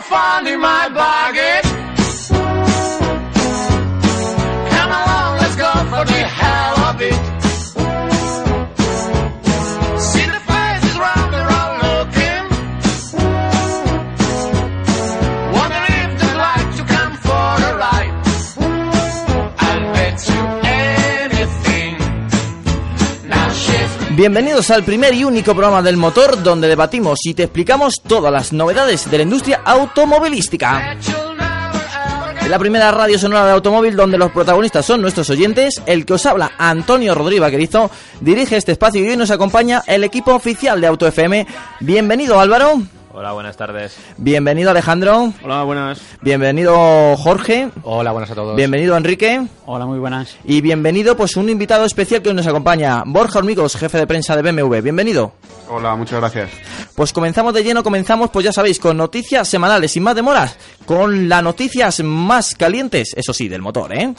I found in my pocket. Bienvenidos al primer y único programa del motor donde debatimos y te explicamos todas las novedades de la industria automovilística. la primera radio sonora de automóvil donde los protagonistas son nuestros oyentes. El que os habla, Antonio Rodríguez Vaquerizo, dirige este espacio y hoy nos acompaña el equipo oficial de Auto FM. Bienvenido Álvaro, Hola, buenas tardes. bienvenido Alejandro, Hola, buenas. bienvenido Jorge, Hola, buenas a todos. bienvenido Enrique Hola, muy buenas. y bienvenido pues un invitado especial que hoy nos acompaña, Borja Hormigos, jefe de prensa de BMW. Bienvenido. Hola, muchas gracias. Pues comenzamos de lleno, comenzamos, pues ya sabéis, con noticias semanales, sin más demoras, con las noticias más calientes, eso sí, del motor, ¿eh?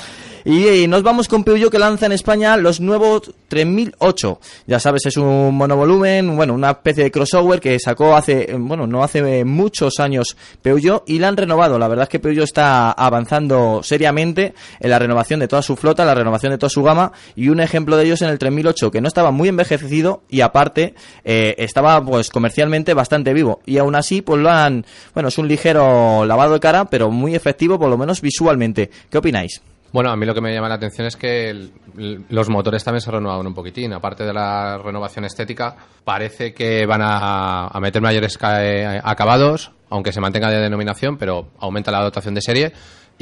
Y, nos vamos con Peugeot que lanza en España los nuevos 3008. Ya sabes, es un monovolumen, bueno, una especie de crossover que sacó hace, eh, bueno, no hace muchos años Peugeot y la han renovado. La verdad es que Peugeot está avanzando seriamente en la renovación de toda su flota, la renovación de toda su gama y un ejemplo de ellos en el 3008 que no estaba muy envejecido y aparte eh, estaba pues comercialmente bastante vivo y aún así pues lo han, bueno, es un ligero lavado de cara pero muy efectivo por lo menos visualmente. ¿Qué opináis? Bueno, a mí lo que me llama la atención es que el- los motores también se renuevan un poquitín. Aparte de la renovación estética, parece que van a, a meter mayores eh, acabados, aunque se mantenga de denominación, pero aumenta la dotación de serie.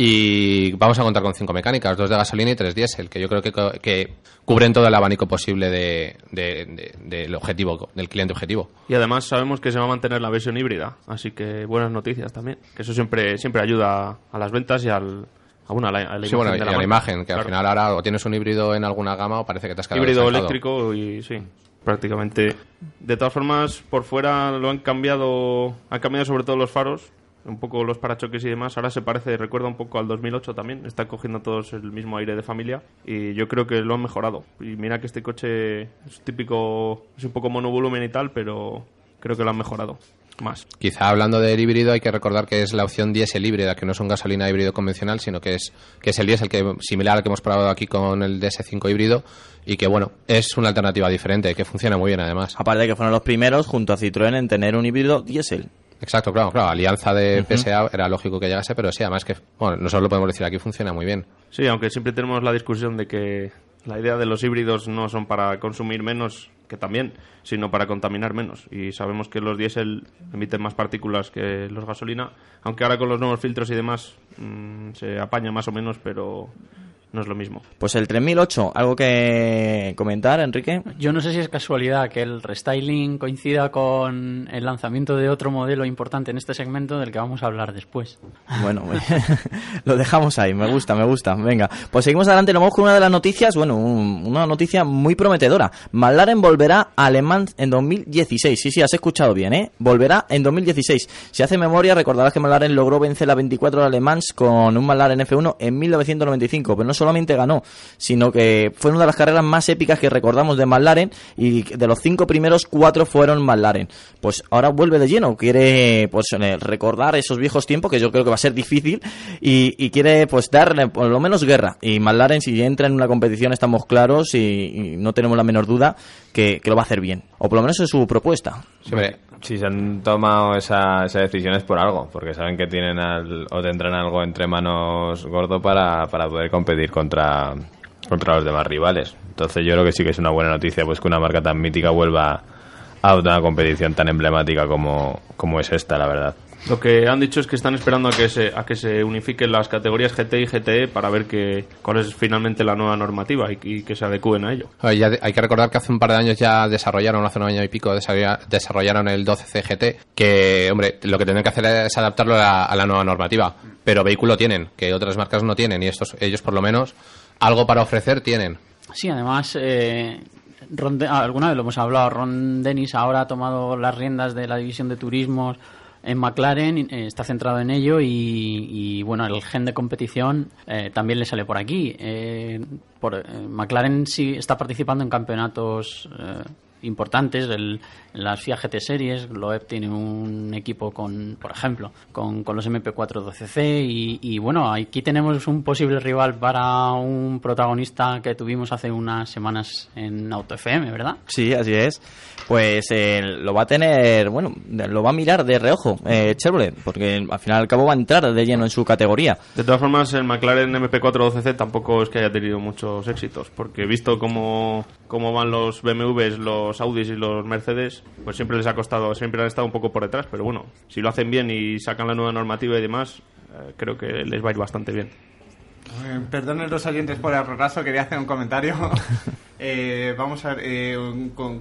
Y vamos a contar con cinco mecánicas, dos de gasolina y tres diésel, que yo creo que, que cubren todo el abanico posible de- de- del objetivo, del cliente objetivo. Y además sabemos que se va a mantener la versión híbrida, así que buenas noticias también. Que eso siempre siempre ayuda a las ventas y al, a, bueno, a la, a la Sí, bueno, imagen y de a la imagen, que al final ahora o tienes un híbrido en alguna gama o parece que te has quedado híbrido eléctrico y sí, prácticamente. De todas formas, por fuera lo han cambiado, han cambiado sobre todo los faros, un poco los parachoques y demás. Ahora se parece, recuerda un poco al 2008 también. Están cogiendo todos el mismo aire de familia y yo creo que lo han mejorado. Y mira que este coche es típico, es un poco monovolumen y tal, pero creo que lo han mejorado más. Quizá hablando del híbrido hay que recordar que es la opción diésel híbrida, que no es un gasolina híbrido convencional, sino que es que es el diésel que similar al que hemos probado aquí con el DS5 híbrido y que bueno, es una alternativa diferente, que funciona muy bien además. Aparte de que fueron los primeros junto a Citroën en tener un híbrido diésel. Exacto, claro, claro, alianza de PSA era lógico que llegase, pero sí, además que bueno, nosotros lo podemos decir aquí funciona muy bien. Sí, aunque siempre tenemos la discusión de que la idea de los híbridos no son para consumir menos, que también, sino para contaminar menos. Y sabemos que los diésel emiten más partículas que los gasolina, aunque ahora con los nuevos filtros y demás mm, se apaña más o menos, pero no es lo mismo. Pues el 3008, ¿algo que comentar, Enrique? Yo no sé si es casualidad que el restyling coincida con el lanzamiento de otro modelo importante en este segmento del que vamos a hablar después. Bueno, lo dejamos ahí, me gusta, me gusta. Venga, pues seguimos adelante, nos vamos con una de las noticias, bueno, un- una noticia muy prometedora. McLaren volverá a Le Mans en 2016. Sí, sí, has escuchado bien, ¿eh? Volverá en 2016. Si hace memoria, recordarás que McLaren logró vencer la 24 de Le Mans con un McLaren F1 en 1995, pero no solamente ganó, sino que fue una de las carreras más épicas que recordamos de McLaren y de los cinco primeros, cuatro fueron McLaren. Pues ahora vuelve de lleno, quiere pues eh, recordar esos viejos tiempos, que yo creo que va a ser difícil, y, quiere pues darle por lo menos guerra. Y McLaren si entra en una competición estamos claros y, no tenemos la menor duda que, lo va a hacer bien. O por lo menos es su propuesta. Si se han tomado esa, esa decisión es por algo, porque saben que tienen al- o tendrán algo entre manos gordo para, para poder competir contra, contra los demás rivales. Entonces yo creo que sí que es una buena noticia pues que una marca tan mítica vuelva a una competición tan emblemática como, como es esta, la verdad. Lo que han dicho es que están esperando a que se, a que se unifiquen las categorías GT y GTE para ver que, cuál es finalmente la nueva normativa y, y que se adecúen a ello. Ya de- hay que recordar que hace un par de años ya desarrollaron, hace un año y pico, desarrolla- desarrollaron el 12 CGT, que, hombre, lo que tienen que hacer es adaptarlo a la, a la nueva normativa. Pero vehículo tienen, que otras marcas no tienen, y estos, ellos por lo menos, algo para ofrecer tienen. Sí, además, eh, Ron ah, alguna vez lo hemos hablado, Ron Dennis ahora ha tomado las riendas de la división de turismos en McLaren, eh, está centrado en ello y, y, bueno, el gen de competición eh, también le sale por aquí. Eh, por, eh, McLaren sí está participando en campeonatos eh, importantes, el, las FIA GT Series, Loeb tiene un equipo con, por ejemplo, con, con los MP412C y, y bueno, aquí tenemos un posible rival para un protagonista que tuvimos hace unas semanas en Auto FM, ¿verdad? Sí, así es. Pues eh, lo va a tener, bueno, lo va a mirar de reojo eh, Chevrolet, porque al final y al cabo va a entrar de lleno en su categoría. De todas formas, el McLaren MP412C tampoco es que haya tenido muchos éxitos, porque visto cómo, cómo van los BMWs, los Audis y los Mercedes, pues siempre les ha costado, siempre han estado un poco por detrás, pero bueno, si lo hacen bien y sacan la nueva normativa y demás, eh, creo que les va a ir bastante bien. Eh, perdonen los oyentes por el retraso, quería hacer un comentario. Eh, vamos a ver, eh,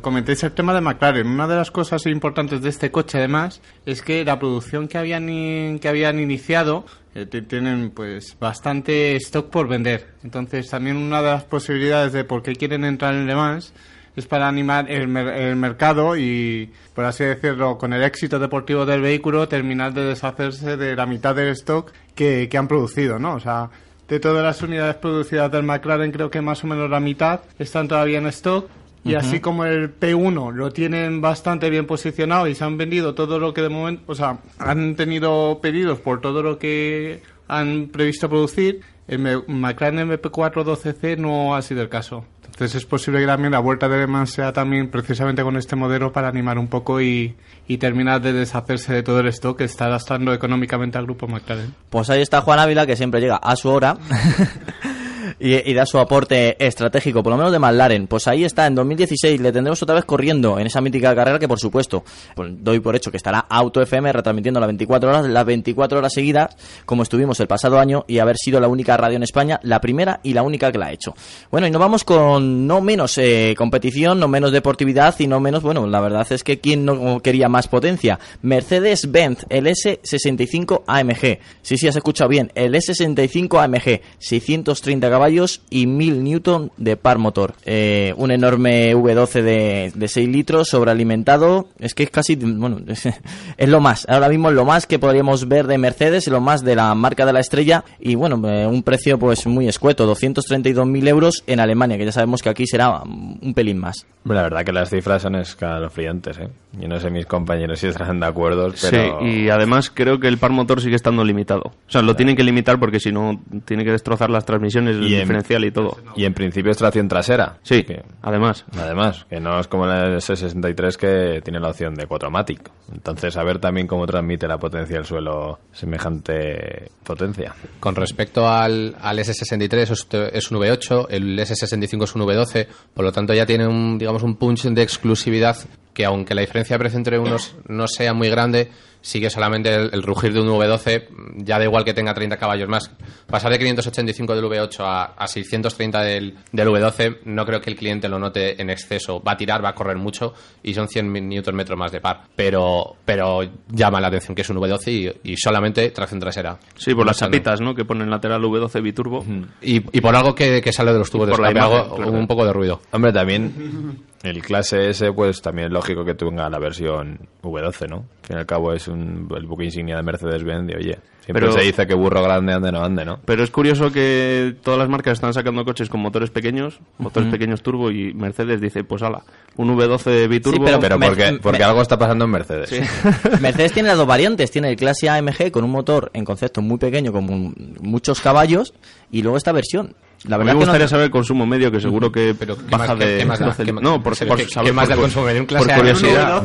comentéis el tema de McLaren. Una de las cosas importantes de este coche, además, es que la producción que habían, in- que habían iniciado eh, tienen pues bastante stock por vender. Entonces, también una de las posibilidades de por qué quieren entrar en Le Mans es para animar el, mer- el mercado y, por así decirlo, con el éxito deportivo del vehículo, terminar de deshacerse de la mitad del stock que, que han producido, ¿no? O sea, de todas las unidades producidas del McLaren, creo que más o menos la mitad están todavía en stock. Y así como el P1 lo tienen bastante bien posicionado y se han vendido todo lo que de momento, o sea, han tenido pedidos por todo lo que han previsto producir, el McLaren MP412C no ha sido el caso. Entonces es posible que también la vuelta de Le Mans sea también precisamente con este modelo para animar un poco y, y terminar de deshacerse de todo el stock que está gastando económicamente al grupo McLaren. Pues ahí está Juan Ávila, que siempre llega a su hora. Y, y da su aporte estratégico, por lo menos de McLaren. Pues ahí está, en 2016 le tendremos otra vez corriendo en esa mítica carrera que, por supuesto, pues doy por hecho que estará Auto FM retransmitiendo las 24 horas, las 24 horas seguidas, como estuvimos el pasado año, y haber sido la única radio en España, la primera y la única que la ha hecho. Bueno, y nos vamos con no menos eh, competición, no menos deportividad y no menos, bueno, la verdad es que quién no quería más potencia. Mercedes-Benz, el S65 AMG. Sí, sí, has escuchado bien, el S65 AMG, 630 caballos y 1000 newton de par motor. Eh, un enorme V12 de, de 6 litros sobrealimentado. Es que es casi, bueno, es, es lo más. Ahora mismo es lo más que podríamos ver de Mercedes, lo más de la marca de la estrella. Y bueno, eh, un precio pues muy escueto, 232.000 euros en Alemania, que ya sabemos que aquí será un pelín más. La verdad que las cifras son escalofriantes, ¿eh? Yo no sé mis compañeros si estarán de acuerdo, pero... Sí, y además creo que el par motor sigue estando limitado. O sea, lo tienen que limitar porque si no, tiene que destrozar las transmisiones, Y en- diferencial y todo. Y en principio es tracción trasera. Sí, Que- además. Además, que no es como la S63 que tiene la opción de 4MATIC. Entonces, a ver también cómo transmite la potencia del suelo semejante potencia. Con respecto al, al S63 es, es un V8, el S65 es un V12, por lo tanto ya tiene un, digamos, un punch de exclusividad que aunque la diferencia de precio entre unos no sea muy grande, sigue solamente el, el rugir de un V12, ya da igual que tenga 30 caballos más. Pasar de 585 del V8 a, a 630 del, del V12, no creo que el cliente lo note en exceso. Va a tirar, va a correr mucho y son 100 Nm más de par. Pero, pero llama la atención que es un V12 y, y solamente tracción trasera. Sí, por las chapitas, ¿no? Que ponen lateral V12 biturbo. Y, y por algo que, que sale de los tubos de escape, claro. un poco de ruido. Hombre, también el clase S, pues también es lógico que tenga la versión V12, ¿no? Al fin y al cabo es un, el buque insignia de Mercedes-Benz de, oye, siempre Pero- se dice que burro grande ande no ande, ¿no? Pero es curioso que todas las marcas están sacando coches con motores pequeños, motores pequeños turbo, y Mercedes dice, pues ala, un V12 biturbo. pero- Pero porque, algo está pasando en Mercedes. Mercedes tiene las dos variantes, tiene el clase AMG con un motor en concepto muy pequeño con mu- muchos caballos y luego esta versión. La verdad me que no- gustaría saber el consumo medio, que seguro que Pero ¿qué baja más- de qué más da? 12. ¿Qué más- no, por, ¿qué- por saber- qué más da el por- consumo medio? Un por clase A, curiosidad.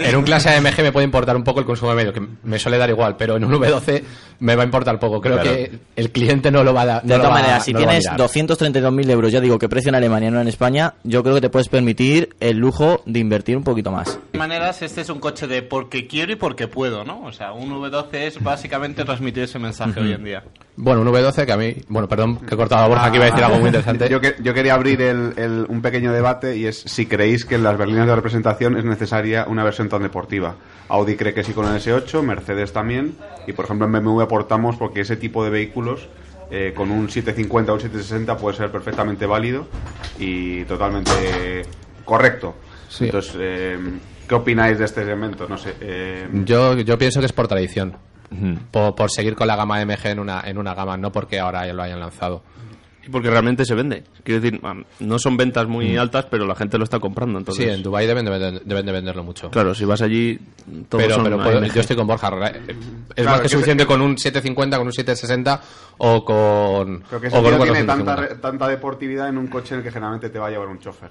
En un clase AMG me puede importar un poco el consumo medio, que me suele dar igual, pero en un V12 me va a importar poco. Creo Claro. que el cliente no lo va a dar. De no lo todas maneras, si no tienes mirar. 232.000 euros, ya digo que precio en Alemania, no en España, yo creo que te puedes permitir el lujo de invertir un poquito más. De todas maneras, este es un coche de porque quiero y porque puedo, ¿no? O sea, un V12 es básicamente transmitir ese mensaje hoy en día. Bueno, un V12 que a mí. Bueno, perdón, que he cortado a Borja, que iba a decir algo muy interesante. Yo, que- yo quería abrir el- el- un pequeño debate y es si creéis que en las berlinas de representación es necesaria una versión tan deportiva. Audi cree que sí con el S8, Mercedes también, y por ejemplo en BMW aportamos porque ese tipo de vehículos eh, con un 750 o un 760 puede ser perfectamente válido y totalmente correcto. Sí. Entonces, eh, ¿qué opináis de este segmento? No sé. eh, Yo, yo pienso que es por tradición. Por, por seguir con la gama MG en una, en una gama, no porque ahora ya lo hayan lanzado. Y porque realmente se vende. Quiero decir, ah, no son ventas muy altas, pero la gente lo está comprando. Entonces, Sí, en Dubai deben de, deben de venderlo mucho. claro, si vas allí, todos pero, son pero puedo- yo estoy con Borja. re- Es Claro, más que que suficiente con un 750, con un 760 o con. Creo que o con tiene 450. tanta, re- tanta deportividad en un coche en el que generalmente te va a llevar un chofer.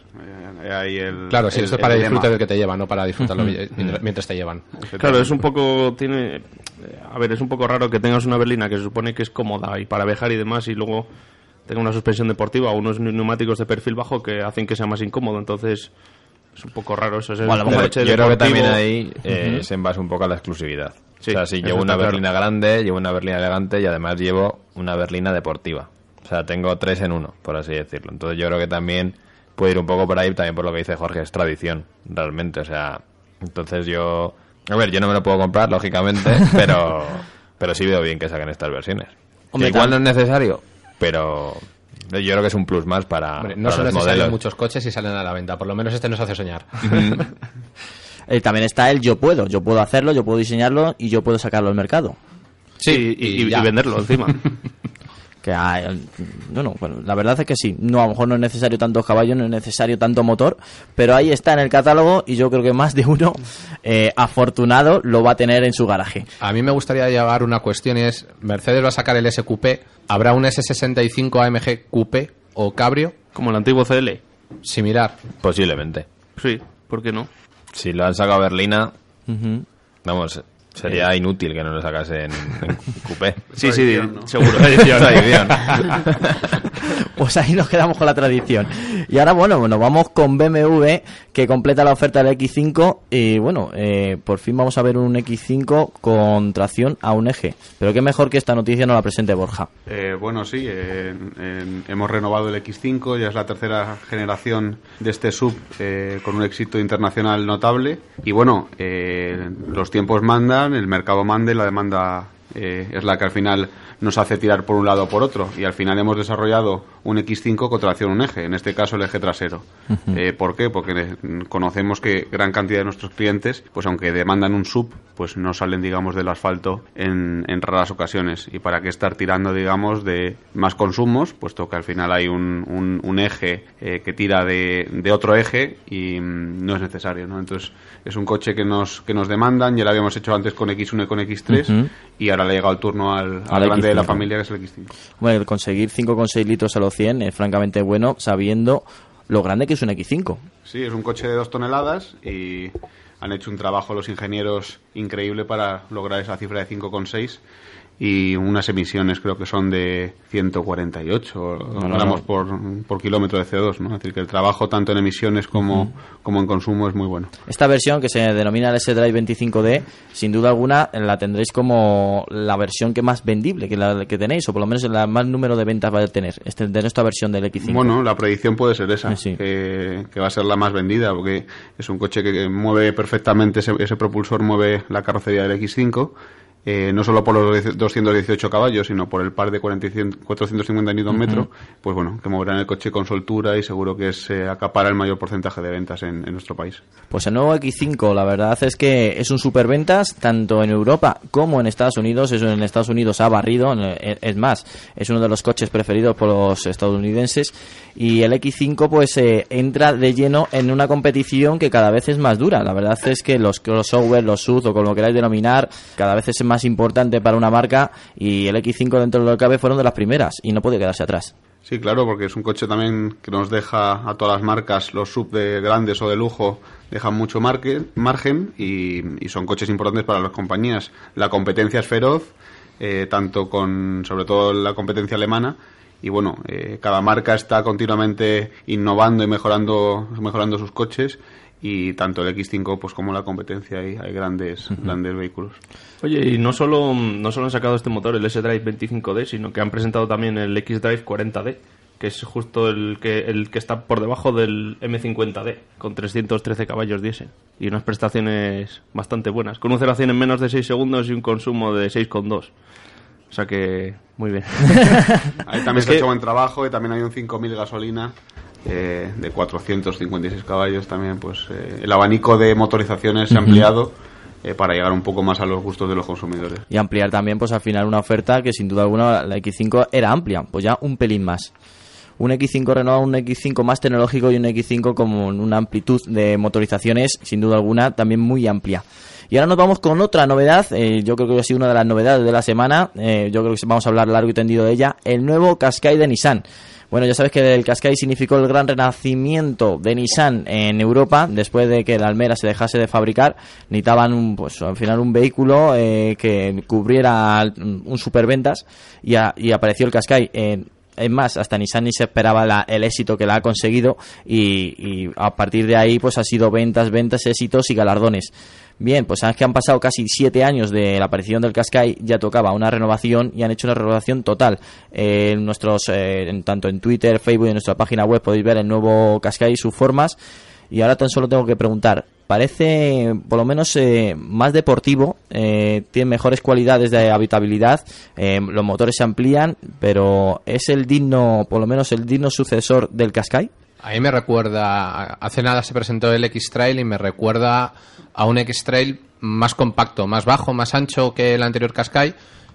Eh, ahí el, Claro, sí, el- esto es para el disfrute lema. del que te lleva, no para disfrutarlo mientras, mientras te llevan. Claro, es un poco. tiene eh, A ver, es un poco raro que tengas una berlina que se supone que es cómoda y para viajar y demás, y luego tenga una suspensión deportiva o unos neumáticos de perfil bajo que hacen que sea más incómodo. Entonces, es un poco raro eso. Es Bueno, a lo Pero mejor coche yo creo que también ahí eh, se envasa un poco a la exclusividad. Sí, o sea, si llevo una claro. berlina grande, llevo una berlina elegante y además llevo una berlina deportiva. O sea, tengo tres en uno, por así decirlo. Entonces yo creo que también puede ir un poco por ahí, también por lo que dice Jorge, es tradición, realmente. O sea, entonces yo... A ver, yo no me lo puedo comprar, lógicamente, pero, pero sí veo bien que saquen estas versiones. Hombre, Que igual no es necesario, pero yo creo que es un plus más para, Hombre, no para son los necesarios modelos. muchos coches y salen a la venta. Por lo menos este nos hace soñar. Eh, también está el yo puedo. Yo puedo hacerlo, yo puedo diseñarlo y yo puedo sacarlo al mercado. Sí, y, y- venderlo encima. Que hay, no, no, bueno, la verdad es que sí. No, a lo mejor no es necesario tantos caballos, no es necesario tanto motor, pero ahí está en el catálogo y yo creo que más de uno eh, afortunado lo va a tener en su garaje. A mí me gustaría llevar una cuestión y es, Mercedes va a sacar el SQP, ¿habrá un S65 AMG Coupé o Cabrio Como el antiguo CL. similar? Posiblemente. Sí, ¿por qué no? Si lo han sacado a Berlina, vamos, sería inútil que no lo sacase en, en coupé. Sí, sí, Tradición, ¿no? seguro. Tradición. Pues ahí nos quedamos con la tradición. Y ahora, bueno, bueno, vamos con BMW, que completa la oferta del X5. Y bueno, eh, por fin vamos a ver un X5 con tracción a un eje. Pero qué mejor que esta noticia nos la presente Borja. Eh, bueno, sí, eh, en- en- hemos renovado el X5, ya es la tercera generación de este sub eh, con un éxito internacional notable. Y bueno, eh, los tiempos mandan, el mercado manda y la demanda eh, es la que al final nos hace tirar por un lado o por otro. Y al final hemos desarrollado un X5 con tracción un eje, en este caso el eje trasero. Eh, ¿Por qué? Porque conocemos que gran cantidad de nuestros clientes, pues aunque demandan un sub, pues no salen, digamos, del asfalto en, en raras ocasiones. Y para qué estar tirando, digamos, de más consumos, puesto que al final hay un, un- un eje eh, que tira de, de otro eje y mm, no es necesario, ¿no? Entonces, es un coche que nos, que nos demandan, ya lo habíamos hecho antes con X1 y con X3, Ujú. Y ahora le ha llegado el turno al, al grande de la X5. familia, que es el X5. Bueno, el conseguir 5,6 litros a los 100 es francamente bueno, sabiendo lo grande que es un X5. Sí, es un coche de dos toneladas y han hecho un trabajo los ingenieros increíble para lograr esa cifra de 5,6 y unas emisiones creo que son de 148 no, gramos no. Por, por kilómetro de CO2, ¿no? Es decir, que el trabajo tanto en emisiones como, como en consumo es muy bueno. Esta versión que se denomina el S-Drive 25D, sin duda alguna la tendréis como la versión que más vendible que la que tenéis, o por lo menos la más número de ventas va a tener, este, de esta versión del X5. Bueno, la predicción puede ser esa, Sí. que, que va a ser la más vendida, porque es un coche que mueve perfectamente, ese, ese propulsor mueve la carrocería del X5, eh, no solo por los 218 caballos, sino por el par de 45 450 Nm, pues bueno, que moverán el coche con soltura y seguro que se acapara el mayor porcentaje de ventas en, en nuestro país. Pues el nuevo X5, la verdad es que es un superventas tanto en Europa como en Estados Unidos. Eso en Estados Unidos ha barrido, es más, es uno de los coches preferidos por los estadounidenses. Y el X5 pues eh, entra de lleno en una competición que cada vez es más dura. La verdad es que los crossover, los SUV o como lo queráis denominar, cada vez es más importante para una marca y el X5 dentro de lo que cabe fueron de las primeras y no puede quedarse atrás. Sí, claro, porque es un coche también que nos deja a todas las marcas, los sub de grandes o de lujo, dejan mucho margen y, y son coches importantes para las compañías. La competencia es feroz, eh, tanto con, sobre todo la competencia alemana, y bueno, eh, cada marca está continuamente innovando y mejorando, mejorando sus coches y tanto el X5 pues como la competencia hay, hay grandes, grandes vehículos. Oye, y no solo, no solo han sacado este motor, el S-Drive 25D, sino que han presentado también el X-Drive 40D, que es justo el que, el que está por debajo del M50D, con 313 caballos diésel. Y unas prestaciones bastante buenas, con un 0 a 100 en menos de 6 segundos y un consumo de 6,2. O sea que, muy bien. Ahí también Es se ha hecho buen trabajo y también hay un 5000 gasolina eh, de 456 caballos también. Pues eh, el abanico de motorizaciones se ha ampliado eh, para llegar un poco más a los gustos de los consumidores. Y ampliar también pues al final una oferta que sin duda alguna la X5 era amplia, pues ya un pelín más. un X5 renovado, un X5 más tecnológico y un X5 con una amplitud de motorizaciones, sin duda alguna, también muy amplia. Y ahora nos vamos con otra novedad, eh, yo creo que ha sido una de las novedades de la semana, eh, yo creo que vamos a hablar largo y tendido de ella, el nuevo Qashqai de Nissan. Bueno, ya sabes que el Qashqai significó el gran renacimiento de Nissan en Europa después de que la Almera se dejase de fabricar. Necesitaban un, pues, al final un vehículo eh, que cubriera un superventas y, a- y apareció el Qashqai. Eh, es más, hasta Nissan ni se esperaba la- el éxito que la ha conseguido y, y a partir de ahí pues ha sido ventas, ventas, éxitos y galardones. Bien, pues sabes que han pasado casi siete años de la aparición del Qashqai, ya tocaba una renovación y han hecho una renovación total. Eh, nuestros, eh, en- tanto en Twitter, Facebook y en nuestra página web podéis ver el nuevo Qashqai y sus formas. Y ahora tan solo tengo que preguntar, parece por lo menos eh, más deportivo, eh, tiene mejores cualidades de habitabilidad, eh, los motores se amplían, pero es el digno, por lo menos el digno sucesor del Qashqai. A mí me recuerda, hace nada se presentó el X-Trail y me recuerda a un X-Trail más compacto, más bajo, más ancho que el anterior Qashqai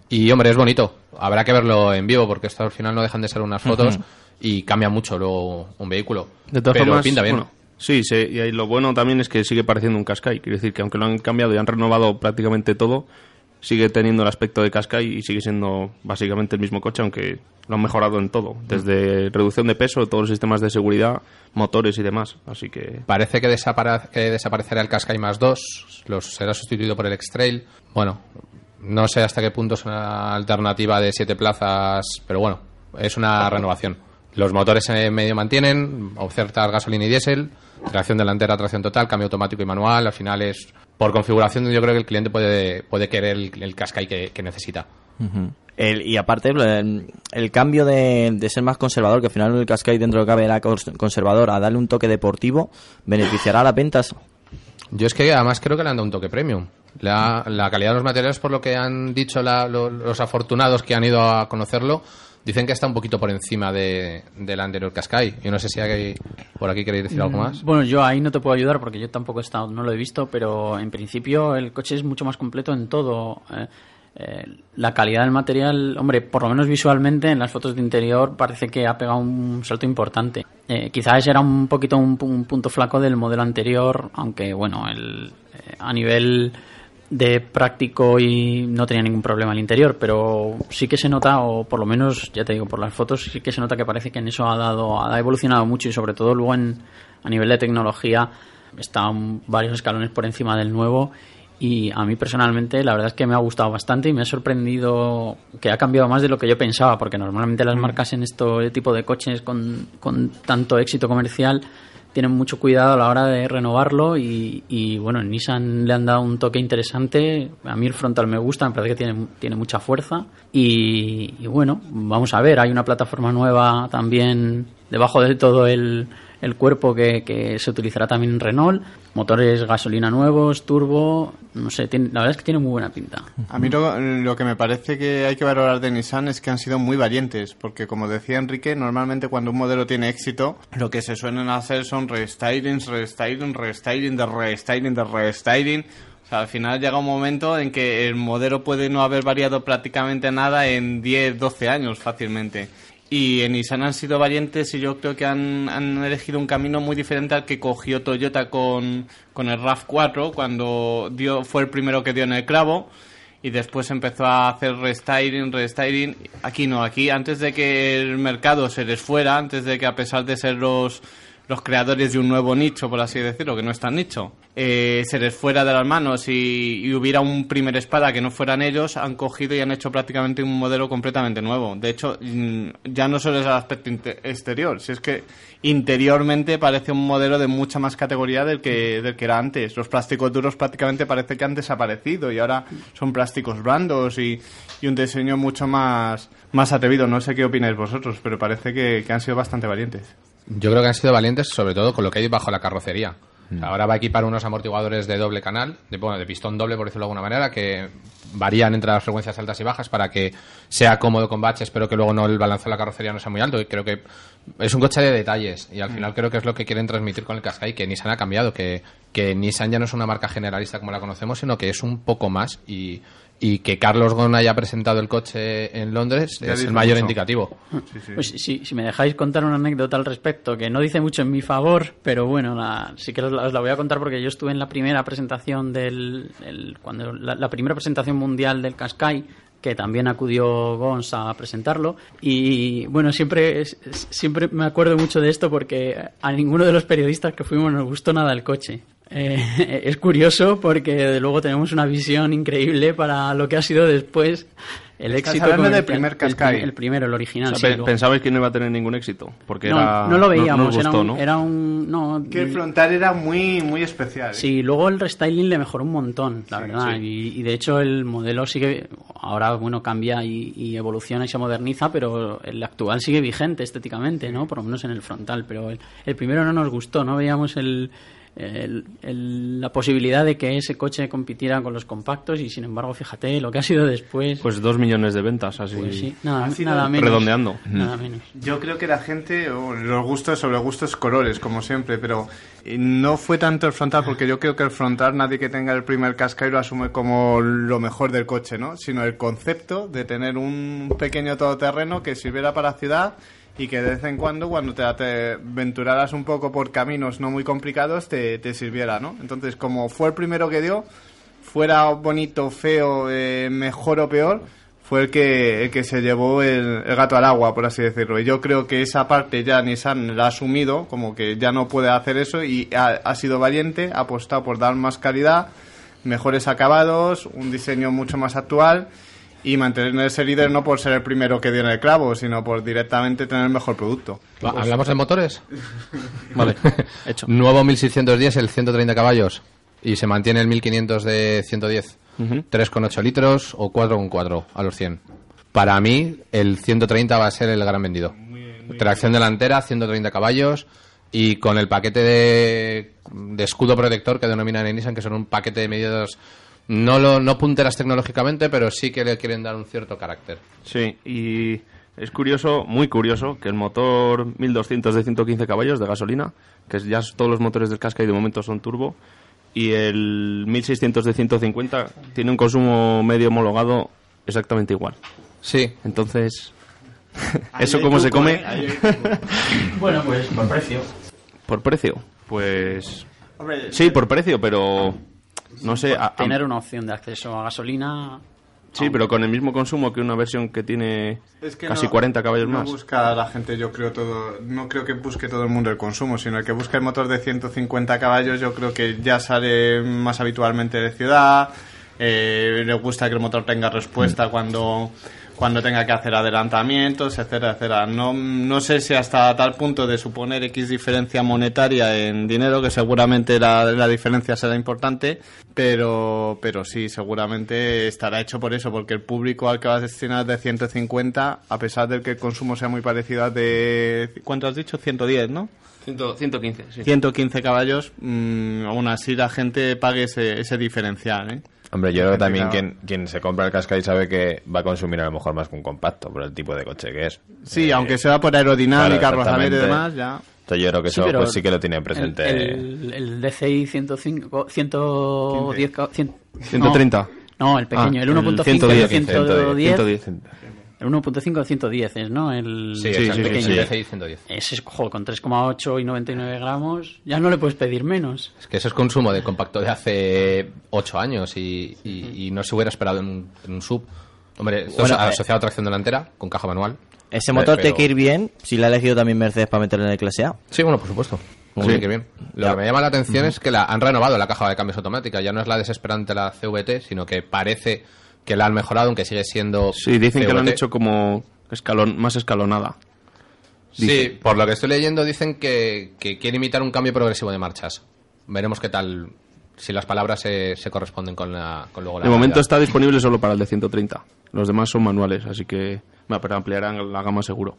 y hombre, es bonito. Habrá que verlo en vivo porque esto al final no dejan de ser unas fotos y cambia mucho luego un vehículo. De todas Pero formas, pinta bien. bueno, sí, sí, y lo bueno también es que sigue pareciendo un Qashqai. Quiere decir que aunque lo han cambiado y han renovado prácticamente todo, sigue teniendo el aspecto de Qashqai y sigue siendo básicamente el mismo coche, aunque lo han mejorado en todo. Desde reducción de peso, todos los sistemas de seguridad, motores y demás. Así que Parece que desaparecerá el Qashqai más 2, los será sustituido por el X-Trail. Bueno, no sé hasta qué punto es una alternativa de siete plazas, pero bueno, es una renovación. Los motores en medio mantienen, ofertas gasolina y diésel, tracción delantera, tracción total, cambio automático y manual. Al final es, por configuración, yo creo que el cliente puede, puede querer el, el Qashqai que, que necesita. El- y aparte, el, el cambio de, de ser más conservador, que al final el Qashqai dentro de lo que cabe era cons- conservador, a darle un toque deportivo, beneficiará a las ventas. Yo es que además creo que le han dado un toque premium. La, la calidad de los materiales, por lo que han dicho la- lo- los afortunados que han ido a conocerlo, dicen que está un poquito por encima de, del anterior Qashqai. Yo no sé si hay, por aquí queréis decir algo más. Bueno, yo ahí no te puedo ayudar porque yo tampoco he estado, no lo he visto, pero en principio el coche es mucho más completo en todo. eh, eh, la calidad del material, hombre, por lo menos visualmente en las fotos de interior parece que ha pegado un salto importante. Eh, quizás era un poquito un, un punto flaco del modelo anterior, aunque bueno, el, eh, a nivel de práctico y no tenía ningún problema el interior, pero sí que se nota, o por lo menos, ya te digo, por las fotos sí que se nota que parece que en eso ha dado, ha evolucionado mucho y sobre todo luego en, a nivel de tecnología está un- varios escalones por encima del nuevo. Y a mí personalmente la verdad es que me ha gustado bastante y me ha sorprendido que ha cambiado más de lo que yo pensaba, porque normalmente las marcas en este tipo de coches con, con tanto éxito comercial tienen mucho cuidado a la hora de renovarlo y, y, bueno, en Nissan le han dado un toque interesante. A mí el frontal me gusta, me parece que tiene, tiene mucha fuerza. Y, y bueno, vamos a ver, hay una plataforma nueva también debajo de todo el, el cuerpo que, que se utilizará también en Renault. Motores gasolina nuevos, turbo, no sé, tiene- la verdad es que tiene muy buena pinta. A mí lo, lo que me parece que hay que valorar de Nissan es que han sido muy valientes, porque como decía Enrique, normalmente cuando un modelo tiene éxito, lo que se suelen hacer son restylings, restyling, restyling, de restyling, de restyling. O sea, al final llega un momento en que el modelo puede no haber variado prácticamente nada en 10, 12 años fácilmente. Y en Nissan han sido valientes y yo creo que han, han elegido un camino muy diferente al que cogió Toyota con, con el RAV4 cuando dio, fue el primero que dio en el clavo y después empezó a hacer restyling, restyling. Aquí no, aquí antes de que el mercado se les fuera, antes de que a pesar de ser los, los creadores de un nuevo nicho, por así decirlo, que no es tan nicho, eh, se les fuera de las manos y, y hubiera un primer espada que no fueran ellos, han cogido y han hecho prácticamente un modelo completamente nuevo. De hecho, mm, ya no solo es el aspecto exterior, si es que interiormente parece un modelo de mucha más categoría del que, del que era antes. Los plásticos duros prácticamente parece que han desaparecido y ahora son plásticos blandos y, y un diseño mucho más, más atrevido. No sé qué opináis vosotros, pero parece que, que han sido bastante valientes. Yo creo que han sido valientes, sobre todo con lo que hay bajo la carrocería. Ahora va a equipar unos amortiguadores de doble canal, de, bueno, de pistón doble, por decirlo de alguna manera, que varían entre las frecuencias altas y bajas para que sea cómodo con baches, pero que luego no el balance de la carrocería no sea muy alto. Y creo que es un coche de detalles. Y al final creo que es lo que quieren transmitir con el Qashqai, que Nissan ha cambiado, que, que Nissan ya no es una marca generalista como la conocemos, sino que es un poco más. Y, Y que Carlos Ghosn haya presentado el coche en Londres Ya es el mayor mucho. indicativo. Sí, sí. Pues sí, si me dejáis contar una anécdota al respecto, que no dice mucho en mi favor, pero bueno, la- sí que os la, os la voy a contar porque yo estuve en la primera presentación del... el- cuando la, la primera presentación mundial del Qashqai, que también acudió Gons a presentarlo, y bueno, siempre, siempre me acuerdo mucho de esto porque a ninguno de los periodistas que fuimos nos gustó nada el coche. Eh, es curioso porque de luego tenemos una visión increíble para lo que ha sido después el Estás éxito hablando del primer El prim- El, primero, el original. O sí, sea, pe- luego- pensabais que no iba a tener ningún éxito. Porque no, era, no lo veíamos, no era, un, ¿no? era un... No, Que el frontal era muy, muy especial. ¿eh? Sí, luego el restyling le mejoró un montón, la verdad. sí. Y, y de hecho el modelo sigue, ahora bueno, cambia y, y evoluciona y se moderniza, pero el actual sigue vigente estéticamente, ¿no? Por lo menos en el frontal. Pero el, el primero no nos gustó, no veíamos el, el- el- la posibilidad de que ese coche compitiera con los compactos y sin embargo, fíjate lo que ha sido después. Pues dos millones de ventas, así. Pues sí, nada, nada menos. redondeando. Nada menos. Yo creo que la gente, o los gustos sobre gustos colores, como siempre, pero eh, no fue tanto el frontal, porque yo creo que el frontal nadie que tenga el primer Qashqai lo asume como lo mejor del coche, ¿no? Sino el concepto de tener un pequeño todoterreno que sirviera para ciudad y que de vez en cuando, cuando te, aventuraras un poco por caminos no muy complicados, te, te sirviera, ¿no? Entonces, como fue el primero que dio, fuera bonito, feo, eh, mejor o peor, fue el que, el que se llevó el, el gato al agua, por así decirlo. Y yo creo que esa parte ya Nissan la ha asumido, como que ya no puede hacer eso y ha, ha sido valiente, ha apostado por dar más calidad, mejores acabados, un diseño mucho más actual y mantener ese líder no por ser el primero que dio en el clavo, sino por directamente tener el mejor producto. Va, ¿Hablamos de motores? Vale, hecho. Nuevo 1610, el 130 caballos. Y se mantiene el 1500 de 110. 3,8 litros o 4,4 a los 100. Para mí, el 130 va a ser el gran vendido. Tracción delantera, 130 caballos. Y con el paquete de, de escudo protector que denominan en Nissan, que son un paquete de medidas no, lo, no punteras tecnológicamente, pero sí que le quieren dar un cierto carácter. Sí, y es curioso, muy curioso, que el motor 1200 de 115 caballos de gasolina, que es- ya todos los motores del Qashqai de momento son turbo, y el 1600 de 150 tiene un consumo medio homologado exactamente igual. Sí, Entonces, ¿eso cómo se come? Bueno, pues por precio. Por precio. Pues sí, por precio, pero no sé. a- a- Tener una opción de acceso a gasolina. sí, pero con el mismo consumo que una versión que tiene Es que casi no- 40 caballos no más. busca la gente, yo creo todo, no creo que busque todo el mundo el consumo, sino el que busca el motor de 150 caballos, yo creo que ya sale más habitualmente de ciudad, eh, le gusta que el motor tenga respuesta cuando cuando tenga que hacer adelantamientos, etcétera, etcétera. No, no sé si hasta tal punto de suponer X diferencia monetaria en dinero, que seguramente la, la diferencia será importante, pero, pero sí, seguramente estará hecho por eso, porque el público al que vas a destinar de 150, a pesar de que el consumo sea muy parecido al de, ¿cuánto has dicho? 110, ¿no? 115, sí. 115 caballos, mm, aún así la gente pague ese, ese diferencial, ¿eh? Hombre, yo creo que también quien, quien se compra el Qashqai sabe que va a consumir a lo mejor más que un compacto por el tipo de coche que es. Sí, Eh, aunque sea por aerodinámica, claro, rozamiento y demás, ya. Entonces yo creo que Sí, eso pero pues sí que lo tienen presente. El, el, el DCI 105, 110, ca- cien- 130. No, no, el pequeño, Ah, el 1.5 110, 110, 110. El 1.5 110 es, ¿no? El, sí, el exacto, sí, pequeño. sí, 110. Ese con 3,8 y 99 gramos, ya no le puedes pedir menos. Es que eso es consumo de compacto de hace 8 años y, y- y no se hubiera esperado en un, en un sub. Hombre, esto Bueno, es eh, asociado a tracción delantera, con caja manual. Ese motor Pero- tiene que ir bien si la ha elegido también Mercedes para meterlo en el clase A. Sí, bueno, por supuesto. Muy Sí. bien. Lo Ya. que me llama la atención es que la han renovado la caja de cambios automática. Ya no es la desesperante la CVT, sino que parece que la han mejorado, aunque sigue siendo. Sí, dicen que lo han hecho como escalón, más escalonada. Sí, por lo que estoy leyendo dicen que, que quiere imitar un cambio progresivo de marchas. Veremos qué tal, si las palabras se, se corresponden con, la, con luego la De momento realidad. está disponible solo para el de 130. Los demás son manuales, así que va, pero ampliarán la gama seguro.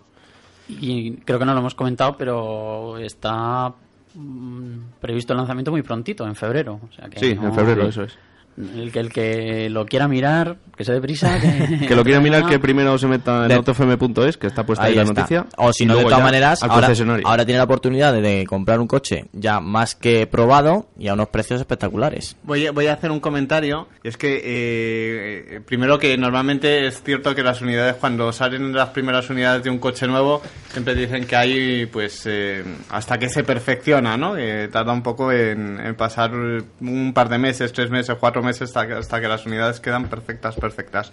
Y creo que no lo hemos comentado, pero está mm, previsto el lanzamiento muy prontito, en febrero. O sea que Sí, no- en febrero, eso es. El que, el que lo quiera mirar, que se dé prisa. Que, Que lo quiera mirar, que primero se meta en autofm.es, que está puesta ahí, la está. noticia. O si no, de todas maneras, ahora, tiene la oportunidad de, de comprar un coche ya más que probado y a unos precios espectaculares. Voy a, voy a hacer un comentario. Y es que, eh, eh, primero que normalmente es cierto que las unidades, cuando salen las primeras unidades de un coche nuevo, siempre dicen que hay, pues, eh, hasta que se perfecciona, ¿no? Eh, tarda un poco en, en pasar un par de meses, tres meses, cuatro meses, hasta que, hasta que las unidades quedan perfectas, perfectas.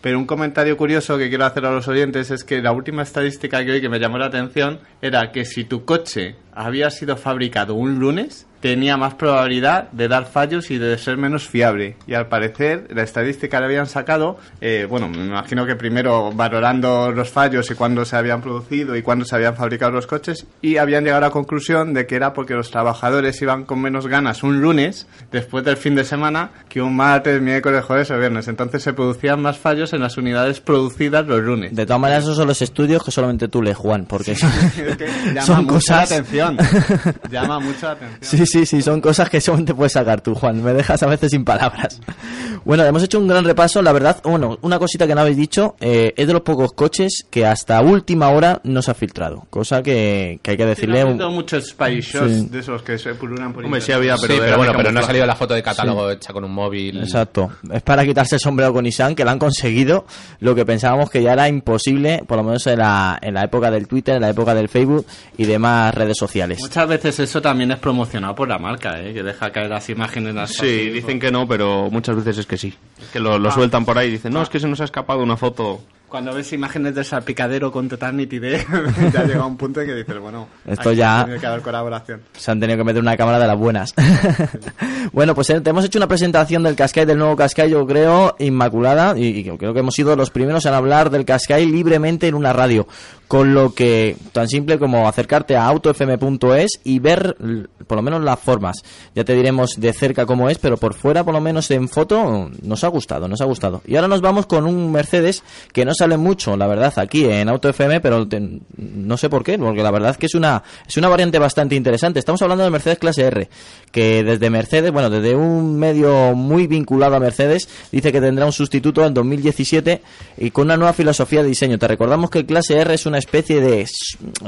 Pero un comentario curioso que quiero hacer a los oyentes es que la última estadística que hoy que me llamó la atención era que si tu coche había sido fabricado un lunes, tenía más probabilidad de dar fallos y de ser menos fiable. Y al parecer, la estadística le habían sacado, eh, bueno, me imagino que primero valorando los fallos y cuándo se habían producido y cuándo se habían fabricado los coches, y habían llegado a la conclusión de que era porque los trabajadores iban con menos ganas un lunes, después del fin de semana, que un martes, miércoles, jueves o viernes. Entonces se producían más fallos en las unidades producidas los lunes. De todas maneras, esos son los estudios que solamente tú lees, Juan, porque Es que llama son mucho cosas... la atención. Llama mucho la atención. Sí, sí, sí, son cosas que solamente puedes sacar tú, Juan. Me dejas a veces sin palabras. Bueno, hemos hecho un gran repaso. La verdad, bueno, una cosita que no habéis dicho, eh, es de los pocos coches que hasta última hora no se ha filtrado. Cosa que, que hay que Sí, decirle... no ha un- habido muchos spy shots Sí. de esos que se pululan por Hombre, sí había, Sí, pero, pero, era bueno, pero no ha salido la foto de catálogo hecha con un móvil. Exacto. Es para quitarse el sombrero con Nissan, que lo han conseguido. Lo que pensábamos que ya era imposible, por lo menos en la, en la época del Twitter, en la época del Facebook y demás redes sociales. Muchas veces eso también es promocionado por la marca, ¿eh? que deja caer las imágenes. Las Sí, dicen que no, pero muchas veces es que sí. Es que lo, lo sueltan por ahí y dicen, no, es que se nos ha escapado una foto. Cuando ves imágenes de salpicadero con total nitidez, ya llega un punto en que dices, bueno, Esto ya- Tiene que haber colaboración. Se han tenido que meter una cámara de las buenas. bueno, pues eh, te hemos hecho una presentación del Qashqai, del nuevo Qashqai, yo creo, inmaculada. Y, y creo que hemos sido los primeros en hablar del Qashqai libremente en una radio. Con lo que, tan simple como acercarte a autofm.es y ver por lo menos las formas. Ya te diremos de cerca cómo es, pero por fuera, por lo menos en foto, nos ha gustado, nos ha gustado. Y ahora nos vamos con un Mercedes que no sale mucho, la verdad, aquí en AutoFM, pero no sé por qué, porque la verdad que es una, es una variante bastante interesante. Estamos hablando del Mercedes Clase R, que desde Mercedes, bueno, desde un medio muy vinculado a Mercedes, dice que tendrá un sustituto en 2017 y con una nueva filosofía de diseño. Te recordamos que el Clase R es una especie de,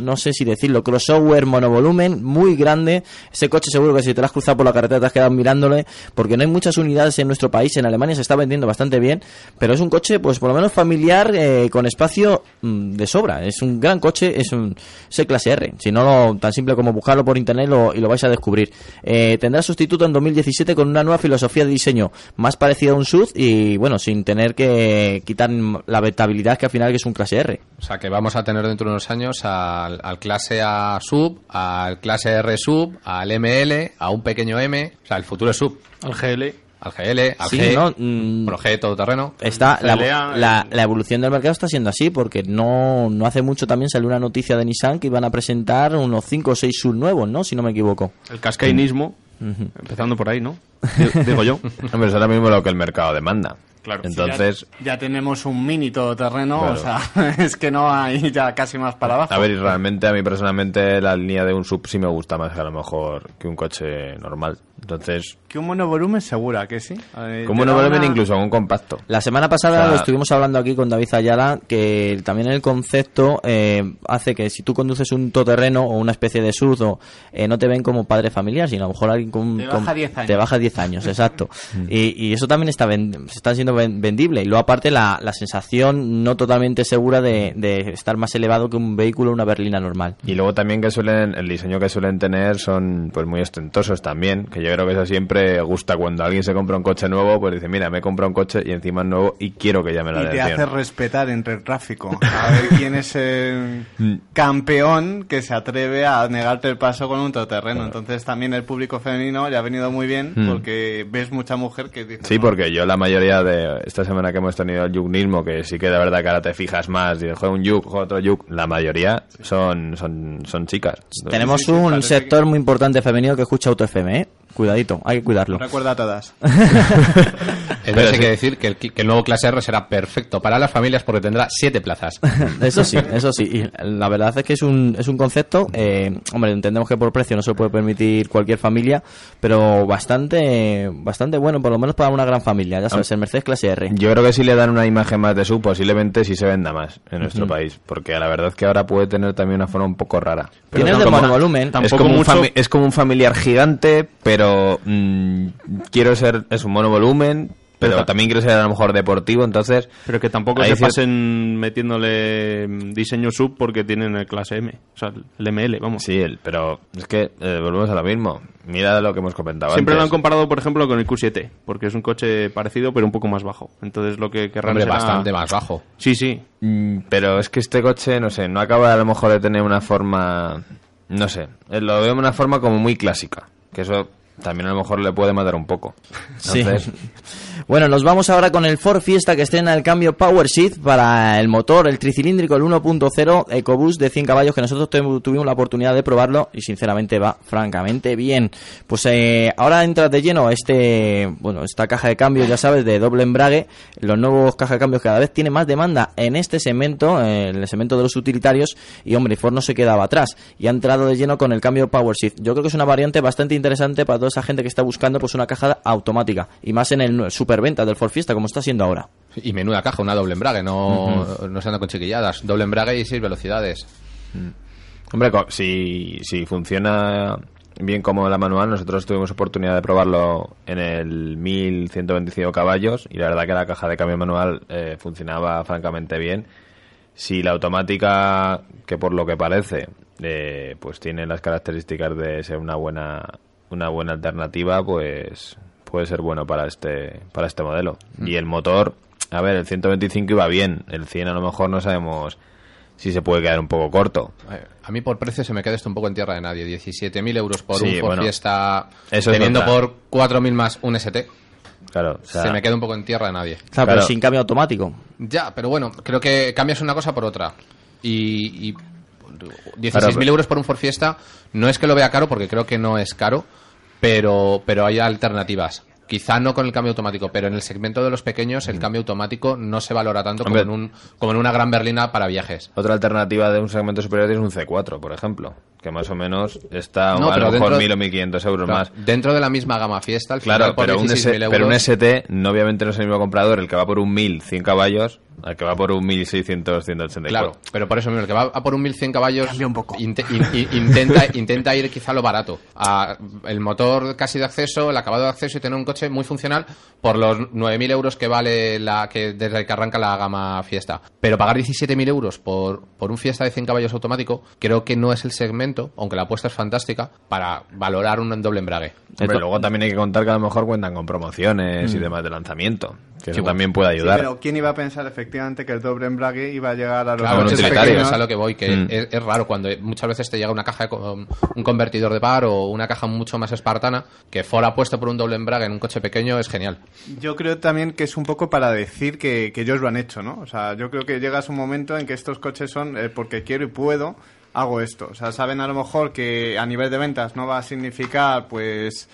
no sé si decirlo, crossover monovolumen muy grande. Ese coche seguro que si te lo has cruzado por la carretera te has quedado mirándole, porque no hay muchas unidades en nuestro país. En Alemania se está vendiendo bastante bien, pero es un coche, pues por lo menos familiar, eh, con espacio mm, de sobra. Es un gran coche, es un el clase R. Si no, lo, tan simple como buscarlo por internet lo- y lo vais a descubrir. Eh, tendrá sustituto en 2017 con una nueva filosofía de diseño más parecida a un SUV y bueno, sin tener que quitar la vetabilidad que al final es un clase R. O sea, que vamos a tener dentro de unos años al, al clase A sub, al clase R sub, al ML, a un pequeño M, o sea, el futuro sub, Al GL. al GL, al Sí, G, ¿no? Mm. G todoterreno. Está la, Pelea, la- la evolución del mercado está siendo así porque no, no hace mucho también salió una noticia de Nissan que iban a presentar unos 5 o 6 sub nuevos, ¿no? Si no me equivoco. El cascainismo, empezando por ahí, ¿no? Digo- Digo yo. Hombre, es ahora mismo lo que el mercado demanda. Claro. Entonces, Ya, ya tenemos un mini todoterreno, Claro. o sea, es que no hay ya casi más para abajo. a ver, y realmente a mí personalmente la línea de un sub sí me gusta más que a lo mejor que un coche normal. Entonces, Que un monovolumen segura, que sí. Eh, da vuelven una- incluso un compacto. La semana pasada O sea- lo estuvimos hablando aquí con David Ayala, que también el concepto eh, hace que si tú conduces un todoterreno o una especie de SUV, o, eh, no te ven como padre familiar, sino a lo mejor alguien con... Te baja 10 años. Te baja 10 años, exacto. y, y eso también está, ven- está siendo ven- vendible. Y luego aparte la, la sensación no totalmente segura de, de estar más elevado que un vehículo, una berlina normal. Y luego también que suelen, el diseño que suelen tener son pues muy ostentosos también, que yo creo que eso siempre gusta cuando alguien se compra un coche nuevo, pues dice, mira, me he comprado un coche y encima es nuevo y quiero que llame la Y te atención. hace respetar entre el tráfico. A ver quién es el Mm. campeón que se atreve a negarte el paso con un todoterreno. Entonces también el público femenino le ha venido muy bien Mm. porque ves mucha mujer que dice... Sí, "No, porque yo la mayoría de esta semana que hemos tenido el yugnismo, que sí que de verdad que ahora te fijas más, y juega un yug, juega otro yug, la mayoría son, son, son chicas. Tenemos sí, un sector muy importante femenino que escucha Auto FM, ¿eh? Cuidadito, hay que cuidarlo. Recuerda a todas. Entonces hay que decir que el, que el nuevo clase R será perfecto para las familias porque tendrá siete plazas. Eso sí, eso sí. Y la verdad es que es un, es un concepto, eh, hombre, entendemos que por precio no se lo puede permitir cualquier familia, pero bastante bastante bueno, por lo menos para una gran familia. Ya sabes, el Mercedes clase R. Yo creo que si le dan una imagen más de su, posiblemente sí se venda más en nuestro país. Porque la verdad es que ahora puede tener también una forma un poco rara. Tiene es de como- monovolumen. Es Tampoco como, un mucho- es como un familiar gigante, pero mm, quiero ser. Es un monovolumen, pero Pero- también quiero ser a lo mejor deportivo, entonces. Pero que tampoco se pasen metiéndole mm, diseño sub porque tienen el clase M. O sea, el ML, vamos. Sí, el- pero es que eh, volvemos a lo mismo. Mira lo que hemos comentado Siempre lo han comparado, por ejemplo, con el Q7, porque es un coche parecido pero un poco más bajo. Entonces lo que querrán Hombre, será- bastante más bajo. Sí, sí. Mm, Pero es que este coche, no sé, no acaba a lo mejor de tener una forma. No sé, eh, lo veo de una forma como muy clásica. Que eso también a lo mejor le puede matar un poco. Sí. Bueno, nos vamos ahora con el Ford Fiesta que estrena el cambio Power Shift para el motor, el tricilíndrico, el 1.0 EcoBoost de 100 caballos que nosotros tu- tuvimos la oportunidad de probarlo y sinceramente va francamente bien. Pues eh, ahora entra de lleno este, bueno, esta caja de cambios, ya sabes, de doble embrague. Los nuevos cajas de cambios cada vez tienen más demanda en este segmento, eh, en el segmento de los utilitarios y hombre, Ford no se quedaba atrás y ha entrado de lleno con el cambio Power Shift. Yo creo que es una variante bastante interesante para toda esa gente que está buscando pues una caja automática y más en el superventa del Ford Fiesta como está siendo ahora. Y menuda caja, una doble embrague, no, no se anda con chiquilladas. Doble embrague y seis velocidades. hombre, co- si, si funciona bien como la manual, nosotros tuvimos oportunidad de probarlo en el 1125 caballos y la verdad que la caja de cambio manual eh, funcionaba francamente bien. Si la automática, que por lo que parece, eh, pues tiene las características de ser una buena una buena alternativa, pues puede ser bueno para este para este modelo. Y el motor, a ver, el 125 iba bien, el 100 a lo mejor no sabemos si se puede quedar un poco corto. Eh, A mí por precio se me queda esto un poco en tierra de nadie. 17.000 euros por Sí, un Ford bueno, Fiesta, eso es teniendo por 4.000 más un ST. Claro, o sea, se me queda un poco en tierra de nadie. Claro, pero sin cambio automático. Ya, pero bueno, creo que cambias una cosa por otra. Y, y 16.000 Claro, pero- euros por un Ford Fiesta no es que lo vea caro, porque creo que no es caro, pero, pero hay alternativas. Quizá no con el cambio automático, pero en el segmento de los pequeños el cambio automático no se valora tanto como Hombre. en, un, como en una gran berlina para viajes. Otra alternativa de un segmento superior es un C4, por ejemplo, que más o menos está No, a pero lo mejor dentro- 1.000 o 1.500 euros Claro, más. Dentro de la misma gama fiesta, al Claro, final por pero un, 16.000 S- euros, pero un ST no, obviamente no es el mismo comprador, el que va por un 1.000, 100 caballos, al que va por un 1.600, 184. Claro, pero por eso mismo, el que va a por un 1100 caballos Cambia un poco. inte- in- in- intenta, intenta ir quizá a lo barato. A el motor casi de acceso, el acabado de acceso y tener un coche muy funcional por los 9.000 euros que vale la que desde que arranca la gama Fiesta. Pero pagar 17.000 euros por, por un Fiesta de 100 caballos automático creo que no es el segmento, aunque la apuesta es fantástica, para valorar un doble embrague. Hombre, luego también hay que contar que a lo mejor cuentan con promociones y demás de lanzamiento, que eso también puede Sí, ayudar. pero ¿quién iba a pensar efectivamente que el doble embrague iba a llegar a los Claro, un coches pequeños? es a lo que voy, que Mm. es, es raro cuando muchas veces te llega una caja con un convertidor de par o una caja mucho más espartana, que fuera puesto por un doble embrague en un coche pequeño es genial. Yo creo también que es un poco para decir que, que ellos lo han hecho, ¿no? O sea, yo creo que llegas un momento en que estos coches son eh, porque quiero y puedo, hago esto. O sea, saben a lo mejor que a nivel de ventas no va a significar, pues,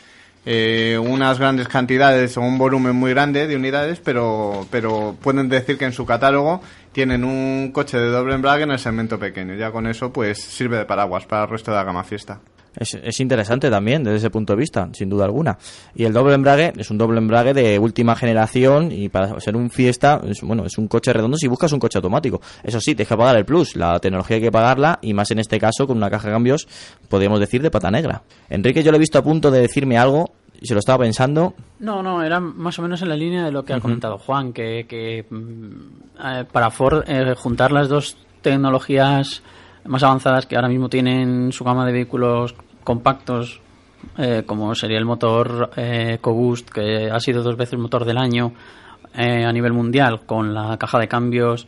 eh, unas grandes cantidades o un volumen muy grande de unidades, pero, pero pueden decir que en su catálogo tienen un coche de doble embrague en el segmento pequeño. Ya con eso, pues, sirve de paraguas para el resto de la gama fiesta. Es, es interesante también desde ese punto de vista, sin duda alguna. Y el doble embrague es un doble embrague de última generación y para ser un fiesta, es, bueno, es un coche redondo si buscas un coche automático. Eso sí, tienes que pagar el plus, la tecnología hay que pagarla y más en este caso con una caja de cambios, podríamos decir, de pata negra. Enrique, yo le he visto a punto de decirme algo y se lo estaba pensando. No, no, era más o menos en la línea de lo que ha comentado Juan, que, que, mm, eh, para Ford eh, juntar las dos tecnologías más avanzadas que ahora mismo tienen su gama de vehículos compactos, eh, como sería el motor eh, que ha sido dos veces motor del año eh, a nivel mundial, con la caja de cambios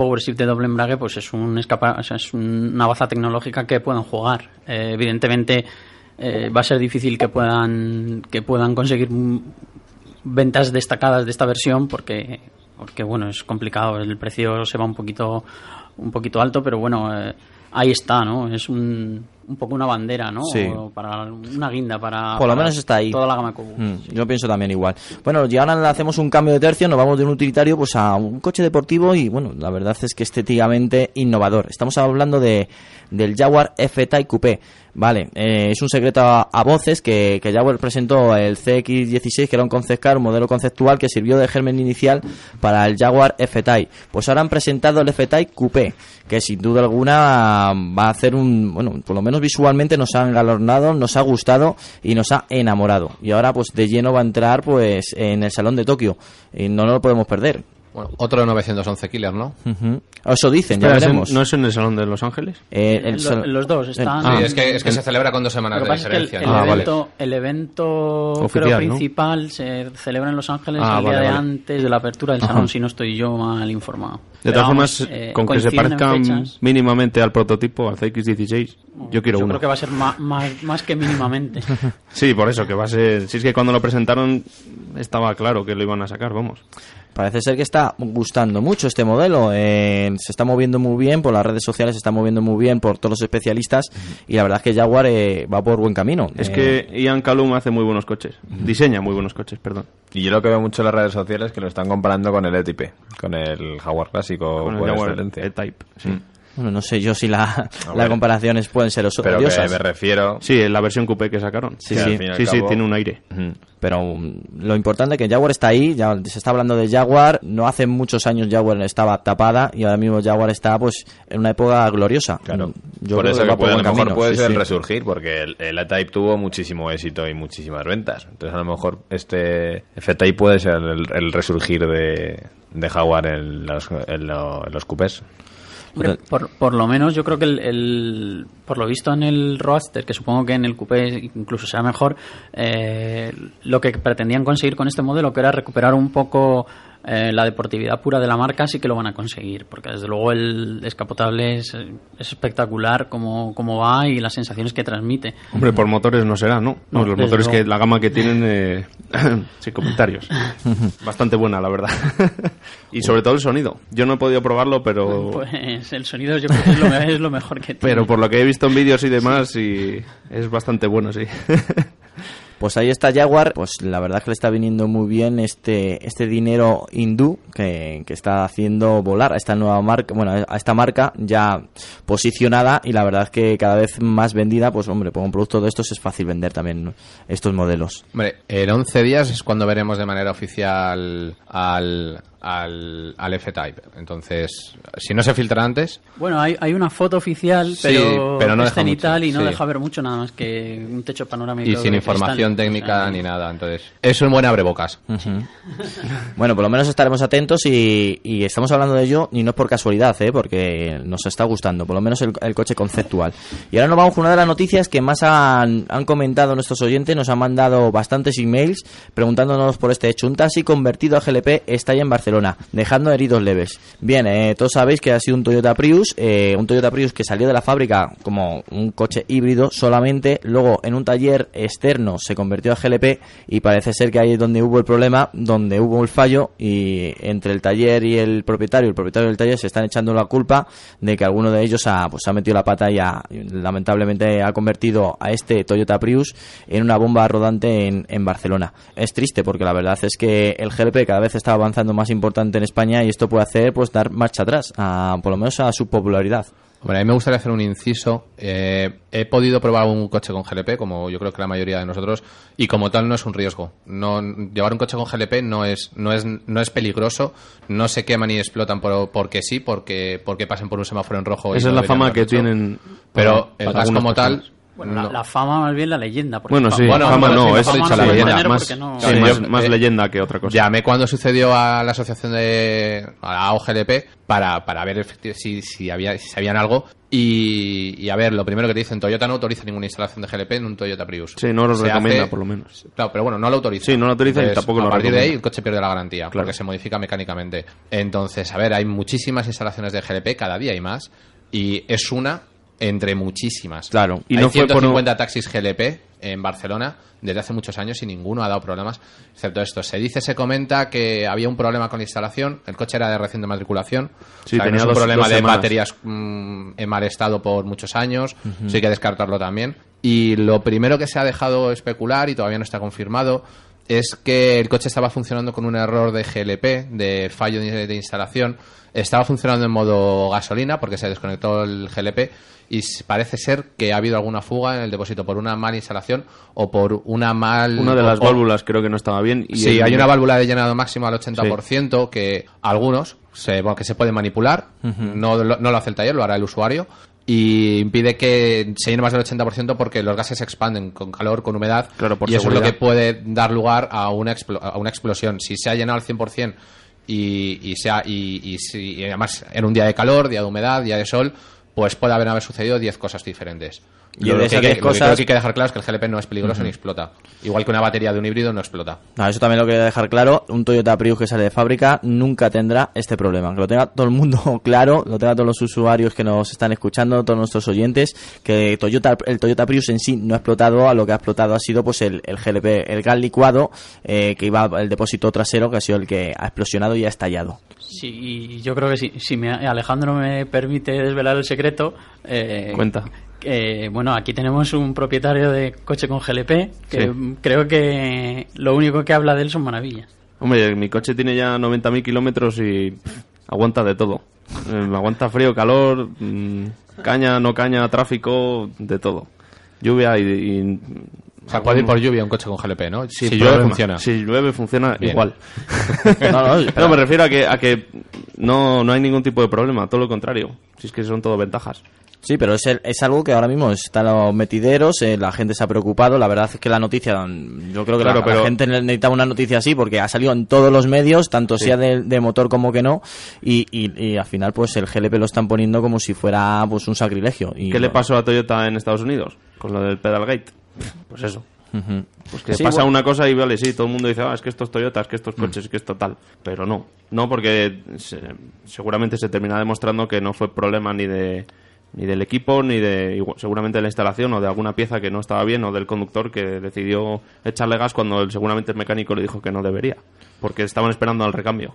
PowerShift de doble embrague, pues es, un escapa es una baza tecnológica que pueden jugar. Eh, evidentemente eh, va a ser difícil que puedan que puedan conseguir ventas destacadas de esta versión porque porque bueno es complicado el precio se va un poquito un poquito alto pero bueno eh, ahí está no es un, un poco una bandera, ¿no? Sí. O para una guinda para Por lo menos está ahí. Toda la gama Kobu. Mm, yo pienso también igual. Bueno, y ahora le hacemos un cambio de tercio, nos vamos de un utilitario pues a un coche deportivo y bueno, la verdad es que estéticamente innovador. Estamos hablando de del Jaguar F-Type Coupé. Vale, eh, es un secreto a, voces que, que Jaguar presentó el CX-16, que era un concept car, un modelo conceptual que sirvió de germen inicial para el Jaguar F-Type. Pues ahora han presentado el F-Type Coupé, que sin duda alguna va a hacer un, bueno, por lo menos visualmente nos ha engalornado, nos ha gustado y nos ha enamorado. Y ahora pues de lleno va a entrar pues en el Salón de Tokio y no nos lo podemos perder. Bueno, otro 911 Killer, ¿no? Ujú. Eso dicen, ya Espera, ¿es en- veremos. ¿No es en el Salón de Los Ángeles? Eh, el los dos están. Sí, Ah. es que, es que se celebra con dos semanas de pasa es que el, diferencia. Ah, vale. evento, el evento Oficial, creo, ¿no? principal se celebra en Los Ángeles Ah, el día vale, de vale. antes de la apertura del Ajá. salón, si no estoy yo mal informado. De todas formas, eh, con que se coinciden en parezca fechas. mínimamente al prototipo, al CX-16, yo quiero yo uno. creo que va a ser ma- más, más que mínimamente. Sí, por eso, que va a ser... Si es que cuando lo presentaron estaba claro que lo iban a sacar, vamos. Parece ser que está gustando mucho este modelo. eh, se está moviendo muy bien por las redes sociales, se está moviendo muy bien por todos los especialistas. Y la verdad es que Jaguar eh, va por buen camino. Es Eh, que Ian Callum hace muy buenos coches. Diseña muy buenos coches, perdón. Y yo lo que veo mucho en las redes sociales es que lo están comparando con el E-Type, con el Jaguar clásico Con el Jaguar excelencia. E-Type. Sí. Mm. Bueno, no sé yo si la, las comparaciones pueden ser Pero que me refiero... Sí, en la versión coupé que sacaron. Sí, que sí. Sí, sí, tiene un aire. Pero um, lo importante es que Jaguar está ahí, ya se está hablando de Jaguar, no hace muchos años Jaguar estaba tapada y ahora mismo Jaguar está pues en una época gloriosa. Claro. Mm, Yo por creo eso que puede, a lo mejor camino, puede sí, ser sí. el resurgir, porque el, el E-Type tuvo muchísimo éxito y muchísimas ventas. Entonces, a lo mejor este F-Type puede ser el, el resurgir de, de Jaguar en los, en lo- en los coupés. Hombre, por, por lo menos yo creo que el, el- por lo visto en el Roadster, que supongo que en el Coupé incluso sea mejor, eh, lo que pretendían conseguir con este modelo, que era recuperar un poco eh, la deportividad pura de la marca, sí que lo van a conseguir, porque desde luego el descapotable es, es espectacular como, como va y las sensaciones que transmite. Hombre, por motores no será, ¿no? No, No, los motores que la gama que tienen, eh, sin comentarios. Bastante buena, la verdad. y sobre todo el sonido. Yo no he podido probarlo, pero Pues el sonido yo creo que es lo, me- es lo mejor que tiene. pero por lo que he visto en vídeos y demás, y es bastante bueno, sí. Pues ahí está Jaguar, pues la verdad que le está viniendo muy bien este este dinero hindú que, que está haciendo volar a esta nueva marca, bueno, a esta marca ya posicionada y la verdad es que cada vez más vendida, pues hombre, por un producto de estos es fácil vender también estos modelos. Hombre, en 11 días es cuando veremos de manera oficial al, al, al F-Type. Entonces, si no se filtra antes, Bueno, hay, hay una foto oficial, Sí, pero, pero no es cenital y no sí. deja ver mucho nada más que un techo panorámico. y sin cristal. información O técnica sea, ni nada. Entonces, es un buen abrebocas. Bueno, por lo menos estaremos atentos y, y estamos hablando de ello y no es por casualidad, ¿eh? porque nos está gustando, por lo menos el, el coche conceptual. Y ahora nos vamos con una de las noticias que más han, han comentado nuestros oyentes, nos han mandado bastantes emails preguntándonos por este hecho. Un taxi convertido a GLP está ya en Barcelona, dejando heridos leves. Bien, eh, todos sabéis que ha sido un Toyota Prius, eh, un Toyota Prius que salió de la fábrica como un coche híbrido solamente, luego en un taller externo se convirtió a GLP y parece ser que ahí es donde hubo el problema, donde hubo el fallo y entre el taller y el propietario, el propietario del taller se están echando la culpa de que alguno de ellos ha, pues, metido la pata y ha, lamentablemente ha convertido a este Toyota Prius en una bomba rodante en, en Barcelona. Es triste porque la verdad es que el GLP cada vez está avanzando más importante en España y esto puede hacer pues dar marcha atrás, a, por lo menos a su popularidad. Hombre, a mí me gustaría hacer un inciso. Eh, he podido probar un coche con GLP, como yo creo que la mayoría de nosotros, y como tal no es un riesgo. No, llevar un coche con GLP no es, no es, no es peligroso, no se queman y explotan por, porque sí, porque, porque pasen por un semáforo en rojo. y Esa es no la fama que tienen. Pero para- el para gas como tal. Bueno, la, no. la fama más bien la leyenda. porque Bueno, sí, Bueno, fama no, es no la leyenda. Más, no- sí, Sí, más, yo- más eh, leyenda que otra cosa. Llamé cuando sucedió a la asociación de a la OGLP para, para ver si, si había si sabían algo y, y a ver, lo primero que te dicen, Toyota no autoriza ninguna instalación de GLP en un Toyota Prius. Sí, no lo Se recomienda, hace- por lo menos. Claro, pero bueno, no lo autoriza. Sí, no lo autoriza y Entonces, tampoco lo A partir de ahí el coche pierde la garantía, porque se modifica mecánicamente. Entonces, a ver, hay muchísimas instalaciones de GLP, cada día hay más, y es una entre muchísimas. Claro. Y hay no fue por 150 taxis GLP en Barcelona desde hace muchos años y ninguno ha dado problemas, excepto esto. Se dice, se comenta que había un problema con la instalación, el coche era de reciente matriculación, Sí, o sea, que no tenía es un dos- problema dos de baterías mm, en mal estado por muchos años, eso hay que descartarlo también. Y lo primero que se ha dejado especular, y todavía no está confirmado, es que el coche estaba funcionando con un error de GLP, de fallo de instalación. Estaba funcionando en modo gasolina porque se desconectó el GLP y parece ser que ha habido alguna fuga en el depósito por una mala instalación o por una mal... Una de las o- válvulas creo que no estaba bien. Y Sí, el- hay una válvula de llenado máximo al 80% que algunos se, bueno, que se puede manipular, no, lo- no lo hace el taller, lo hará el usuario y impide que se llene más del 80% porque los gases se expanden con calor, con humedad Claro, por y eso es lo que puede dar lugar a una, explo- a una explosión. Si se ha llenado al 100% y, y, se ha- y, y y además en un día de calor, día de humedad, día de sol, pues puede haber, haber sucedido 10 cosas diferentes. Y Lo de que esas hay que- 10 lo que cosas- creo que hay que dejar claro es que el GLP no es peligroso ni explota. Igual que una batería de un híbrido no explota. No, eso también lo quería dejar claro. Un Toyota Prius que sale de fábrica nunca tendrá este problema. Que lo tenga todo el mundo claro, lo tenga todos los usuarios que nos están escuchando, todos nuestros oyentes, que Toyota, el Toyota Prius en sí no ha explotado, a lo que ha explotado ha sido pues el, el GLP, el gas licuado eh, que iba al depósito trasero, que ha sido el que ha explosionado y ha estallado. Sí, y yo creo que sí. Si me, Alejandro me permite desvelar el secreto. eh, Cuenta. que, bueno, aquí tenemos un propietario de coche con GLP que Sí. creo que lo único que habla de él son maravillas. Hombre, mi coche tiene ya 90.000 kilómetros y pff, aguanta de todo. Eh, aguanta frío, calor, mm, caña, no caña, tráfico, de todo. Lluvia y... y- O sea, puede ir por lluvia un coche con GLP, ¿no? si llueve problema. funciona. Si llueve funciona Bien. igual. No, no. No, me refiero a que, a que no, no hay ningún tipo de problema, todo lo contrario. Si es que son todo ventajas. Sí, pero es, el- es algo que ahora mismo está en los metideros, eh, la gente se ha preocupado, la verdad es que la noticia, yo creo que la- Claro, la, pero- gente necesitaba una noticia así porque ha salido en todos los medios, tanto sea de, de motor como que no, y, y- y al final pues el GLP lo están poniendo como si fuera pues un sacrilegio. Y, ¿Qué le pasó a Toyota en Estados Unidos? Con lo del Pedalgate. Pues eso. Pues que Sí, pasa bueno. una cosa y vale, sí, todo el mundo dice, ah, es que estos Toyotas, que Mm. estos coches, que esto tal. Pero no. No, porque se- seguramente se termina demostrando que no fue problema ni de ni del equipo, ni de igual- seguramente de la instalación o de alguna pieza que no estaba bien o del conductor que decidió echarle gas cuando el- seguramente el mecánico le dijo que no debería. Porque estaban esperando al recambio.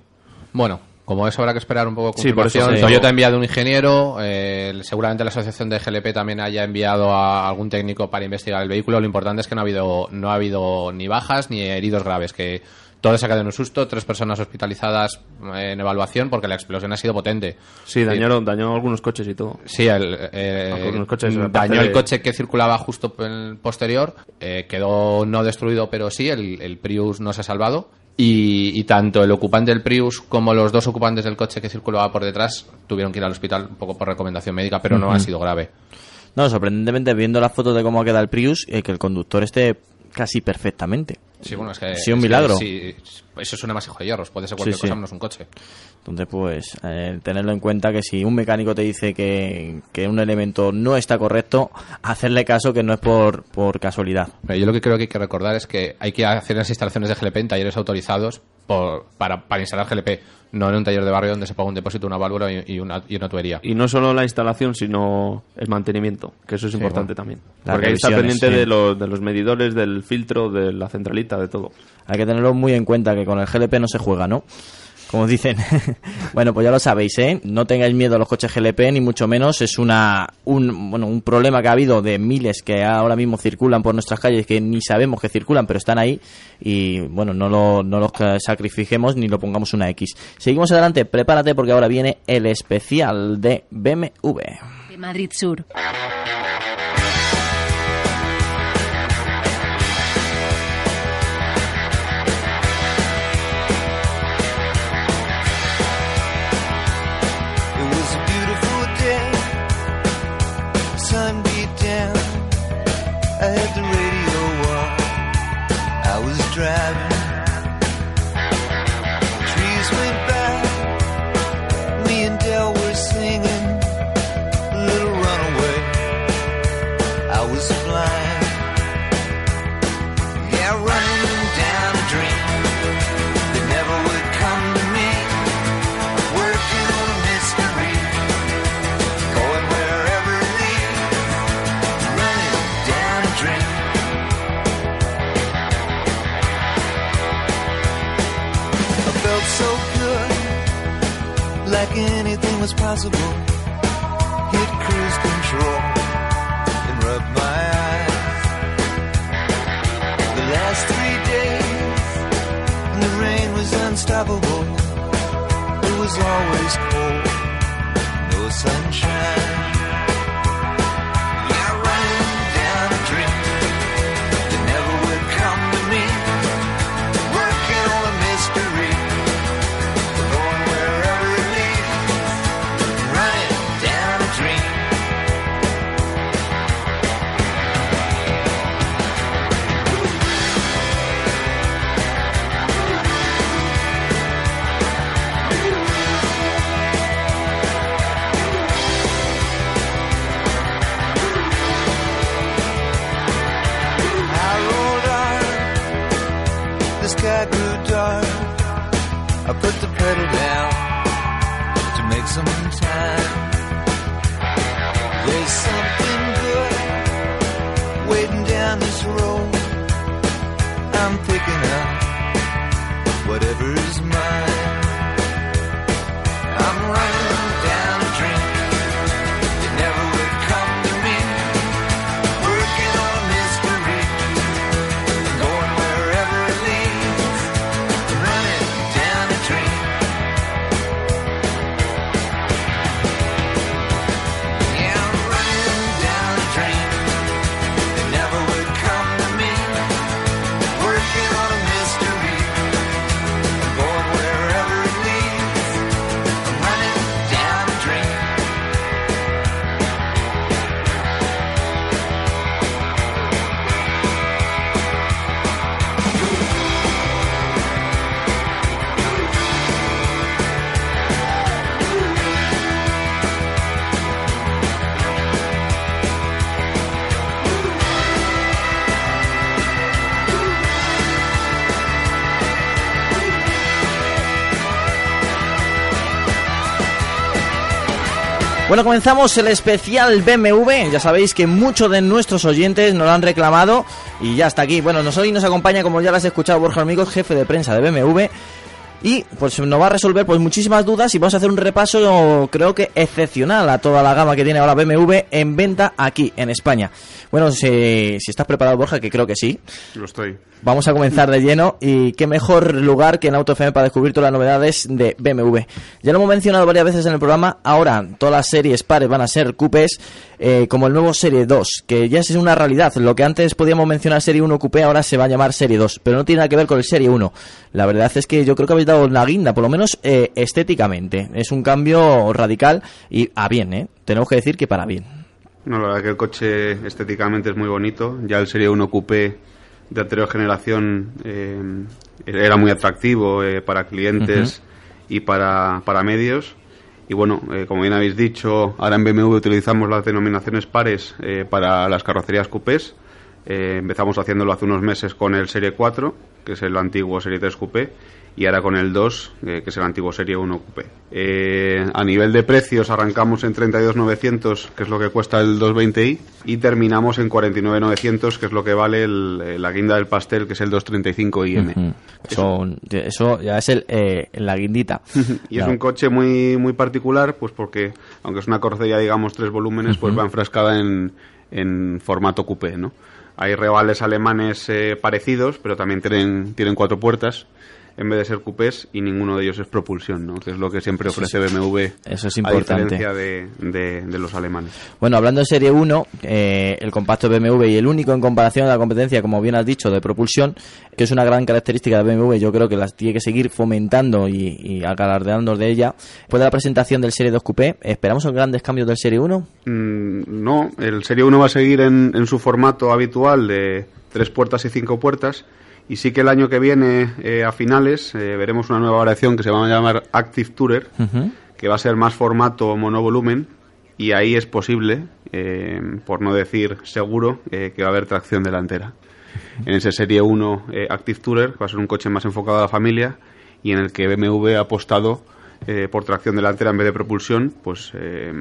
Bueno, como eso habrá que esperar un poco Sí, por eso, sí. Toyota ha enviado un ingeniero, eh, seguramente la asociación de GLP también haya enviado a algún técnico para investigar el vehículo. Lo importante es que no ha habido, no ha habido ni bajas ni heridos graves, que todo se ha quedado en un susto, tres personas hospitalizadas eh, en evaluación porque la explosión ha sido potente. Sí, dañaron, dañó algunos coches y todo. Sí, el, eh, Algunos coches, aparte dañó el de- coche que circulaba justo en el posterior, eh, quedó no destruido, pero sí, el, el Prius no se ha salvado. Y, y tanto el ocupante del Prius como los dos ocupantes del coche que circulaba por detrás tuvieron que ir al hospital un poco por recomendación médica, pero no ha sido grave. No, sorprendentemente viendo las fotos de cómo queda el Prius, eh, que el conductor esté casi perfectamente. Sí, bueno, es que. Sido un que milagro. sí, eso es un amasijo de hierros, puede ser cualquier Sí, sí. cosa menos un coche. Entonces, pues, eh, tenerlo en cuenta que si un mecánico te dice que, que un elemento no está correcto, hacerle caso que no es por, por casualidad. Pero yo lo que creo que hay que recordar es que hay que hacer las instalaciones de GLP en talleres autorizados por, para, para instalar GLP, no en un taller de barrio donde se ponga un depósito, una válvula y, y una, y una tubería. Y no solo la instalación, sino el mantenimiento, que eso es importante bueno. también. Las Porque ahí está pendiente sí. de, los, de los medidores, del filtro, de la centralita, de todo. Hay que tenerlo muy en cuenta que con el GLP no se juega, ¿no? Como dicen. bueno, pues ya lo sabéis, ¿eh? No tengáis miedo a los coches GLP, ni mucho menos. Es una un, bueno, un problema que ha habido de miles que ahora mismo circulan por nuestras calles, que ni sabemos que circulan, pero están ahí. Y bueno, no, lo, no los sacrifiquemos ni lo pongamos una X. Seguimos adelante, prepárate porque ahora viene el especial de BMW. de Madrid Sur. Bueno, comenzamos el especial BMW. Ya sabéis que muchos de nuestros oyentes nos lo han reclamado y ya está aquí. Bueno, nos hoy nos acompaña, como ya lo has escuchado, Borja Amigos, jefe de prensa de BMW. Y pues nos va a resolver pues muchísimas dudas y vamos a hacer un repaso creo que excepcional a toda la gama que tiene ahora BMW en venta aquí en España. Bueno, si, si estás preparado Borja, que creo que sí, Lo estoy. Vamos a comenzar de lleno y qué mejor lugar que en Auto FM para descubrir todas las novedades de BMW. Ya lo hemos mencionado varias veces en el programa, ahora todas las series pares van a ser coupés, eh, como el nuevo Serie 2, que ya es una realidad. Lo que antes podíamos mencionar Serie 1 coupé ahora se va a llamar Serie 2, pero no tiene nada que ver con el Serie 1. La verdad es que yo creo que habéis dado la guinda, por lo menos eh, estéticamente. Es un cambio radical y a bien, ¿eh? Tenemos que decir que para bien. No, la verdad que el coche estéticamente es muy bonito. Ya el Serie 1 Coupé de anterior generación eh, era muy atractivo eh, para clientes y para, para medios. Y bueno, eh, como bien habéis dicho, ahora en BMW utilizamos las denominaciones pares para las carrocerías coupés. Empezamos haciéndolo hace unos meses con el Serie 4, que es el antiguo Serie 3 Coupé, y ahora con el 2, eh, que es el antiguo Serie 1 Coupé. Eh, a nivel de precios arrancamos en 32.900, que es lo que cuesta el 220i, y terminamos en 49.900, que es lo que vale el- eh, la guinda del pastel, que es el 235im. Ujú. eso, eso ya es el, eh, la guindita. Y es un coche muy muy particular, pues porque, aunque es una carrocería, digamos, tres volúmenes, pues va enfrascada en, en formato coupé, ¿no? Hay rivales alemanes eh, parecidos, pero también tienen, tienen cuatro puertas en vez de ser coupés y ninguno de ellos es propulsión, ¿no? Que es lo que siempre ofrece BMW. eso es A importante. diferencia de, de- de los alemanes. Bueno, hablando de Serie 1, eh, el compacto BMW y el único en comparación a la competencia, como bien has dicho, de propulsión, que es una gran característica de BMW, yo creo que las tiene que seguir fomentando y, y acalardeando de ella. Después de la presentación del Serie 2 Coupé, ¿esperamos grandes cambios del Serie 1? Mm, no, el Serie 1 va a seguir en, en su formato habitual de tres puertas y cinco puertas. Y sí que el año que viene, eh, a finales, eh, veremos una nueva variación que se va a llamar Active Tourer, que va a ser más formato monovolumen. Y ahí es posible, eh, por no decir seguro, eh, que va a haber tracción delantera. En ese Serie 1 eh, Active Tourer va a ser un coche más enfocado a la familia y en el que BMW ha apostado eh, por tracción delantera en vez de propulsión, pues eh,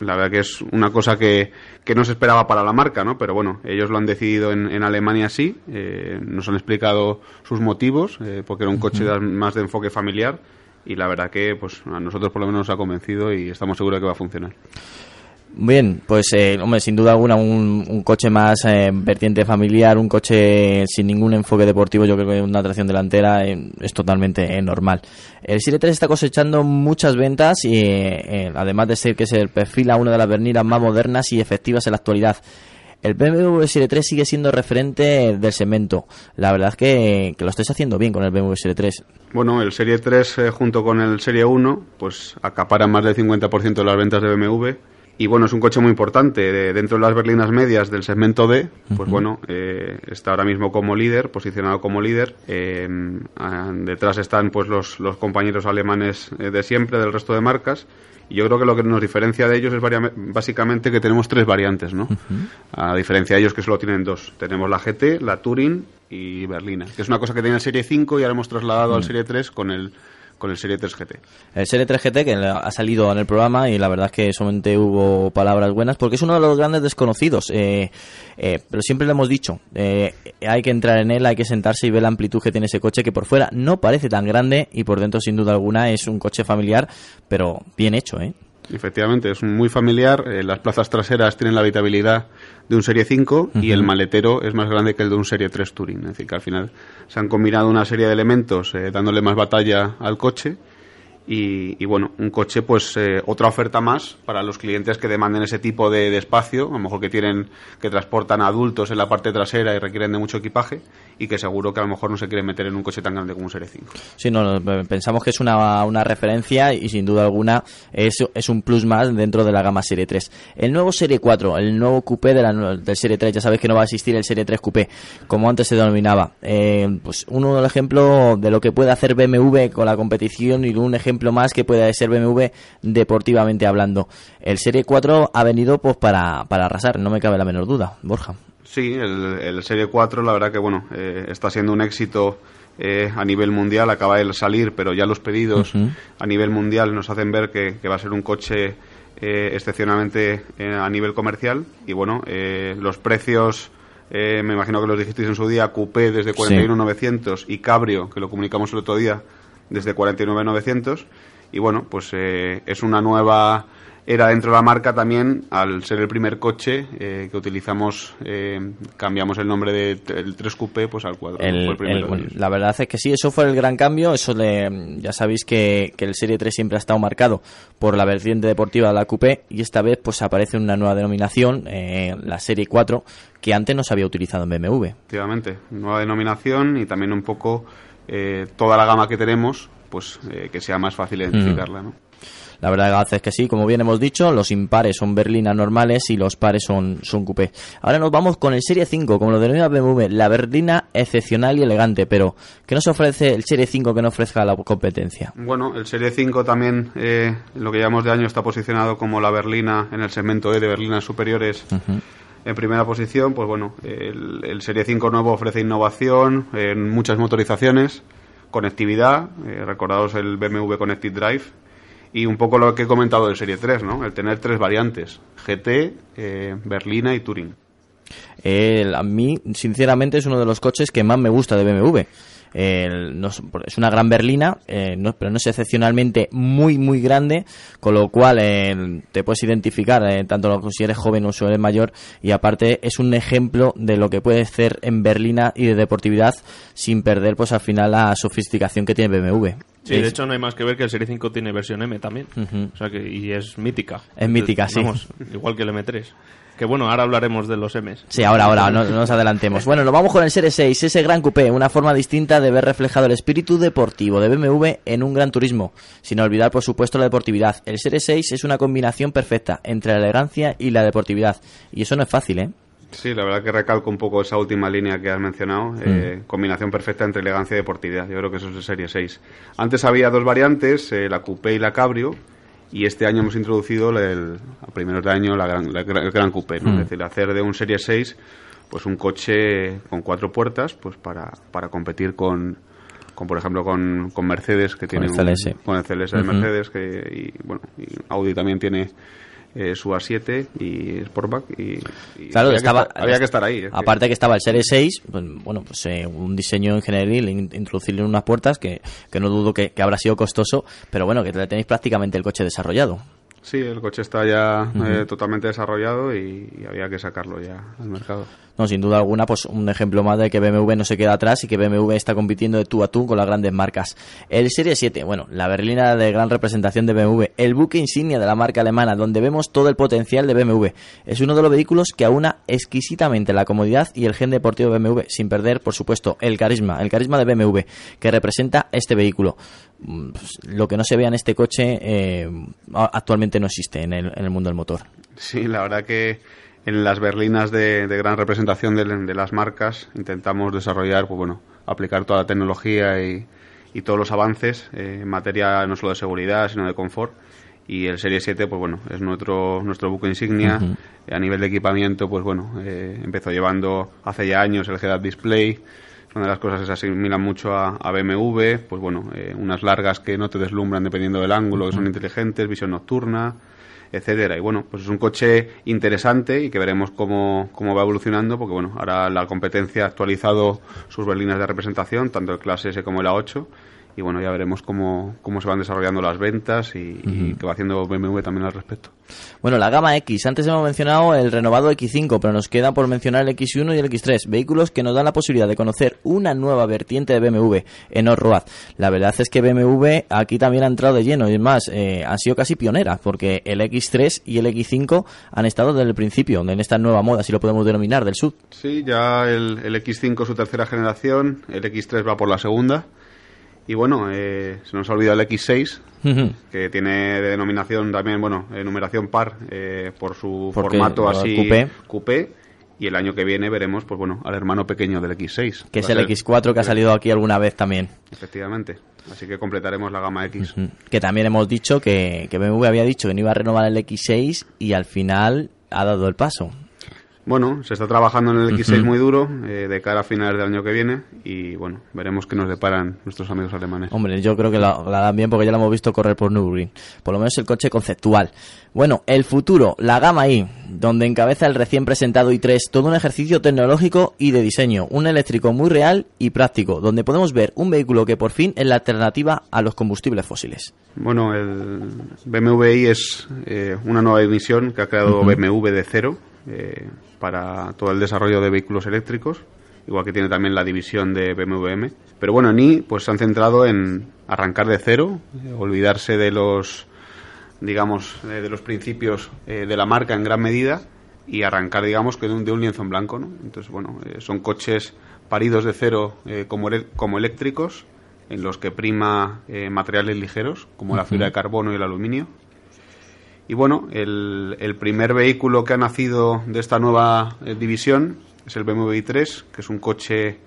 la verdad que es una cosa que, que no se esperaba para la marca, ¿no? Pero bueno, ellos lo han decidido en, en Alemania así, eh, nos han explicado sus motivos, eh, porque era un coche de- más de enfoque familiar y la verdad que pues a nosotros por lo menos nos ha convencido y estamos seguros de que va a funcionar. Bien, pues eh, hombre, sin duda alguna un, un coche más eh, vertiente familiar, un coche sin ningún enfoque deportivo, yo creo que una tracción delantera eh, es totalmente eh, normal. El Serie 3 está cosechando muchas ventas y eh, además de ser que se perfila una de las berlinas más modernas y efectivas en la actualidad. El BMW Serie 3 sigue siendo referente del segmento. La verdad es que, lo estáis haciendo bien con el BMW Serie 3. Bueno, el Serie 3 eh, junto con el Serie 1 pues acaparan más del 50% de las ventas de BMW y bueno, es un coche muy importante. De- dentro de las berlinas medias del segmento D, pues bueno, eh, está ahora mismo como líder, posicionado como líder. Eh, ah, detrás están pues los, los compañeros alemanes eh, de siempre, del resto de marcas. Y yo creo que lo que nos diferencia de ellos es básicamente que tenemos tres variantes, ¿no? A diferencia de ellos que solo tienen dos. Tenemos la GT, la Touring y Berlina, que es una cosa que tenía el Serie 5 y ahora hemos trasladado al Serie 3 con el, con el Serie 3 GT. El Serie 3 GT que ha salido en el programa y la verdad es que solamente hubo palabras buenas porque es uno de los grandes desconocidos. eh, eh, pero siempre lo hemos dicho, eh, hay que entrar en él, hay que sentarse y ver la amplitud que tiene ese coche que por fuera no parece tan grande y por dentro sin duda alguna es un coche familiar, pero bien hecho, ¿eh? Efectivamente, es muy familiar. eh, las plazas traseras tienen la habitabilidad de un Serie 5 y el maletero es más grande que el de un Serie 3 Touring. Es decir, que al final se han combinado una serie de elementos eh, dándole más batalla al coche. Y, bueno, un coche, pues eh, otra oferta más para los clientes que demanden ese tipo de, espacio, a lo mejor que tienen, que transportan adultos en la parte trasera y requieren de mucho equipaje y que seguro que a lo mejor no se quieren meter en un coche tan grande como un Serie 5. Sí, no, no, pensamos que es una, una referencia y sin duda alguna es, es un plus más dentro de la gama Serie 3. El nuevo Serie 4, el nuevo coupé de la, del Serie 3, ya sabéis que no va a existir el Serie 3 coupé, como antes se denominaba. Eh, pues uno de los ejemplos de lo que puede hacer BMW con la competición y un ejemplo más que puede ser BMW deportivamente hablando. El Serie 4 ha venido pues para, para arrasar, no me cabe la menor duda, Borja. Sí, el, el Serie 4 la verdad que bueno eh, está siendo un éxito eh, a nivel mundial, acaba de salir, pero ya los pedidos a nivel mundial nos hacen ver que, que va a ser un coche eh, excepcionalmente eh, a nivel comercial y bueno, eh, los precios... eh, me imagino que los dijisteis en su día, Coupé desde 41.900 y Cabrio, que lo comunicamos el otro día, desde 49.900. Y bueno, pues eh, es una nueva era dentro de la marca también, al ser el primer coche eh, que utilizamos, eh, cambiamos el nombre del 3 Coupé pues al 4. El- de la verdad es que sí, eso fue el gran cambio. Eso le, ya sabéis que, que el Serie 3 siempre ha estado marcado por la vertiente deportiva de la Coupé y esta vez pues aparece una nueva denominación, eh, la Serie 4, que antes no se había utilizado en BMW. Efectivamente, nueva denominación y también un poco eh, toda la gama que tenemos, pues eh, que sea más fácil identificarla, ¿no? La verdad es que sí, como bien hemos dicho, los impares son berlinas normales y los pares son, son coupé. Ahora nos vamos con el Serie 5, como lo denomina BMW, la berlina excepcional y elegante, pero ¿qué nos ofrece el Serie 5 que no ofrezca la competencia? Bueno, el Serie 5 también, eh, en lo que llamamos de año, está posicionado como la berlina en el segmento E de berlinas superiores. En primera posición, pues bueno, el, el Serie 5 nuevo ofrece innovación en muchas motorizaciones, conectividad, eh, recordados el BMW Connected Drive, y un poco lo que he comentado del Serie 3, ¿no? El tener tres variantes, GT, eh, Berlina y Touring. El- a mí, sinceramente, es uno de los coches que más me gusta de BMW. El- no es, una gran berlina, eh, no- pero no es excepcionalmente muy, muy grande, con lo cual eh, te puedes identificar eh, tanto si eres joven o si eres mayor, y aparte es un ejemplo de lo que puede ser en berlina y de deportividad sin perder, pues al final, la sofisticación que tiene BMW. Sí, de hecho no hay más que ver que el Serie 5 tiene versión M también. O sea que, y es mítica. Es mítica, sí. Vamos, igual que el M3. Que bueno, ahora hablaremos de los M's. Sí, ahora, ahora, no, no nos adelantemos. Bueno, nos vamos con el Serie 6, ese gran coupé, una forma distinta de ver reflejado el espíritu deportivo de BMW en un gran turismo, sin olvidar, por supuesto, la deportividad. El Serie 6 es una combinación perfecta entre la elegancia y la deportividad, y eso no es fácil, ¿eh? Sí, la verdad que recalco un poco esa última línea que has mencionado, eh, combinación perfecta entre elegancia y deportividad. Yo creo que eso es de Serie 6. Antes había dos variantes, eh, la Coupé y la Cabrio, y este año hemos introducido el, a primeros de año la gran, la el Gran Coupé, ¿no? Mm. es decir, hacer de un Serie 6 pues un coche con cuatro puertas pues para, para competir con, con por ejemplo con, con Mercedes que tiene el un- CLS. con el CLS de. Mercedes que y bueno y Audi también tiene eh, su A7 y Sportback y, y Claro, había, estaba, que estar, había que estar ahí. es Aparte que estaba el Serie 6, pues, bueno, pues eh, un diseño en general, in- introducirle unas puertas que, que no dudo que, que habrá sido costoso, pero bueno, que tenéis prácticamente el coche desarrollado. Sí, el coche está ya eh, totalmente desarrollado y, y había que sacarlo ya al mercado. No, sin duda alguna, pues un ejemplo más de que BMW no se queda atrás y que BMW está compitiendo de tú a tú con las grandes marcas. El Serie 7, bueno, la berlina de gran representación de BMW, el buque insignia de la marca alemana, donde vemos todo el potencial de BMW. Es uno de los vehículos que aúna exquisitamente la comodidad y el gen deportivo de BMW, sin perder, por supuesto, el carisma, el carisma de BMW, que representa este vehículo. Mm, pues, lo que no se vea en este coche eh, actualmente no existe en el, en el mundo del motor. Sí, la verdad que en las berlinas de, de gran representación de, de las marcas intentamos desarrollar, pues bueno, aplicar toda la tecnología y, y todos los avances eh, en materia no solo de seguridad, sino de confort. Y el Serie 7, pues bueno, es nuestro, nuestro buque insignia. A nivel de equipamiento, pues bueno, eh, empezó llevando hace ya años el head-up display. Una de las cosas que se asimilan mucho a, a BMW, pues bueno, eh, unas largas que no te deslumbran dependiendo del ángulo, que son inteligentes, visión nocturna, etcétera. Y bueno, pues es un coche interesante y que veremos cómo, cómo va evolucionando, porque bueno, ahora la competencia ha actualizado sus berlinas de representación, tanto el Clase S como el A8. Y bueno, ya veremos cómo, cómo se van desarrollando las ventas y, y qué va haciendo BMW también al respecto. Bueno, la gama X. Antes hemos mencionado el renovado X5, pero nos queda por mencionar el X1 y el X3. Vehículos que nos dan la posibilidad de conocer una nueva vertiente de BMW en off-road. La verdad es que BMW aquí también ha entrado de lleno. Y es más, eh, han sido casi pioneras, porque el X3 y el X5 han estado desde el principio, en esta nueva moda, si lo podemos denominar, del sud. Sí, ya el, el X5 es su tercera generación, el X3 va por la segunda. Y bueno, eh, se nos ha olvidado el X6, que tiene de denominación también, bueno, numeración par eh, por su Porque, formato así coupé. coupé. Y el año que viene veremos, pues bueno, al hermano pequeño del X6. que es el ser- X4 que ha salido aquí alguna vez también. Efectivamente. Así que completaremos la gama X. Que también hemos dicho que, que BMW había dicho que no iba a renovar el X6 y al final ha dado el paso. Bueno, se está trabajando en el X6 Ujú. muy duro eh, de cara a finales del año que viene y bueno, veremos qué nos deparan nuestros amigos alemanes. Hombre, yo creo que la, la dan bien porque ya la hemos visto correr por Nürburgring. Por lo menos el coche conceptual. Bueno, el futuro, la gama I, donde encabeza el recién presentado i3, todo un ejercicio tecnológico y de diseño, un eléctrico muy real y práctico, donde podemos ver un vehículo que por fin es la alternativa a los combustibles fósiles. Bueno, el BMW i es eh, una nueva división que ha creado Ujú. BMW de cero eh, para todo el desarrollo de vehículos eléctricos, igual que tiene también la división de BMW M. Pero bueno, en i pues se han centrado en arrancar de cero, eh, olvidarse de los digamos eh, de los principios eh, de la marca en gran medida y arrancar digamos que de un, de un lienzo en blanco, ¿no? Entonces bueno, son coches paridos de cero eh, como, como eléctricos en los que prima materiales ligeros como la fibra de carbono y el aluminio. Y bueno, el, el primer vehículo que ha nacido de esta nueva eh, división es el BMW i3, que es un coche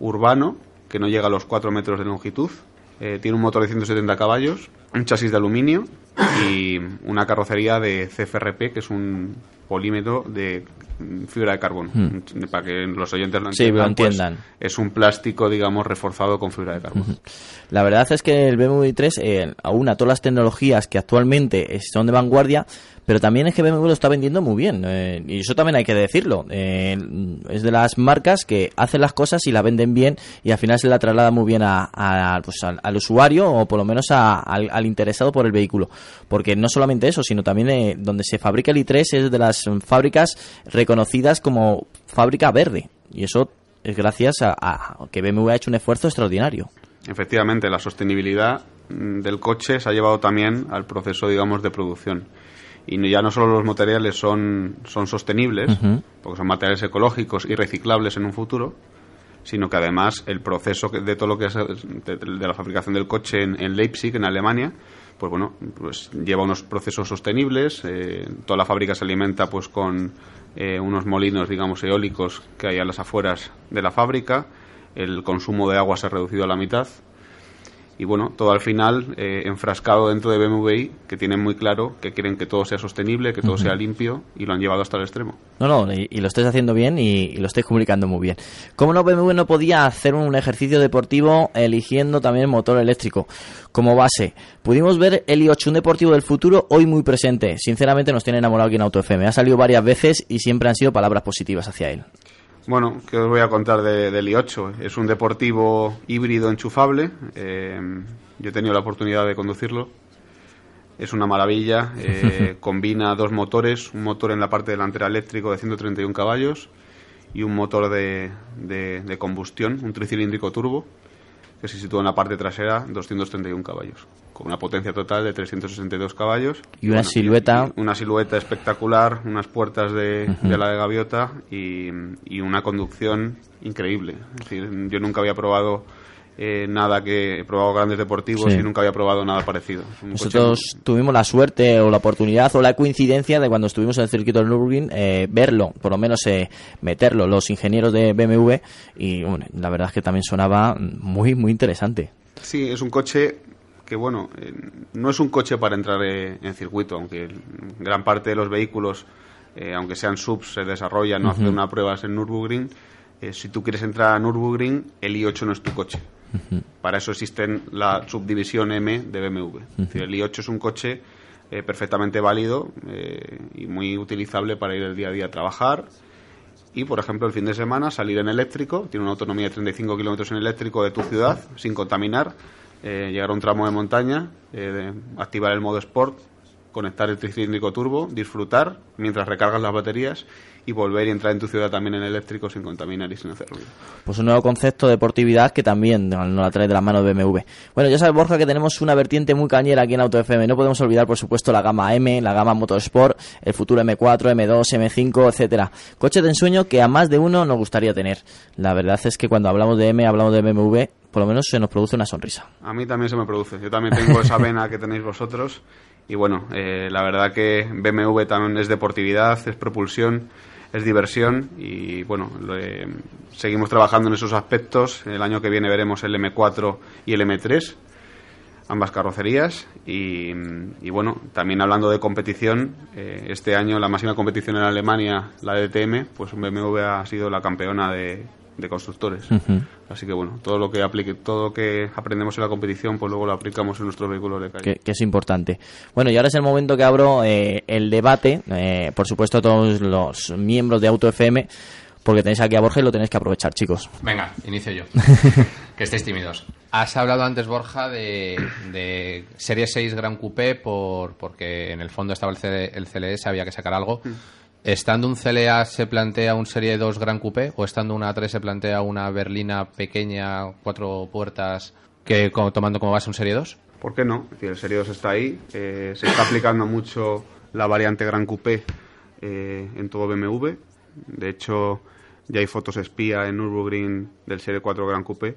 urbano que no llega a los 4 metros de longitud. Eh, tiene un motor de 170 caballos, un chasis de aluminio y una carrocería de CFRP, que es un polímetro de mm, fibra de carbono. Hmm. Para que los oyentes lo Sí, entiendan, lo pues, entiendan. es un plástico, digamos, reforzado con fibra de carbono. La verdad es que el BMW i3 eh, aúna todas las tecnologías que actualmente son de vanguardia, pero también es que BMW lo está vendiendo muy bien. eh, y eso también hay que decirlo. eh, es de las marcas que hacen las cosas y la venden bien y al final se la traslada muy bien a, a, pues, al, al usuario o por lo menos a- al, al interesado por el vehículo. Porque no solamente eso, sino también eh, donde se fabrica el i3 es de las fábricas reconocidas como fábrica verde. Y eso es gracias a, a que BMW ha hecho un esfuerzo extraordinario. Efectivamente, la sostenibilidad mm, del coche se ha llevado también al proceso, digamos, de producción. Y ya no solo los materiales son, son sostenibles, porque son materiales ecológicos y reciclables en un futuro, sino que además el proceso de todo lo que es de, de la fabricación del coche en, en Leipzig, en Alemania, pues bueno, pues lleva unos procesos sostenibles. eh, toda la fábrica se alimenta pues con eh, unos molinos, digamos, eólicos que hay a las afueras de la fábrica. El consumo de agua se ha reducido a la mitad. Y bueno, todo al final eh, enfrascado dentro de BMW que tienen muy claro que quieren que todo sea sostenible, que todo sea limpio y lo han llevado hasta el extremo. No, no, y, y lo estáis haciendo bien y, y lo estáis comunicando muy bien. ¿Cómo no BMW no podía hacer un ejercicio deportivo eligiendo también motor eléctrico como base? Pudimos ver el i8, un deportivo del futuro, hoy muy presente. Sinceramente nos tiene enamorado aquí en Auto FM. Ha salido varias veces y siempre han sido palabras positivas hacia él. Bueno, ¿qué os voy a contar de- del i8? Es un deportivo híbrido enchufable. eh, yo he tenido la oportunidad de conducirlo. Es una maravilla. eh, combina dos motores, un motor en la parte delantera eléctrico de 131 caballos y un motor de, de- de combustión, un tricilíndrico turbo, que se sitúa en la parte trasera, 231 caballos, con una potencia total de 362 caballos. Y una silueta- y una silueta espectacular, unas puertas de, de la de gaviota y, y una conducción increíble. Es decir, yo nunca había probado eh, nada que he probado grandes deportivos Sí. y nunca había probado nada parecido. Coche Nosotros tuvimos la suerte o la oportunidad o la coincidencia de cuando estuvimos en el circuito del Nürburgring eh, verlo, por lo menos eh, meterlo los ingenieros de BMW y bueno, la verdad es que también sonaba muy muy interesante. Sí, es un coche que, bueno, eh, no es un coche para entrar eh, en circuito, aunque gran parte de los vehículos, eh, aunque sean subs, se desarrollan o hacen una pruebas en Nürburgring. Si tú quieres entrar a Nürburgring, el i8 no es tu coche. Para eso existen la subdivisión M de BMW. El i8 es un coche eh, perfectamente válido eh, y muy utilizable para ir el día a día a trabajar, y, por ejemplo, el fin de semana salir en eléctrico, tiene una autonomía de 35 kilómetros en eléctrico de tu ciudad, sin contaminar, eh, llegar a un tramo de montaña, de- activar el modo Sport, conectar el tricilíndrico turbo, disfrutar mientras recargas las baterías y volver y entrar en tu ciudad también en eléctrico sin contaminar y sin hacer ruido. Pues un nuevo concepto de deportividad que también nos la trae de la mano de BMW. Bueno, ya sabes, Borja, que tenemos una vertiente muy cañera aquí en Auto FM. No podemos olvidar, por supuesto, la gama M, la gama Motorsport, el futuro M4, M2, M5, etcétera. Coches de ensueño que a más de uno nos gustaría tener. La verdad es que cuando hablamos de M, hablamos de BMW, por lo menos se nos produce una sonrisa. A mí también se me produce. Yo también tengo esa vena que tenéis vosotros. Y bueno, eh, la verdad que BMW también es deportividad, es propulsión, es diversión. Y bueno, eh, seguimos trabajando en esos aspectos. El año que viene veremos el M4 y el M3, ambas carrocerías. Y, bueno, también hablando de competición, eh, este año la máxima competición en Alemania, la DTM, pues BMW ha sido la campeona de, de constructores. Así que bueno, todo lo que aplique, todo lo que aprendemos en la competición, pues luego lo aplicamos en nuestros vehículos de calle. que, que es importante. Bueno, y ahora es el momento que abro eh, el debate, eh, por supuesto todos los miembros de Auto FM, porque tenéis aquí a Borja y lo tenéis que aprovechar, chicos. Venga, inicio yo. que estéis tímidos. Has hablado antes, Borja, de, de Serie 6 Gran Coupé por, porque en el fondo estaba el, CD el CLS, había que sacar algo. ¿Estando un CLA se plantea un Serie 2 Gran Coupé o estando una 3 se plantea una berlina pequeña, cuatro puertas, que como- tomando como base un Serie 2? ¿Por qué no? Es el Serie 2 está ahí, eh, se está aplicando mucho la variante Gran Coupé eh, en todo BMW. De hecho, ya hay fotos espía en Nürburgring del Serie 4 Gran Coupé.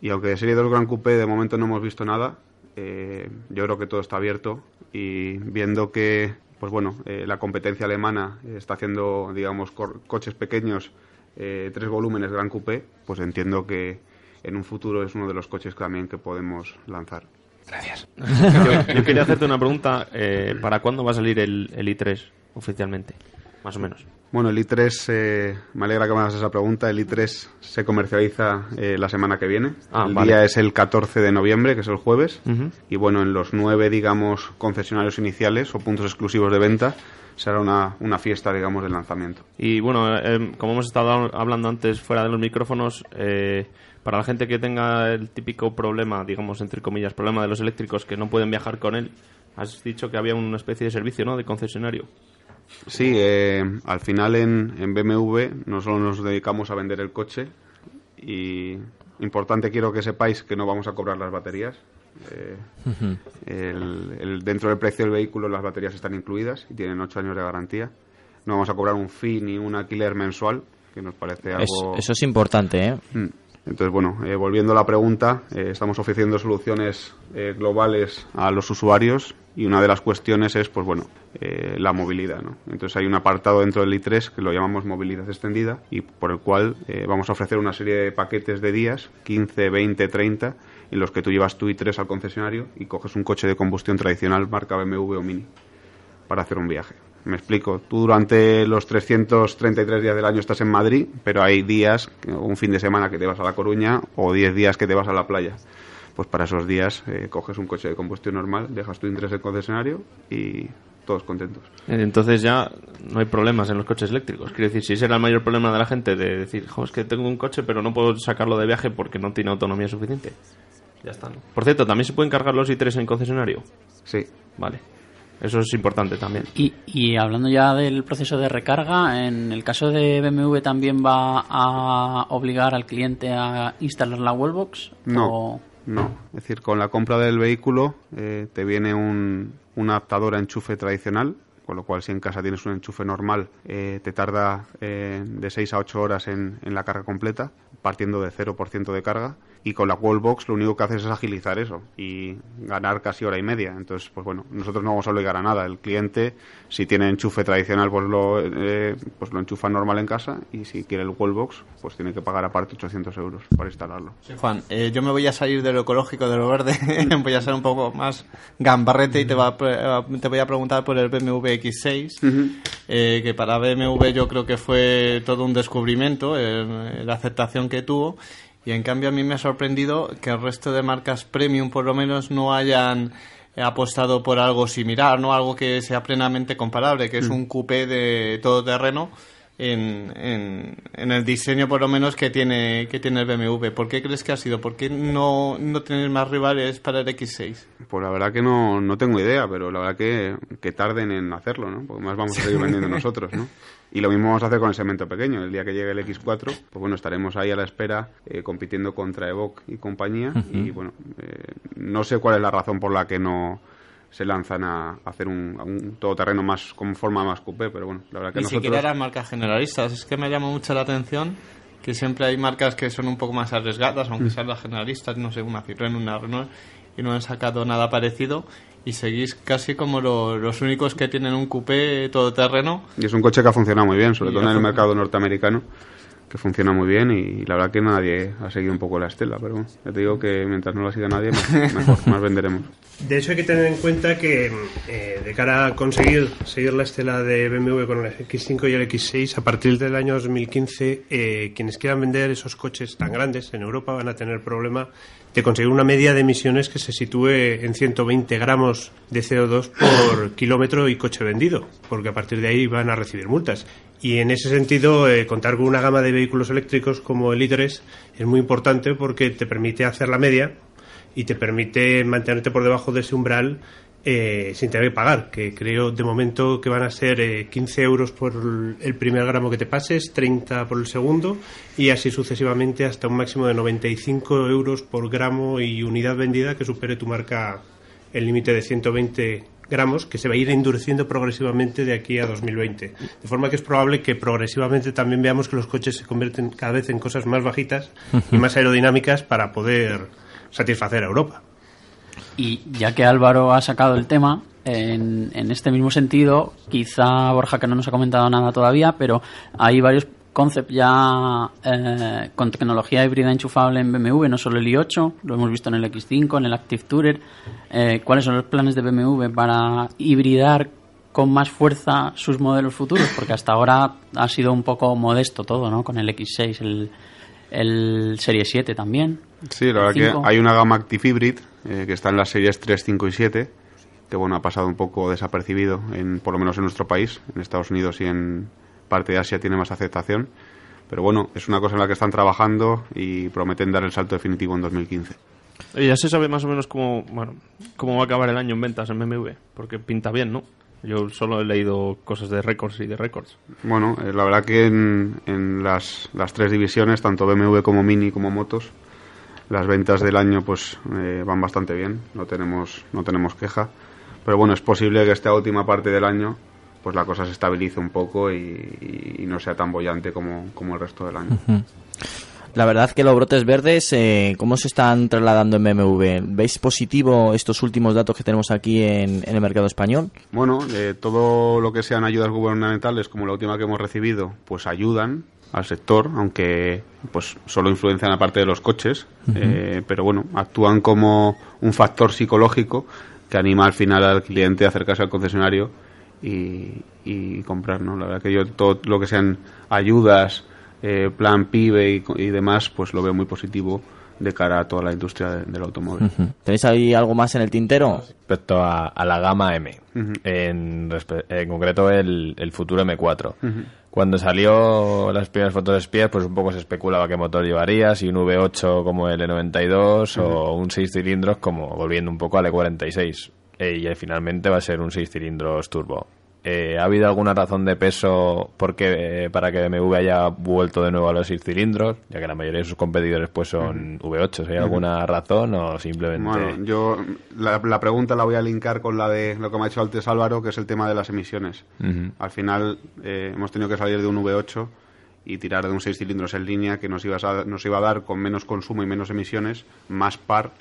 Y aunque de Serie 2 Gran Coupé de momento no hemos visto nada, eh, yo creo que todo está abierto y viendo que pues bueno, eh, la competencia alemana está haciendo, digamos, coches pequeños, eh, tres volúmenes Gran Coupé, pues entiendo que en un futuro es uno de los coches también que podemos lanzar. Yo, yo quería hacerte una pregunta. eh, ¿Para cuándo va a salir el, el i3 oficialmente? Más o menos. Bueno, el i3, eh, me alegra que me hagas esa pregunta. El i3 se comercializa eh, la semana que viene. Ah, el vale. día es el 14 de noviembre, que es el jueves. Y bueno, en los nueve, digamos, concesionarios iniciales o puntos exclusivos de venta, será una, una fiesta, digamos, del lanzamiento. Y bueno, eh, como hemos estado hablando antes fuera de los micrófonos, eh, para la gente que tenga el típico problema, digamos, entre comillas, problema de los eléctricos que no pueden viajar con él, has dicho que había una especie de servicio, ¿no? De concesionario. Sí, eh, al final en, en BMW no solo nos dedicamos a vender el coche y importante quiero que sepáis que no vamos a cobrar las baterías. Eh, el- el- dentro del precio del vehículo las baterías están incluidas y tienen 8 años de garantía. No vamos a cobrar un fee ni un alquiler mensual, que nos parece Es- algo... eso es importante, ¿eh? Mm. Entonces, bueno, eh, volviendo a la pregunta, eh, estamos ofreciendo soluciones eh, globales a los usuarios y una de las cuestiones es, pues bueno, eh, la movilidad. ¿no? Entonces hay un apartado dentro del i3 que lo llamamos movilidad extendida y por el cual vamos a ofrecer una serie de paquetes de días, 15, 20, 30, en los que tú llevas tu i3 al concesionario y coges un coche de combustión tradicional marca BMW o Mini para hacer un viaje. Me explico, tú durante los 333 días del año estás en Madrid, pero hay días, un fin de semana que te vas a La Coruña o 10 días que te vas a la playa. Pues para esos días eh, coges un coche de combustión normal, dejas tu interés en concesionario y todos contentos. Entonces ya no hay problemas en los coches eléctricos. Quiero decir, si ese era el mayor problema de la gente, de decir, "Jo, es que tengo un coche pero no puedo sacarlo de viaje porque no tiene autonomía suficiente. Ya está. ¿no? Por cierto, ¿también se pueden cargar los i3 en concesionario? Sí. Vale. Eso es importante también. Y, y hablando ya del proceso de recarga, en el caso de BMW también va a obligar al cliente a instalar la wallbox. No, o- no. Es decir, con la compra del vehículo eh, te viene un, un adaptador a enchufe tradicional, con lo cual si en casa tienes un enchufe normal eh, te tarda eh, de 6 a 8 horas en, en la carga completa, partiendo de 0% de carga. Y con la wallbox lo único que haces es agilizar eso y ganar casi hora y media. Entonces, pues bueno, nosotros no vamos a obligar a nada. El cliente, si tiene enchufe tradicional, pues lo, eh, pues lo enchufa normal en casa y si quiere el wallbox, pues tiene que pagar aparte 800 euros para instalarlo. Juan, eh, yo me voy a salir de lo ecológico, de lo verde, voy a ser un poco más gambarrete y te, va a eh, te voy a preguntar por el BMW X6, eh, que para BMW yo creo que fue todo un descubrimiento, eh, la aceptación que tuvo, y en cambio a mí me ha sorprendido que el resto de marcas premium por lo menos no hayan apostado por algo similar, no algo que sea plenamente comparable, que es Mm. un coupé de todoterreno en, en, en el diseño por lo menos que tiene que tiene el BMW. ¿Por qué crees que ha sido? ¿Por qué no, no tener más rivales para el X6? Pues la verdad que no, no tengo idea, pero la verdad que, que tarden en hacerlo, ¿no? Porque más vamos a seguir vendiendo nosotros, ¿no? Y lo mismo vamos a hacer con el segmento pequeño. El día que llegue el X4, pues bueno, estaremos ahí a la espera eh, compitiendo contra Evoque y compañía. Y bueno, eh, no sé cuál es la razón por la que no se lanzan a hacer un, un todoterreno más con forma más coupé, pero bueno, la verdad que Ni nosotros... siquiera eran marcas generalistas. Es que me llama mucho la atención que siempre hay marcas que son un poco más arriesgadas, aunque sean las generalistas, no sé, una Citroën, una Renault, y no han sacado nada parecido. Y seguís casi como lo- los únicos que tienen un coupé todoterreno. Y es un coche que ha funcionado muy bien, sobre Y todo en el mercado norteamericano, que funciona muy bien y la verdad que nadie ha seguido un poco la estela, pero bueno, ya te digo que mientras no la siga nadie, más, mejor, más venderemos. De hecho, hay que tener en cuenta que eh, de cara a conseguir seguir la estela de BMW con el X5 y el X6, a partir del año 2015, eh, quienes quieran vender esos coches tan grandes en Europa van a tener problema de conseguir una media de emisiones que se sitúe en 120 gramos de CO2 por kilómetro y coche vendido, porque a partir de ahí van a recibir multas. Y en ese sentido, eh, contar con una gama de vehículos eléctricos como el i3 es muy importante porque te permite hacer la media y te permite mantenerte por debajo de ese umbral eh, sin tener que pagar, que creo de momento que van a ser eh, 15 euros por el primer gramo que te pases, 30 por el segundo y así sucesivamente hasta un máximo de 95 euros por gramo y unidad vendida que supere tu marca el límite de 120 gramos que se va a ir endureciendo progresivamente de aquí a 2020. De forma que es probable que progresivamente también veamos que los coches se convierten cada vez en cosas más bajitas y más aerodinámicas para poder satisfacer a Europa. Y ya que Álvaro ha sacado el tema, en, en este mismo sentido, quizá Borja, que no nos ha comentado nada todavía, pero hay varios concepts ya eh, con tecnología híbrida enchufable en BMW, no solo el i8, lo hemos visto en el X5, en el Active Tourer. Eh, ¿Cuáles son los planes de BMW para hibridar con más fuerza sus modelos futuros? Porque hasta ahora ha sido un poco modesto todo, ¿no? Con el X6, el, el Serie 7 también. Sí, la verdad que hay una gama Active Hybrid eh, que está en las series 3, 5 y 7, que bueno, ha pasado un poco desapercibido, en, por lo menos en nuestro país, en Estados Unidos y en parte de Asia tiene más aceptación. Pero bueno, es una cosa en la que están trabajando y prometen dar el salto definitivo en 2015. Y ya se sabe más o menos cómo, bueno, cómo va a acabar el año en ventas en BMW, porque pinta bien, ¿no? Yo solo he leído cosas de récords y de récords. Bueno, eh, la verdad que en, en las, las tres divisiones, tanto BMW como Mini como Motos, las ventas del año pues eh, van bastante bien, no tenemos, no tenemos queja. Pero bueno, es posible que esta última parte del año pues la cosa se estabilice un poco y, no sea tan bollante como, como el resto del año. La verdad que los brotes verdes, eh, ¿cómo se están trasladando en BMW? ¿Veis positivo estos últimos datos que tenemos aquí en, en el mercado español? Bueno, eh, todo lo que sean ayudas gubernamentales, como la última que hemos recibido, pues ayudan al sector, aunque pues solo influencian la parte de los coches, eh, pero bueno, actúan como un factor psicológico que anima al final al cliente a acercarse al concesionario y, y comprar, ¿no? La verdad que yo todo lo que sean ayudas, eh, plan PIBE y, demás, pues lo veo muy positivo de cara a toda la industria de- del automóvil. ¿Tenéis ahí algo más en el tintero? Respecto a, a la gama M, en, concreto el, el futuro M4. Cuando salió las primeras fotos de espías, pues un poco se especulaba qué motor llevaría, si un V8 como el E92 o un 6 cilindros como volviendo un poco al E46. Eh, y eh, finalmente va a ser un 6 cilindros turbo. Eh, ¿Ha habido alguna razón de peso porque, eh, para que BMW haya vuelto de nuevo a los 6 cilindros? Ya que la mayoría de sus competidores pues son V8. ¿Hay alguna razón o simplemente...? Bueno, yo la, la pregunta la voy a linkar con la de lo que me ha hecho antes Álvaro, que es el tema de las emisiones. Al final eh, hemos tenido que salir de un V8 y tirar de un 6 cilindros en línea que nos iba, a, nos iba a dar con menos consumo y menos emisiones, más par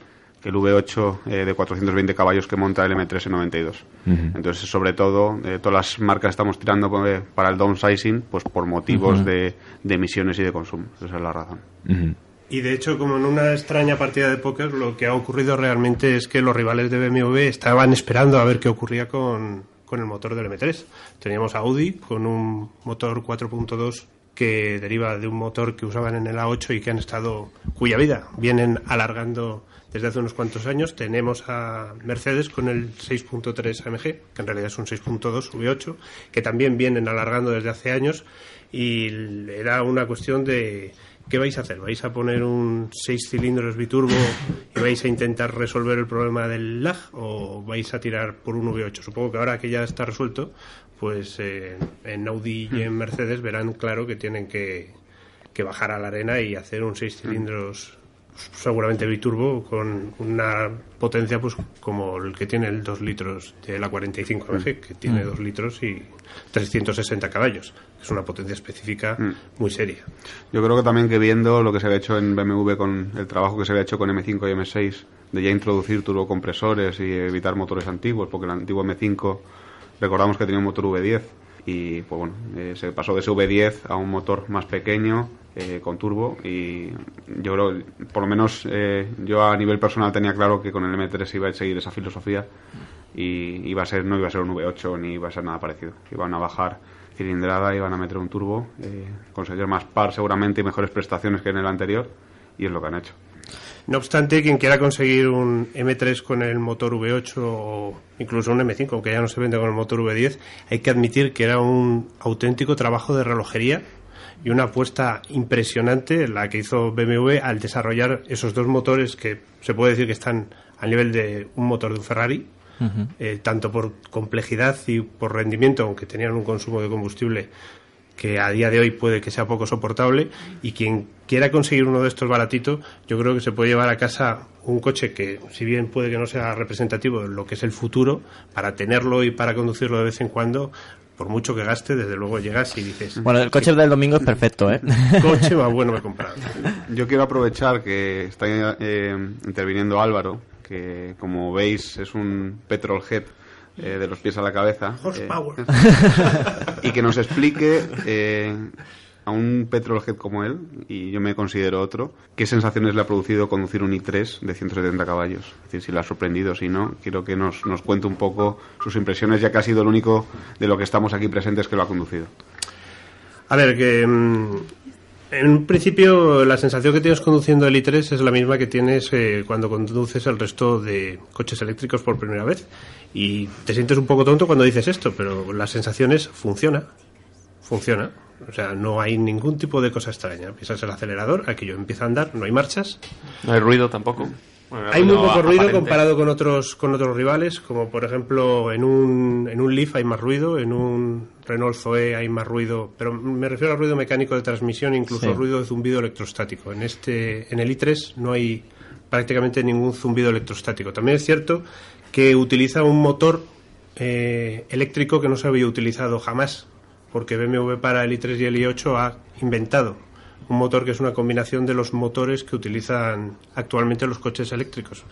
que el V8 eh, de 420 caballos que monta el M3 en 92. Entonces, sobre todo, eh, todas las marcas estamos tirando eh, para el downsizing pues por motivos de, de emisiones y de consumo. Esa es la razón. Y de hecho, como en una extraña partida de póker, lo que ha ocurrido realmente es que los rivales de BMW estaban esperando a ver qué ocurría con, con el motor del M3. Teníamos a Audi con un motor 4.2 que deriva de un motor que usaban en el A8 y que han estado, cuya vida vienen alargando desde hace unos cuantos años. Tenemos a Mercedes con el 6.3 AMG, que en realidad es un 6.2 V8, que también vienen alargando desde hace años y era una cuestión de ¿qué vais a hacer? ¿Vais a poner un 6 cilindros biturbo y vais a intentar resolver el problema del lag o vais a tirar por un V8? Supongo que ahora que ya está resuelto, pues eh, en Audi y en Mercedes verán claro que tienen que, que bajar a la arena y hacer un 6 cilindros seguramente biturbo con una potencia pues como el que tiene el 2 litros de la 45 AMG que tiene 2 litros y 360 caballos es una potencia específica muy seria. Yo creo que también que viendo lo que se había hecho en BMW con el trabajo que se había hecho con M5 y M6, de ya introducir turbocompresores y evitar motores antiguos, porque el antiguo M5 recordamos que tenía un motor V10 y pues bueno, eh, se pasó de ese V10 a un motor más pequeño eh, con turbo y yo creo, por lo menos eh, yo a nivel personal tenía claro que con el M3 iba a seguir esa filosofía y iba a ser no iba a ser un V8 ni iba a ser nada parecido. Iban a bajar cilindrada, iban a meter un turbo, eh, conseguir más par seguramente y mejores prestaciones que en el anterior y es lo que han hecho. No obstante, quien quiera conseguir un M3 con el motor V8 o incluso un M5, aunque ya no se vende con el motor V10, hay que admitir que era un auténtico trabajo de relojería y una apuesta impresionante la que hizo BMW al desarrollar esos dos motores que se puede decir que están al nivel de un motor de un Ferrari, eh, tanto por complejidad y por rendimiento, aunque tenían un consumo de combustible que a día de hoy puede que sea poco soportable y quien quiera conseguir uno de estos baratitos, yo creo que se puede llevar a casa un coche que, si bien puede que no sea representativo de lo que es el futuro, para tenerlo y para conducirlo de vez en cuando, por mucho que gaste, desde luego llegas y dices, Bueno, el coche del domingo es perfecto, ¿eh? "¿Qué coche más bueno me he comprado. Yo quiero aprovechar que está eh, interviniendo Álvaro, que como veis es un petrolhead eh, de los pies a la cabeza. eh, Horsepower. y que nos explique eh, a un petrolhead como él, y yo me considero otro, qué sensaciones le ha producido conducir un i3 de 170 caballos. Es decir, si le ha sorprendido, si no, quiero que nos, nos cuente un poco sus impresiones, ya que ha sido el único de lo que estamos aquí presentes que lo ha conducido. A ver, que mm, en principio la sensación que tienes conduciendo el i3 es la misma que tienes eh, cuando conduces el resto de coches eléctricos por primera vez. Y te sientes un poco tonto cuando dices esto, pero la sensación es funciona. Funciona. O sea, no hay ningún tipo de cosa extraña. Pisas el acelerador, aquello empieza a andar, no hay marchas. No hay ruido tampoco. Bueno, Hay muy poco ruido aparente. comparado con otros con otros rivales, como por ejemplo en un, en un Leaf hay más ruido, en un Renault Zoe hay más ruido, pero me refiero al ruido mecánico de transmisión, incluso Sí. ruido de zumbido electrostático. En este en el i3 no hay prácticamente ningún zumbido electrostático. También es cierto que utiliza un motor eh, eléctrico que no se había utilizado jamás, porque BMW para el i3 y el i8 ha inventado un motor que es una combinación de los motores que utilizan actualmente los coches eléctricos.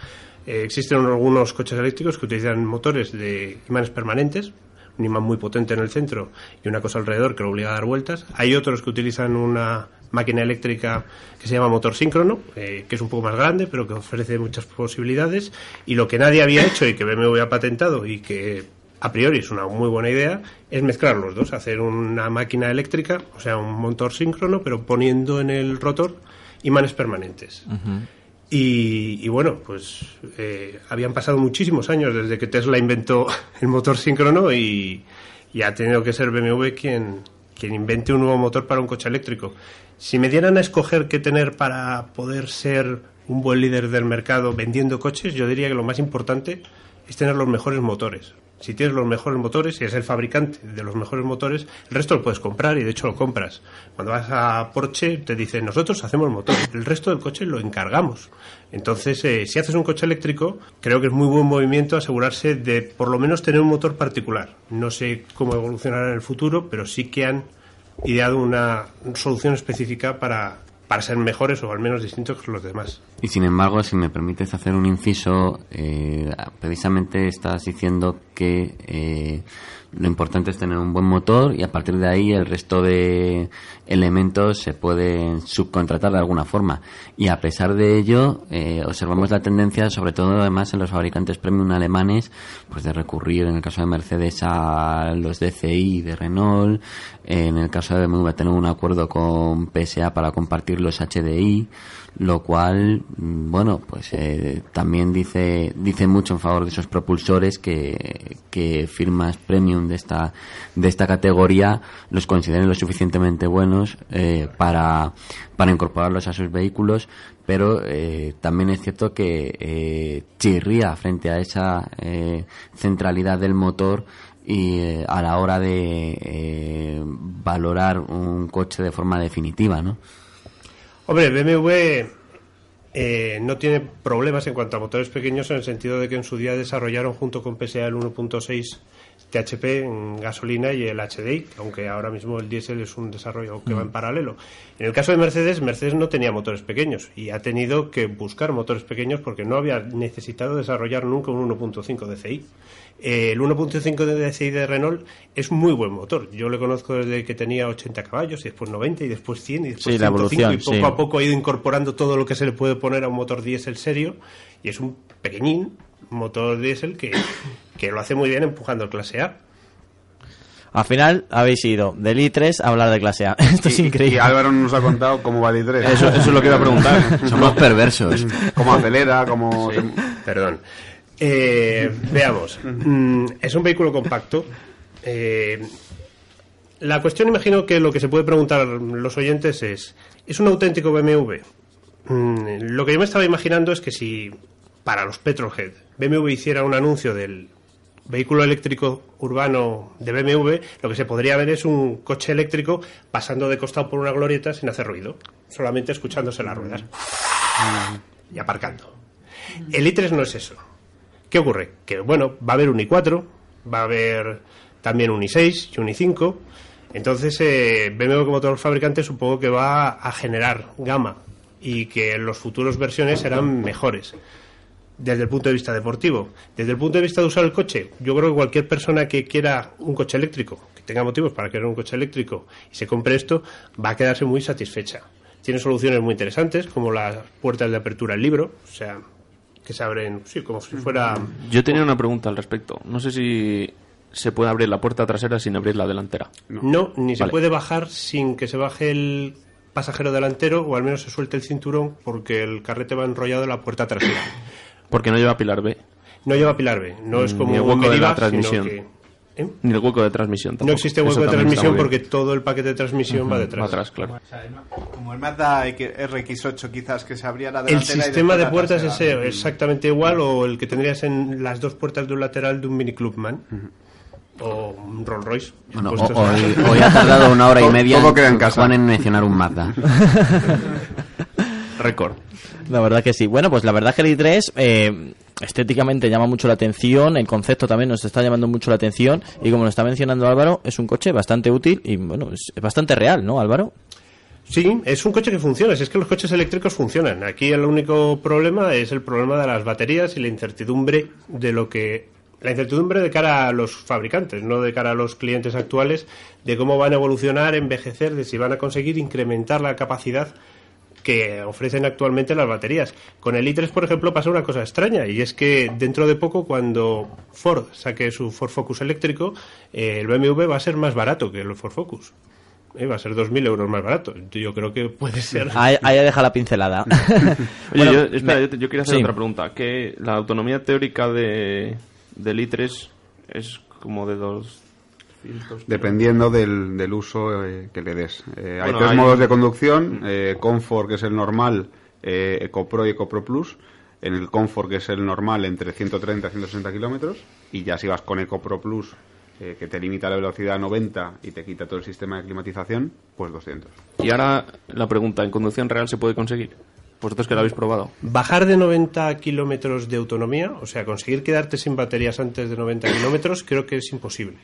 Eh, existen algunos coches eléctricos que utilizan motores de imanes permanentes, un imán muy potente en el centro y una cosa alrededor que lo obliga a dar vueltas. Hay otros que utilizan una máquina eléctrica que se llama motor síncrono, eh, que es un poco más grande, pero que ofrece muchas posibilidades. Y lo que nadie había hecho y que BMW ha patentado y que a priori es una muy buena idea, es mezclar los dos, hacer una máquina eléctrica, o sea, un motor síncrono, pero poniendo en el rotor imanes permanentes. Y, y bueno, pues eh, habían pasado muchísimos años desde que Tesla inventó el motor síncrono y, y ha tenido que ser BMW quien, quien invente un nuevo motor para un coche eléctrico. Si me dieran a escoger qué tener para poder ser un buen líder del mercado vendiendo coches, yo diría que lo más importante es tener los mejores motores. Si tienes los mejores motores y eres el fabricante de los mejores motores, el resto lo puedes comprar y de hecho lo compras. Cuando vas a Porsche te dicen, nosotros hacemos motor, el resto del coche lo encargamos. Entonces, eh, si haces un coche eléctrico, creo que es muy buen movimiento asegurarse de por lo menos tener un motor particular. No sé cómo evolucionará en el futuro, pero sí que han ideado una solución específica para, para ser mejores o al menos distintos que los demás. Y sin embargo, si me permites hacer un inciso, eh, precisamente estás diciendo que eh, lo importante es tener un buen motor y a partir de ahí el resto de elementos se pueden subcontratar de alguna forma. Y a pesar de ello, eh, observamos la tendencia, sobre todo además en los fabricantes premium alemanes, pues de recurrir en el caso de Mercedes a los DCI de Renault, en el caso de BMW tener un acuerdo con PSA para compartir los HDI, lo cual, mm, bueno, pues eh, también dice dice mucho en favor de esos propulsores que, que firmas premium de esta de esta categoría los consideren lo suficientemente buenos eh, para para incorporarlos a sus vehículos pero eh, también es cierto que eh, chirría frente a esa eh, centralidad del motor y eh, a la hora de eh, valorar un coche de forma definitiva, ¿no? Hombre, BMW eh, no tiene problemas en cuanto a motores pequeños en el sentido de que en su día desarrollaron junto con PSA el 1.6 THP en gasolina y el HDI, aunque ahora mismo el diésel es un desarrollo que va en paralelo. En el caso de Mercedes, Mercedes no tenía motores pequeños y ha tenido que buscar motores pequeños porque no había necesitado desarrollar nunca un 1.5 DCI. Eh, el 1.5 de DCI de Renault es muy buen motor. Yo le conozco desde que tenía 80 caballos y después 90 y después 100 y después Sí, la 105 y poco sí. a poco ha ido incorporando todo lo que se le puede poner a un motor diésel serio y es un pequeñín motor diésel que, que lo hace muy bien empujando el clase A. Al final habéis ido del i3 a hablar de clase A. Esto es increíble. Y Álvaro nos ha contado cómo va el i3. Eso, eso es lo que iba a preguntar. Somos perversos. Cómo acelera, cómo... Perdón. Eh, veamos. Mm, es un vehículo compacto. Eh, la cuestión, imagino que lo que se puede preguntar los oyentes es: ¿es un auténtico BMW? Mm, lo que yo me estaba imaginando es que si para los Petrolhead BMW hiciera un anuncio del vehículo eléctrico urbano de BMW, lo que se podría ver es un coche eléctrico pasando de costado por una glorieta sin hacer ruido, solamente escuchándose las ruedas y aparcando. El i3 no es eso. ¿Qué ocurre? Que bueno, va a haber un i4, va a haber también un i6 y un i5. Entonces, eh, BMW como todos los fabricantes supongo que va a generar gama y que en los futuros versiones serán mejores desde el punto de vista deportivo. Desde el punto de vista de usar el coche, yo creo que cualquier persona que quiera un coche eléctrico, que tenga motivos para querer un coche eléctrico y se compre esto, va a quedarse muy satisfecha. Tiene soluciones muy interesantes, como las puertas de apertura del libro, o sea, que se abren, sí, como si fuera... Yo tenía una pregunta al respecto. No sé si se puede abrir la puerta trasera sin abrir la delantera. No, ni se puede bajar sin que se baje el pasajero delantero o al menos se suelte el cinturón porque el carrete va enrollado en la puerta trasera. Porque no lleva pilar B. No lleva pilar B, no es Mm, como un hueco de la transmisión. que- ¿eh? Ni el hueco de transmisión tampoco. No existe hueco Eso de transmisión porque todo el paquete de transmisión va detrás. Va atrás, claro. Como el Mazda RX8 quizás que se abría la El delantera sistema de puertas es exactamente igual o el que tendrías en las dos puertas de un lateral de un Mini Clubman. O un Rolls Royce. Bueno, hoy, hoy ha tardado una hora y media todo queda en casa. Juan en mencionar un Mazda. Récord. La verdad que sí. Bueno, pues la verdad que el i3 eh, estéticamente llama mucho la atención, el concepto también nos está llamando mucho la atención y como lo está mencionando Álvaro, es un coche bastante útil y bueno, es bastante real, ¿no, Álvaro? Sí, es un coche que funciona, si es que los coches eléctricos funcionan. Aquí el único problema es el problema de las baterías y la incertidumbre de lo que la incertidumbre de cara a los fabricantes, no de cara a los clientes actuales, de cómo van a evolucionar, envejecer, de si van a conseguir incrementar la capacidad que ofrecen actualmente las baterías. Con el i3, por ejemplo, pasa una cosa extraña y es que dentro de poco, cuando Ford saque su Ford Focus eléctrico, eh, el BMW va a ser más barato que el Ford Focus. Eh, va a ser 2.000 euros más barato. Yo creo que puede ser. Ahí, ahí deja la pincelada. Oye, Bueno, yo, espera, me- yo, te- yo quiero hacer sí. otra pregunta. Que la autonomía teórica de, del i3 es como de 200 Dependiendo del, del uso eh, que le des. Eh, hay tres hay- modos de conducción. eh, Comfort, que es el normal, eh, EcoPro y EcoPro Plus. En el Comfort, que es el normal, entre 130 y 160 kilómetros. Y ya si vas con EcoPro Plus, eh, que te limita la velocidad a 90 y te quita todo el sistema de climatización, pues 200. Y ahora la pregunta, ¿en conducción real se puede conseguir? Vosotros que lo habéis probado. Bajar de 90 kilómetros de autonomía, o sea, conseguir quedarte sin baterías antes de 90 kilómetros, creo que es imposible.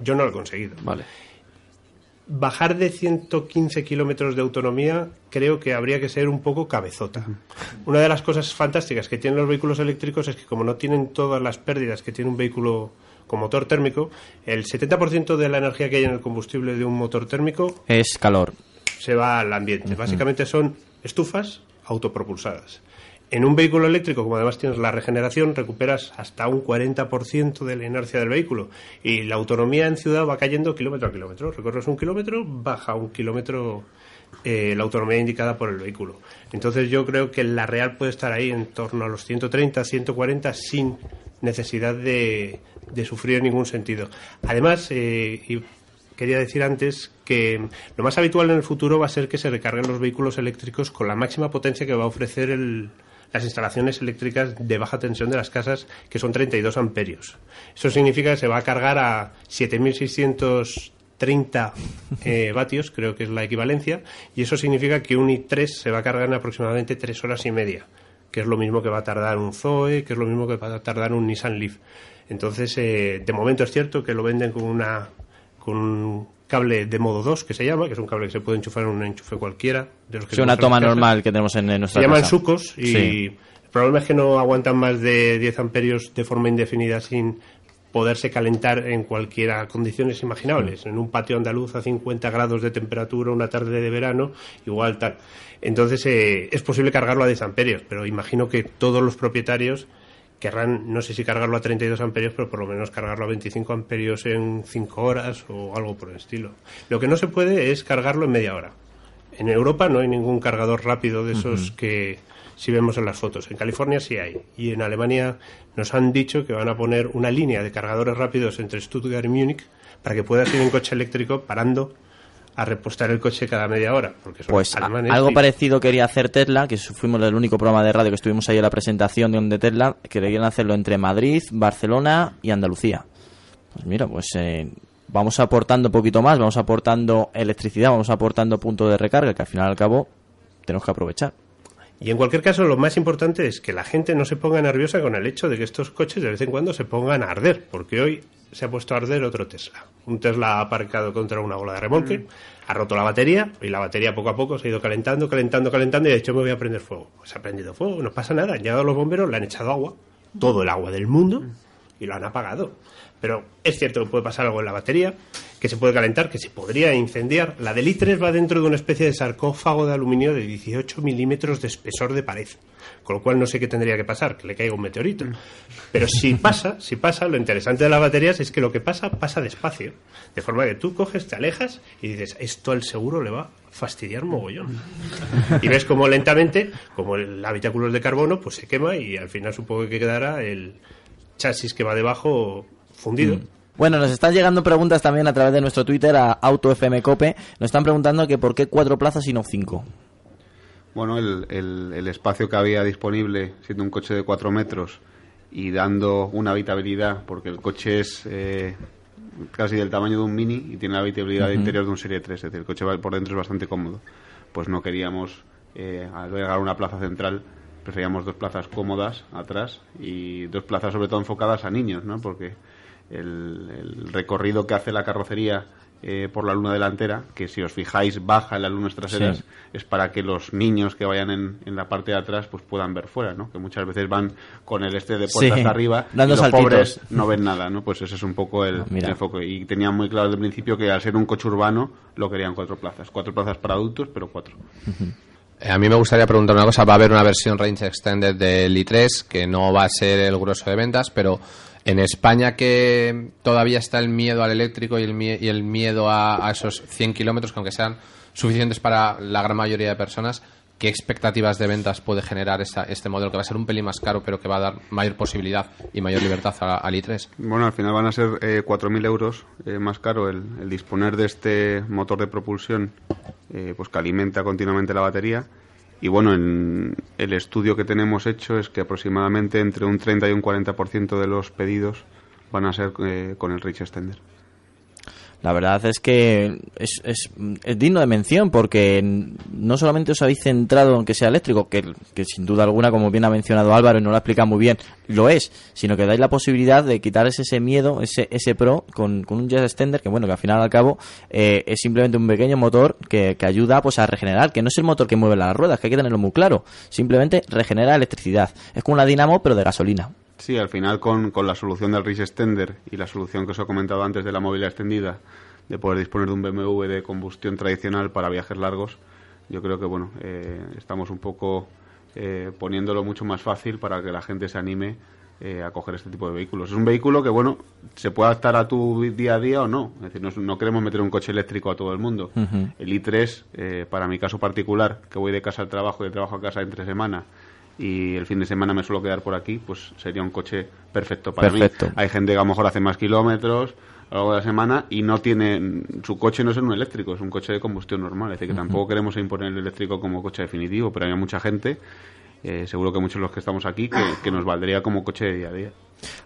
Yo no lo he conseguido. Vale. Bajar de 115 kilómetros de autonomía, creo que habría que ser un poco cabezota. Una de las cosas fantásticas que tienen los vehículos eléctricos es que, como no tienen todas las pérdidas que tiene un vehículo con motor térmico, el 70% de la energía que hay en el combustible de un motor térmico Es calor. se va al ambiente. Básicamente son estufas autopropulsadas. En un vehículo eléctrico, como además tienes la regeneración, recuperas hasta un 40% de la inercia del vehículo. Y la autonomía en ciudad va cayendo kilómetro a kilómetro. Recorres un kilómetro, baja un kilómetro eh, la autonomía indicada por el vehículo. Entonces yo creo que la real puede estar ahí en torno a los 130, 140 sin necesidad de, sufrir en ningún sentido. Además, eh, quería decir antes que lo más habitual en el futuro va a ser que se recarguen los vehículos eléctricos con la máxima potencia que va a ofrecer el- las instalaciones eléctricas de baja tensión de las casas, que son 32 amperios. Eso significa que se va a cargar a 7.630 eh, vatios, creo que es la equivalencia, y eso significa que un i3 se va a cargar en aproximadamente 3 horas y media, que es lo mismo que va a tardar un Zoe, que es lo mismo que va a tardar un Nissan Leaf. Entonces, eh, de momento es cierto que lo venden con una con un cable de modo 2 que se llama, que es un cable que se puede enchufar en un enchufe cualquiera. De los que Sí, una toma normal que tenemos en, en nuestra Se llaman casa. sucos y Sí. el problema es que no aguantan más de 10 amperios de forma indefinida sin poderse calentar en cualquiera condiciones imaginables. En un patio andaluz a 50 grados de temperatura, una tarde de verano, igual tal. Entonces eh, es posible cargarlo a 10 amperios, pero imagino que todos los propietarios querrán, no sé si cargarlo a 32 amperios, pero por lo menos cargarlo a 25 amperios en 5 horas o algo por el estilo. Lo que no se puede es cargarlo en media hora. En Europa no hay ningún cargador rápido de esos que si vemos en las fotos. En California sí hay. Y en Alemania nos han dicho que van a poner una línea de cargadores rápidos entre Stuttgart y Múnich para que puedas ir en coche eléctrico parando a repostar el coche cada media hora. Porque son Pues alemanes algo y- parecido quería hacer Tesla, que fuimos el único programa de radio que estuvimos ahí en la presentación de, Tesla, que querían hacerlo entre Madrid, Barcelona y Andalucía. Pues mira, pues eh, vamos aportando un poquito más, vamos aportando electricidad, vamos aportando puntos de recarga, que al final y al cabo tenemos que aprovechar. Y en cualquier caso, lo más importante es que la gente no se ponga nerviosa con el hecho de que estos coches de vez en cuando se pongan a arder, porque hoy se ha puesto a arder otro Tesla. Un Tesla ha aparcado contra una bola de remolque, ha roto la batería y la batería poco a poco se ha ido calentando, calentando, calentando y ha dicho me voy a prender fuego. Pues ha prendido fuego, no pasa nada. Han llegado los bomberos, le han echado agua, todo el agua del mundo y lo han apagado. Pero es cierto que puede pasar algo en la batería, que se puede calentar, que se podría incendiar. La del i3 va dentro de una especie de sarcófago de aluminio de 18 milímetros de espesor de pared. Con lo cual no sé qué tendría que pasar, que le caiga un meteorito. Pero si pasa, si pasa, lo interesante de las baterías es que lo que pasa, pasa despacio. De forma que tú coges, te alejas y dices, esto al seguro le va a fastidiar mogollón. Y ves como lentamente, como el habitáculo es de carbono, pues se quema y al final supongo que quedará el chasis que va debajo fundido. Bueno, nos están llegando preguntas también a través de nuestro Twitter a AutoFMCope. Nos están preguntando que por qué cuatro plazas y no cinco. Bueno, el, el- el espacio que había disponible, siendo un coche de 4 metros y dando una habitabilidad, porque el coche es eh, casi del tamaño de un mini y tiene la habitabilidad de interior de un Serie 3, es decir, el coche por dentro es bastante cómodo. Pues no queríamos eh, albergar una plaza central, preferíamos dos plazas cómodas atrás y dos plazas sobre todo enfocadas a niños, ¿no? Porque el, el recorrido que hace la carrocería eh, por la luna delantera, que si os fijáis baja en las lunas traseras, Sí. es para que los niños que vayan en, en la parte de atrás pues puedan ver fuera, ¿no? Que muchas veces van con el este de puerta Sí, hasta arriba dando y los saltitos. pobres no ven nada, ¿no? Pues ese es un poco el, mira. el enfoque. Y tenían muy claro desde el principio que al ser un coche urbano lo querían cuatro plazas. Cuatro plazas para adultos, pero cuatro. Eh, A mí me gustaría preguntar una cosa. Va a haber una versión Range Extended del i3 que no va a ser el grueso de ventas, pero en España que todavía está el miedo al eléctrico y el, mie- y el miedo a, esos 100 kilómetros, que aunque sean suficientes para la gran mayoría de personas, ¿qué expectativas de ventas puede generar esta- este modelo que va a ser un pelín más caro, pero que va a dar mayor posibilidad y mayor libertad al i3? Bueno, al final van a ser eh, 4.000 euros eh, más caro el, el disponer de este motor de propulsión eh, pues que alimenta continuamente la batería. Y bueno, en el estudio que tenemos hecho es que aproximadamente entre un 30 y un 40% de los pedidos van a ser eh, con el Rich Extender. La verdad es que es, es, digno de mención porque no solamente os habéis centrado en que sea eléctrico, que, sin duda alguna, como bien ha mencionado Álvaro y nos lo ha explicado muy bien, lo es, sino que dais la posibilidad de quitar ese, miedo, ese, ese pro con, con un jet extender que bueno, que al final al cabo eh, es simplemente un pequeño motor que, que ayuda pues a regenerar, que no es el motor que mueve las ruedas, que hay que tenerlo muy claro, simplemente regenera electricidad. Es como una dinamo pero de gasolina. Sí, al final con, con la solución del Rich Extender y la solución que os he comentado antes de la movilidad extendida, de poder disponer de un BMW de combustión tradicional para viajes largos, yo creo que bueno, eh, estamos un poco eh, poniéndolo mucho más fácil para que la gente se anime eh, a coger este tipo de vehículos. Es un vehículo que bueno, se puede adaptar a tu día a día o no. Es decir, no, no queremos meter un coche eléctrico a todo el mundo. El i3, eh, para mi caso particular, que voy de casa al trabajo y de trabajo a casa entre semana, y el fin de semana me suelo quedar por aquí, pues sería un coche perfecto para Perfecto. mí. Hay gente que a lo mejor hace más kilómetros a lo largo de la semana y no tiene su coche no es un eléctrico, es un coche de combustión normal. Es decir, que tampoco queremos imponer el eléctrico como coche definitivo, pero hay mucha gente, eh, seguro que muchos de los que estamos aquí, que, que nos valdría como coche de día a día.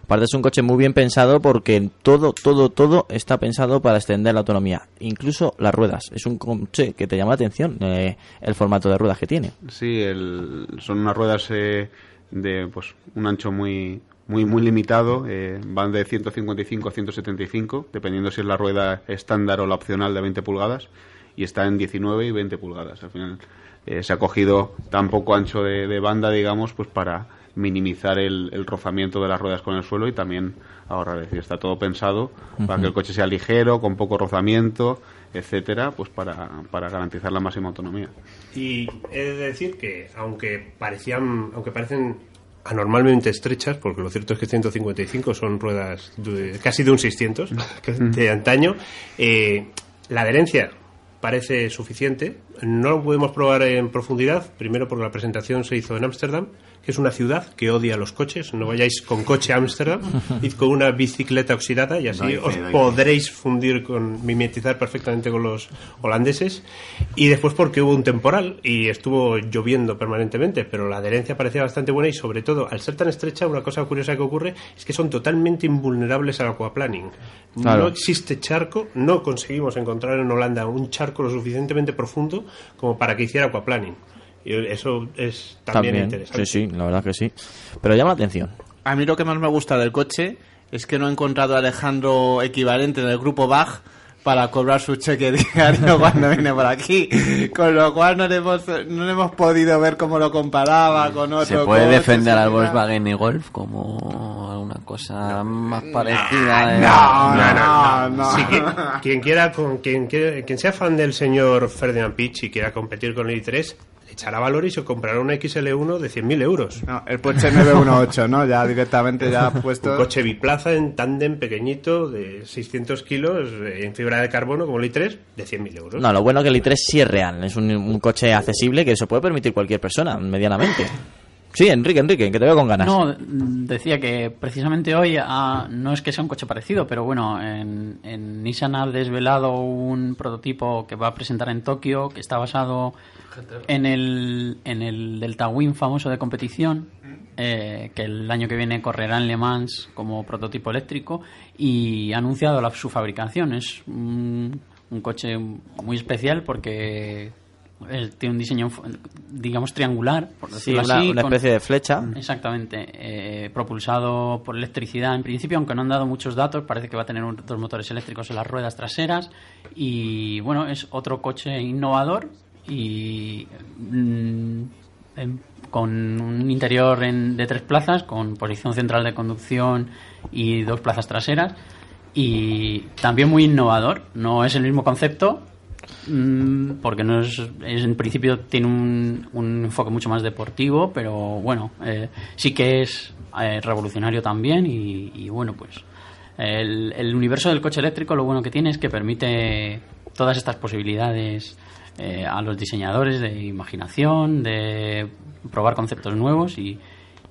Aparte es un coche muy bien pensado porque todo, todo, todo está pensado para extender la autonomía. Incluso las ruedas. Es un coche que te llama la atención eh, el formato de ruedas que tiene. Sí, el- son unas ruedas eh, de pues un ancho muy muy muy limitado, eh, van de 155 a 175, dependiendo si es la rueda estándar o la opcional de 20 pulgadas, y está en 19 y 20 pulgadas. Al final eh, se ha cogido tan poco ancho de, de banda, digamos, pues para minimizar el, el rozamiento de las ruedas con el suelo y también ahorrar. Es decir, está todo pensado para que el coche sea ligero, con poco rozamiento, etcétera, pues para, para garantizar la máxima autonomía. Y he de decir que, aunque parecían, aunque parecen anormalmente estrechas, porque lo cierto es que 155 son ruedas de- casi de un 600 que de antaño, eh, la adherencia parece suficiente. No lo podemos probar en profundidad, primero porque la presentación se hizo en Ámsterdam, que es una ciudad que odia los coches. No vayáis con coche a Ámsterdam, id con una bicicleta oxidada y así os podréis fundir con mimetizar perfectamente con los holandeses. Y después porque hubo un temporal y estuvo lloviendo permanentemente, pero la adherencia parecía bastante buena y sobre todo, al ser tan estrecha, una cosa curiosa que ocurre es que son totalmente invulnerables al aquaplaning. Claro. No existe charco, no conseguimos encontrar en Holanda un charco lo suficientemente profundo como para que hiciera aquaplaning. Y eso es también, interesante. Sí, sí, la verdad que sí. Pero llama la atención. A mí lo que más me gusta del coche es que no he encontrado a Alejandro equivalente en el grupo Bach para cobrar su cheque diario cuando viene por aquí. Con lo cual no le hemos, no le hemos podido ver cómo lo comparaba con otro Se puede coche, defender al. Volkswagen y Golf como una cosa más parecida. No, no, no, no. Sí, que- quien quiera, con, quien, quiera- quien sea fan del señor Ferdinand Pitch y quiera competir con el i3, le echará valor y se comprará un XL1 de 100.000 euros. No, el Porsche 918, ¿no? Ya directamente ya puesto. Un coche biplaza en tándem pequeñito de 600 kilos eh, en fibra de carbono como el i3 de 100.000 euros. No, lo bueno que el i3 sí es real. Es un, un coche accesible que se puede permitir cualquier persona, medianamente. Sí, Enrique, Enrique, que te veo con ganas. No, decía que precisamente hoy ah, no es que sea un coche parecido, pero bueno, en, en Nissan ha desvelado un prototipo que va a presentar en Tokio que está basado en el, en el Delta Wing famoso de competición, eh, que el año que viene correrá en Le Mans como prototipo eléctrico y ha anunciado la- su fabricación. Es un, un coche muy especial porque eh, tiene un diseño, digamos, triangular, por Sí, decirlo una, así. una con- especie de flecha. Exactamente, eh, propulsado por electricidad en principio, aunque no han dado muchos datos, parece que va a tener un- dos motores eléctricos en las ruedas traseras y bueno, es otro coche innovador y mm, em, con un interior en- de tres plazas, con posición central de conducción y dos plazas traseras. Y también muy innovador, no es el mismo concepto, Mm, porque no es, es- en principio tiene un, un enfoque mucho más deportivo, pero bueno, eh, sí que es eh, revolucionario también y, y bueno, pues el, el universo del coche eléctrico lo bueno que tiene es que permite todas estas posibilidades eh, a los diseñadores de imaginación, de probar conceptos nuevos y,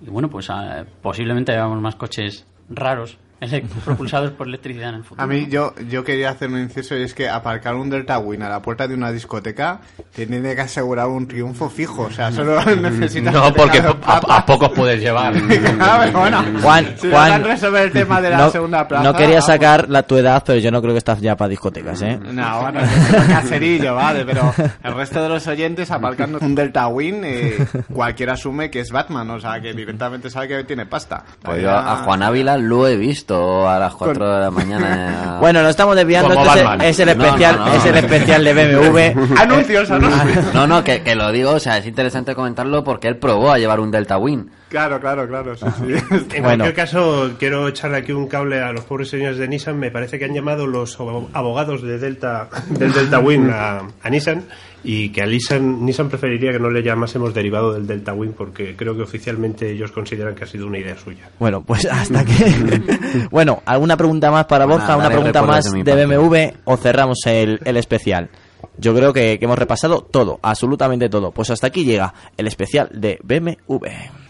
y bueno, pues ah, posiblemente veamos más coches raros propulsados por electricidad en el futuro. A mí yo, yo quería hacer un inciso y es que aparcar un Delta Win a la puerta de una discoteca te tiene que asegurar un triunfo fijo. O sea, solo necesitas... No, que porque a, pocos puedes llevar. Claro, bueno, Juan, si Juan, resolver el tema de la no, segunda plaza... no quería sacar la tu edad, pero yo no creo que estás ya para discotecas, ¿eh? No, bueno, es un caserillo, vale, pero el resto de los oyentes aparcando un Delta Win, eh, cualquiera asume que es Batman, o sea, que directamente sabe que tiene pasta. Pues yo a Juan Ávila lo he visto a las 4 de la mañana. Bueno, nos estamos desviando. Como Este es, el No, especial, no, no. es el especial de BMW. Anuncios, anuncios. No, no, que, que lo digo, o sea, es interesante comentarlo porque él probó a llevar un Delta Win. Claro, claro, claro, sí, sí. En cualquier caso, quiero echarle aquí un cable a los pobres señores de Nissan. Me parece que han llamado los abo- abogados de Delta, del Delta Win a, a Nissan y que a Nissan, Nissan preferiría que no le llamásemos derivado del Delta Win porque creo que oficialmente ellos consideran que ha sido una idea suya. Bueno, pues hasta que. bueno, ¿alguna pregunta más para Borja? ¿Una pregunta más de. BMW o cerramos el, el especial? Yo creo que, que hemos repasado todo, absolutamente todo. Pues hasta aquí llega el especial de BMW.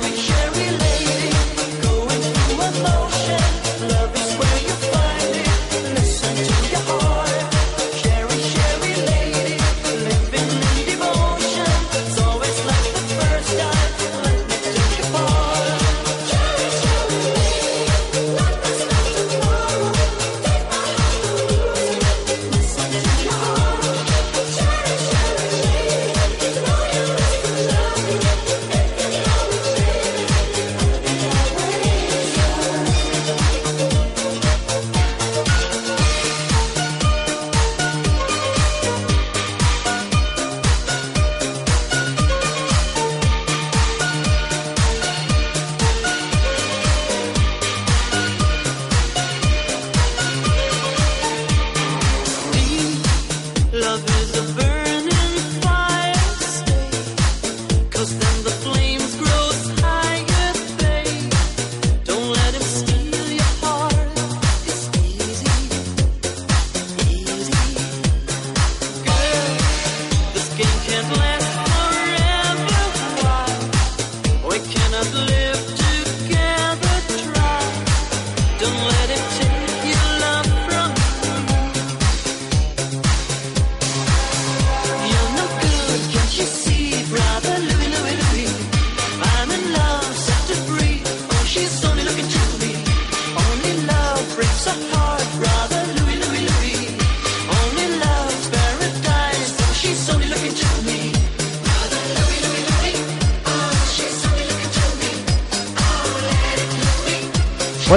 very sure.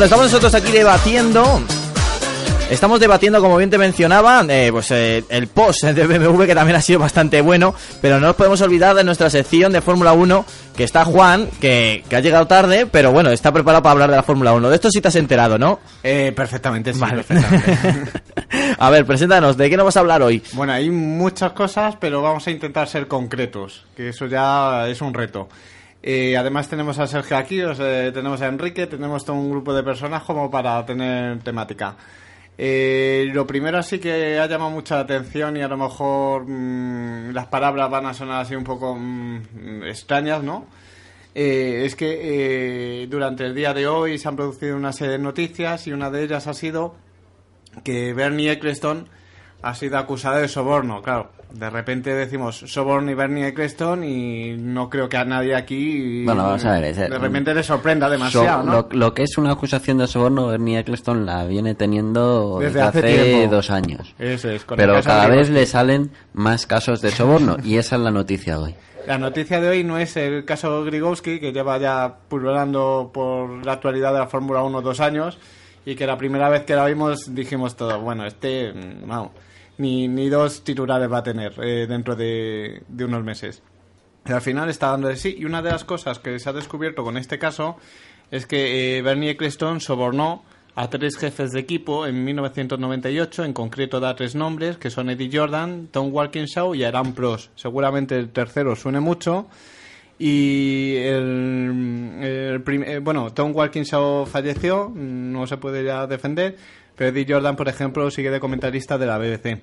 Bueno, estamos nosotros aquí debatiendo. Estamos debatiendo, como bien te mencionaba, eh, pues eh, el post de BMW que también ha sido bastante bueno, pero no nos podemos olvidar de nuestra sección de Fórmula 1, que está Juan, que, que ha llegado tarde, pero bueno, está preparado para hablar de la Fórmula 1. De esto sí te has enterado, ¿no? Eh, perfectamente, sí, Vale. perfectamente. a ver, preséntanos, ¿de qué nos vas a hablar hoy? Bueno, hay muchas cosas, pero vamos a intentar ser concretos, que eso ya es un reto. Eh, además tenemos a Sergio aquí, o sea, tenemos a Enrique, tenemos todo un grupo de personas como para tener temática. Eh, lo primero así que ha llamado mucha atención y a lo mejor mm, las palabras van a sonar así un poco mm, extrañas, ¿no? Eh, es que eh, durante el día de hoy se han producido una serie de noticias y una de ellas ha sido que Bernie Eccleston ha sido acusado de soborno. Claro, de repente decimos soborno y Bernie Eccleston y no creo que a nadie aquí Bueno, vamos a ver, es- de repente le sorprenda demasiado, So- ¿no? lo, lo que es una acusación de soborno, Bernie Eccleston la viene teniendo Desde desde, hace dos años. Eso es, con Pero cada de vez le salen más casos de soborno y esa es la noticia hoy. La noticia de hoy no es el caso Grigowski, que lleva ya pululando por la actualidad de la Fórmula 1 dos años, y que la primera vez que la vimos dijimos todo, bueno, este, mm, vamos, ni, ni dos titulares va a tener eh, dentro de, de unos meses. Al final está dando de sí, y una de las cosas que se ha descubierto con este caso es que eh, Bernie Eccleston sobornó a tres jefes de equipo en 1998, en concreto da tres nombres, que son Eddie Jordan, Tom Walkinshaw y Aaron Prost. Seguramente el tercero suene mucho. Y el, el eh, bueno, Tom Walkinshaw falleció, no se puede ya defender, Eddie Jordan, por ejemplo, sigue de comentarista de la BBC.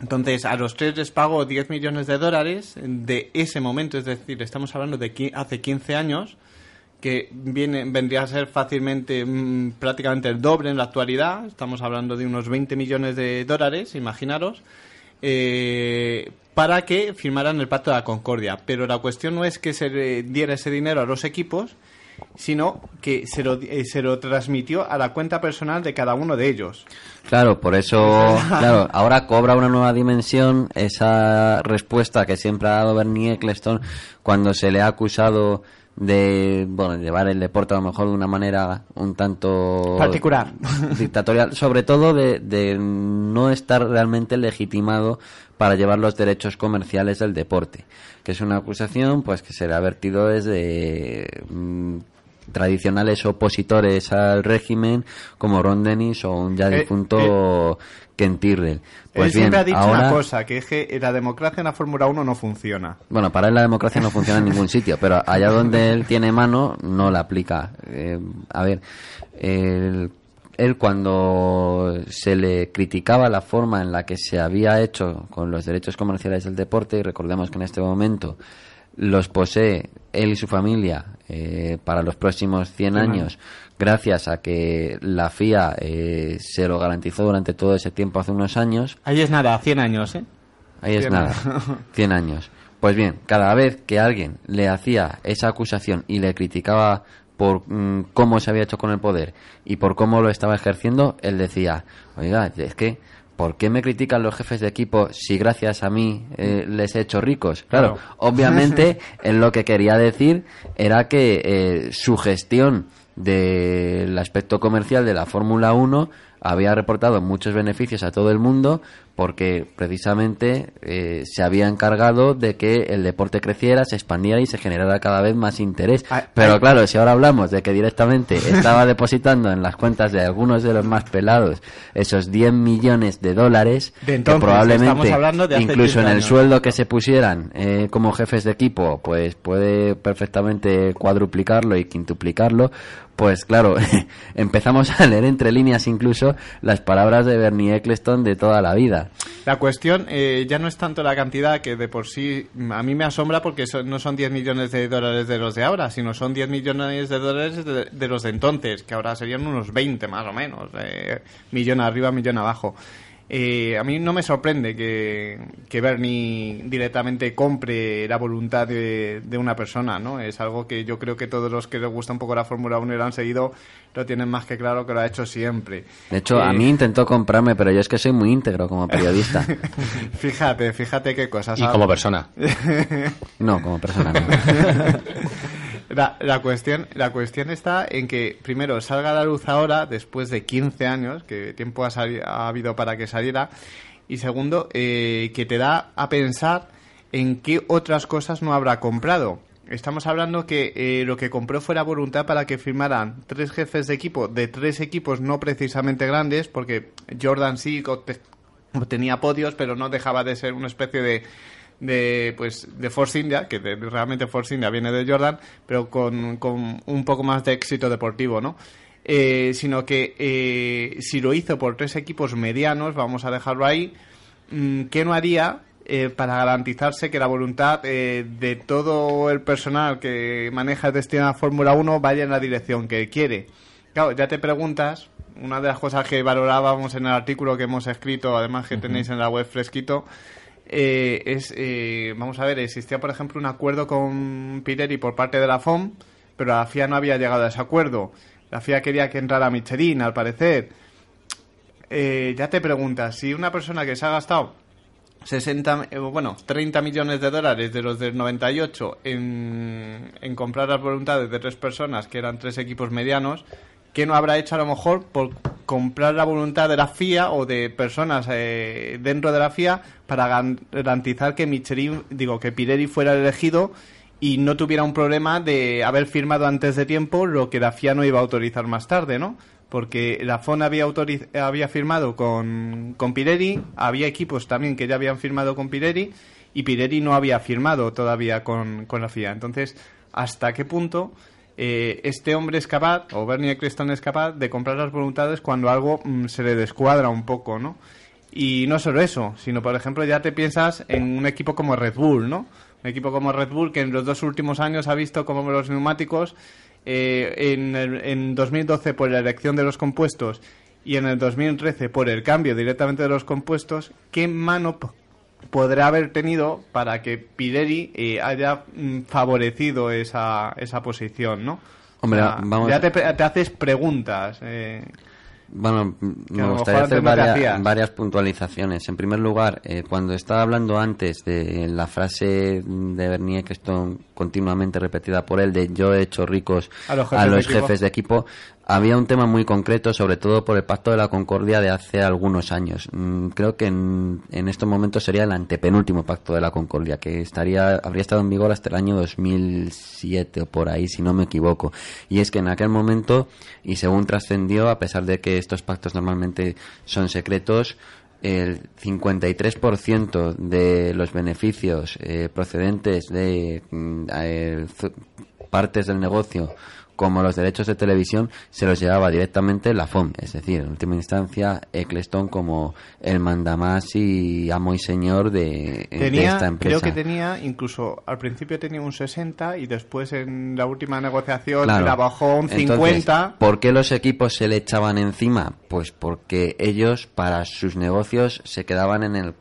Entonces, a los tres les pago 10 millones de dólares de ese momento, es decir, estamos hablando de hace 15 años, que viene, vendría a ser fácilmente mm, prácticamente el doble en la actualidad, estamos hablando de unos 20 millones de dólares, imaginaros, eh, para que firmaran el Pacto de la Concordia. Pero la cuestión no es que se le diera ese dinero a los equipos, sino que se lo, eh, se lo transmitió a la cuenta personal de cada uno de ellos. Claro, por eso, claro, ahora cobra una nueva dimensión esa respuesta que siempre ha dado Bernie Eccleston cuando se le ha acusado de, bueno, llevar el deporte a lo mejor de una manera un tanto Particular. dictatorial, sobre todo de, de no estar realmente legitimado para llevar los derechos comerciales del deporte, que es una acusación pues que se le ha vertido desde mm, tradicionales opositores al régimen como Ron Dennis o un ya Eh, difunto Ken Tyrrell. Pues él bien, siempre ha dicho ahora una cosa, que es que la democracia en la Fórmula 1 no funciona. bueno, para él la democracia no funciona en ningún sitio, pero allá donde él tiene mano no la aplica. Eh, a ver, él, él cuando se le criticaba la forma en la que se había hecho con los derechos comerciales del deporte, y recordemos que en este momento los posee él y su familia eh, para los próximos 100 Cien años, gracias a que la FIA eh, se lo garantizó durante todo ese tiempo hace unos años, Ahí es nada, 100 años, ¿eh? Ahí es nada. años. 100 años. Pues bien, cada vez que alguien le hacía esa acusación y le criticaba por mm, cómo se había hecho con el poder y por cómo lo estaba ejerciendo, él decía, oiga, es que, ¿por qué me critican los jefes de equipo si gracias a mí eh, les he hecho ricos? Claro, Claro. obviamente, él lo que quería decir era que eh, su gestión del aspecto comercial de la Fórmula 1 había reportado muchos beneficios a todo el mundo porque precisamente eh, se había encargado de que el deporte creciera, se expandiera y se generara cada vez más interés. Pero claro, si ahora hablamos de que directamente estaba depositando en las cuentas de algunos de los más pelados esos 10 millones de dólares, De que probablemente de incluso 15 en el sueldo que se pusieran eh, como jefes de equipo, pues puede perfectamente cuadruplicarlo y quintuplicarlo. Pues claro, empezamos a leer entre líneas incluso las palabras de Bernie Eccleston de toda la vida. La cuestión eh, ya no es tanto la cantidad que de por sí mm, a mí me asombra porque eso no son 10 millones de dólares de los de ahora, sino son 10 millones de dólares de, de los de entonces, que ahora serían unos 20 más o menos, eh, millón arriba, millón abajo. Eh, a mí no me sorprende que, que Bernie directamente compre la voluntad de, de una persona, ¿no? Es algo que yo creo que todos los que les gusta un poco la Fórmula 1 y lo han seguido lo tienen más que claro que lo ha hecho siempre. De hecho, a Eh, mí intentó comprarme, pero yo es que soy muy íntegro como periodista. Fíjate, fíjate qué cosas. Y como persona. No, como persona no. La, la cuestión, la cuestión está en que, primero, salga a la luz ahora, después de 15 años, que tiempo ha, sali- ha habido para que saliera, y segundo, eh, que te da a pensar en qué otras cosas no habrá comprado. Estamos hablando que eh, lo que compró fuera voluntad para que firmaran tres jefes de equipo de tres equipos no precisamente grandes, porque Jordan sí obte- obtenía podios, pero no dejaba de ser una especie de de pues de Force India, que de- realmente Force India viene de Jordan, pero con, con un poco más de éxito deportivo, ¿no? Eh, sino que eh, si lo hizo por tres equipos medianos, vamos a dejarlo ahí, mm, ¿qué no haría eh, para garantizarse que la voluntad eh, de todo el personal que maneja el destino de la Fórmula 1 vaya en la dirección que quiere? Claro, ya te preguntas, una de las cosas que valorábamos en el artículo que hemos escrito, además que tenéis en la web fresquito, eh, es, eh, vamos a ver, existía por ejemplo un acuerdo con Pirelli por parte de la FOM, pero la FIA no había llegado a ese acuerdo. La FIA quería que entrara Michelin, al parecer. Eh, ya te preguntas, si una persona que se ha gastado 60, eh, bueno, 30 millones de dólares de los del 98 en, en comprar las voluntades de tres personas, que eran tres equipos medianos, ¿qué no habrá hecho a lo mejor por comprar la voluntad de la FIA o de personas eh, dentro de la FIA para garantizar que Michelin, digo, que Pirelli fuera elegido y no tuviera un problema de haber firmado antes de tiempo lo que la FIA no iba a autorizar más tarde, ¿no? Porque la FON había, había firmado con, con Pirelli, había equipos también que ya habían firmado con Pirelli y Pirelli no había firmado todavía con, con la FIA. Entonces, ¿hasta qué punto eh, este hombre es capaz, o Bernie Eccleston es capaz, de comprar las voluntades cuando algo mm, se le descuadra un poco, ¿no? Y no solo eso, sino por ejemplo ya te piensas en un equipo como Red Bull, ¿no? Un equipo como Red Bull que en los dos últimos años ha visto como los neumáticos eh, en, en 2012 por la elección de los compuestos y en el 2013 por el cambio directamente de los compuestos, ¿qué mano podrá haber tenido para que Pirelli eh, haya mm, favorecido esa, esa posición, ¿no? Hombre, O sea, vamos ya te, te haces preguntas. eh, Bueno, me gustaría hacer varias, varias puntualizaciones. En primer lugar, eh, cuando estaba hablando antes de la frase de Bernie Eccleston continuamente repetida por él de yo he hecho ricos A los a jefes de los equipo. jefes de equipo, había un tema muy concreto, sobre todo por el Pacto de la Concordia de hace algunos años. Mm, Creo que en, en estos momentos sería el antepenúltimo Pacto de la Concordia, que estaría habría estado en vigor hasta el año 2007 o por ahí, si no me equivoco. Y es que en aquel momento, y según trascendió, a pesar de que estos pactos normalmente son secretos, el 53% de los beneficios eh, procedentes de mm, eh, partes del negocio como los derechos de televisión se los llevaba directamente la FOM, es decir, en última instancia Eccleston como el mandamás y amo y señor de, esta empresa. creo que tenía, incluso al principio tenía un 60 y después en la última negociación Claro. la bajó un Entonces, 50. ¿Por qué los equipos se le echaban encima? Pues porque ellos, para sus negocios, se quedaban en el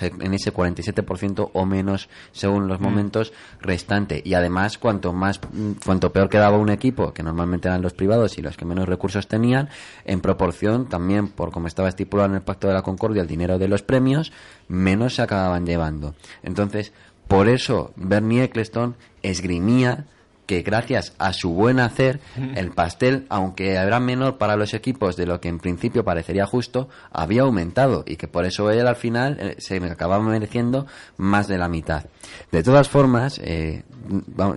en ese 47% o menos según los Mm. momentos restante y además cuanto más mm, cuanto peor quedaba un equipo que normalmente eran los privados y los que menos recursos tenían en proporción también por como estaba estipulado en el pacto de la concordia el dinero de los premios menos se acababan llevando entonces por eso Bernie Eccleston esgrimía que gracias a su buen hacer, el pastel, aunque era menor para los equipos de lo que en principio parecería justo, había aumentado y que por eso él al final eh, se me acababa mereciendo más de la mitad. De todas formas, eh,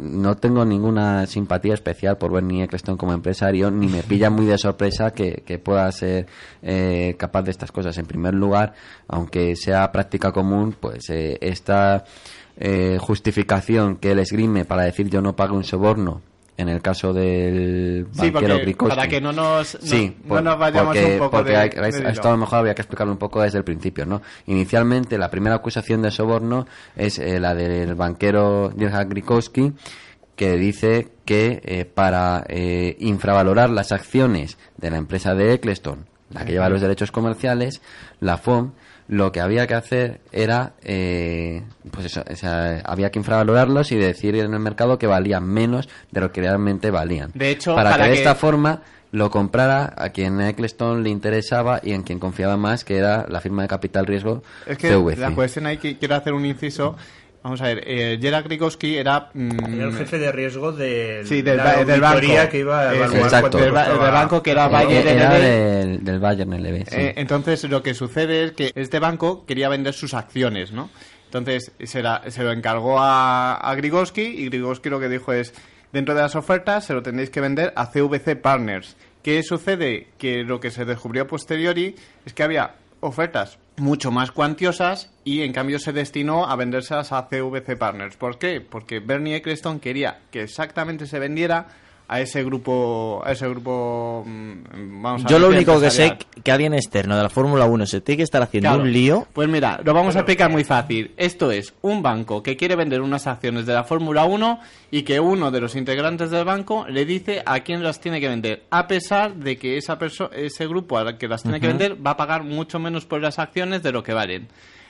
no tengo ninguna simpatía especial por Bernie Eccleston como empresario, ni me pilla muy de sorpresa que, que pueda ser eh, capaz de estas cosas. En primer lugar, aunque sea práctica común, pues eh, esta eh, justificación que él esgrime para decir yo no pago un soborno en el caso del Sí, banquero para que no nos, no- Sí, no por- nos vayamos porque, un poco porque de- hay- de esto a lo mejor habría que explicarlo un poco desde el principio, ¿no? Inicialmente, la primera acusación de soborno es eh, la del banquero Dirk Grikowski, que dice que eh, para eh, infravalorar las acciones de la empresa de Eccleston, la que lleva los derechos comerciales, la FOM, lo que había que hacer era, eh, pues eso, o sea, había que infravalorarlos y decir en el mercado que valían menos de lo que realmente valían. De hecho, para, para que de esta forma lo comprara a quien a Eccleston le interesaba y en quien confiaba más, que era la firma de capital riesgo Es que CVC. la cuestión ahí que quiero hacer un inciso. Vamos a ver, eh, Gerard Grigowski era... mm, Era el jefe de riesgo de Sí, del, la del banco. que iba a evaluar Exacto. cuánto Del, ba- costaba- del banco que era Eh, Bayer era LB. del, del Bayern LB, sí. Eh, entonces lo que sucede es que este banco quería vender sus acciones, ¿no? Entonces se, la- se lo encargó a, a Grigowski y Grigowski lo que dijo es, dentro de las ofertas se lo tendréis que vender a CVC Partners. ¿Qué sucede? Que lo que se descubrió a posteriori es que había ofertas mucho más cuantiosas y en cambio se destinó a vendérselas a CVC Partners. ¿Por qué? Porque Bernie Eccleston quería que exactamente se vendiera a ese grupo, a ese grupo, mm, vamos a Yo lo único que sé que alguien externo de la Fórmula 1 se tiene que estar haciendo Claro. un lío. Pues mira, lo vamos a explicar muy fácil. Esto es un banco que quiere vender unas acciones de la Fórmula 1 y que uno de los integrantes del banco le dice a quién las tiene que vender, a pesar de que esa perso- ese grupo al que las tiene que vender va a pagar mucho menos por las acciones de lo que valen.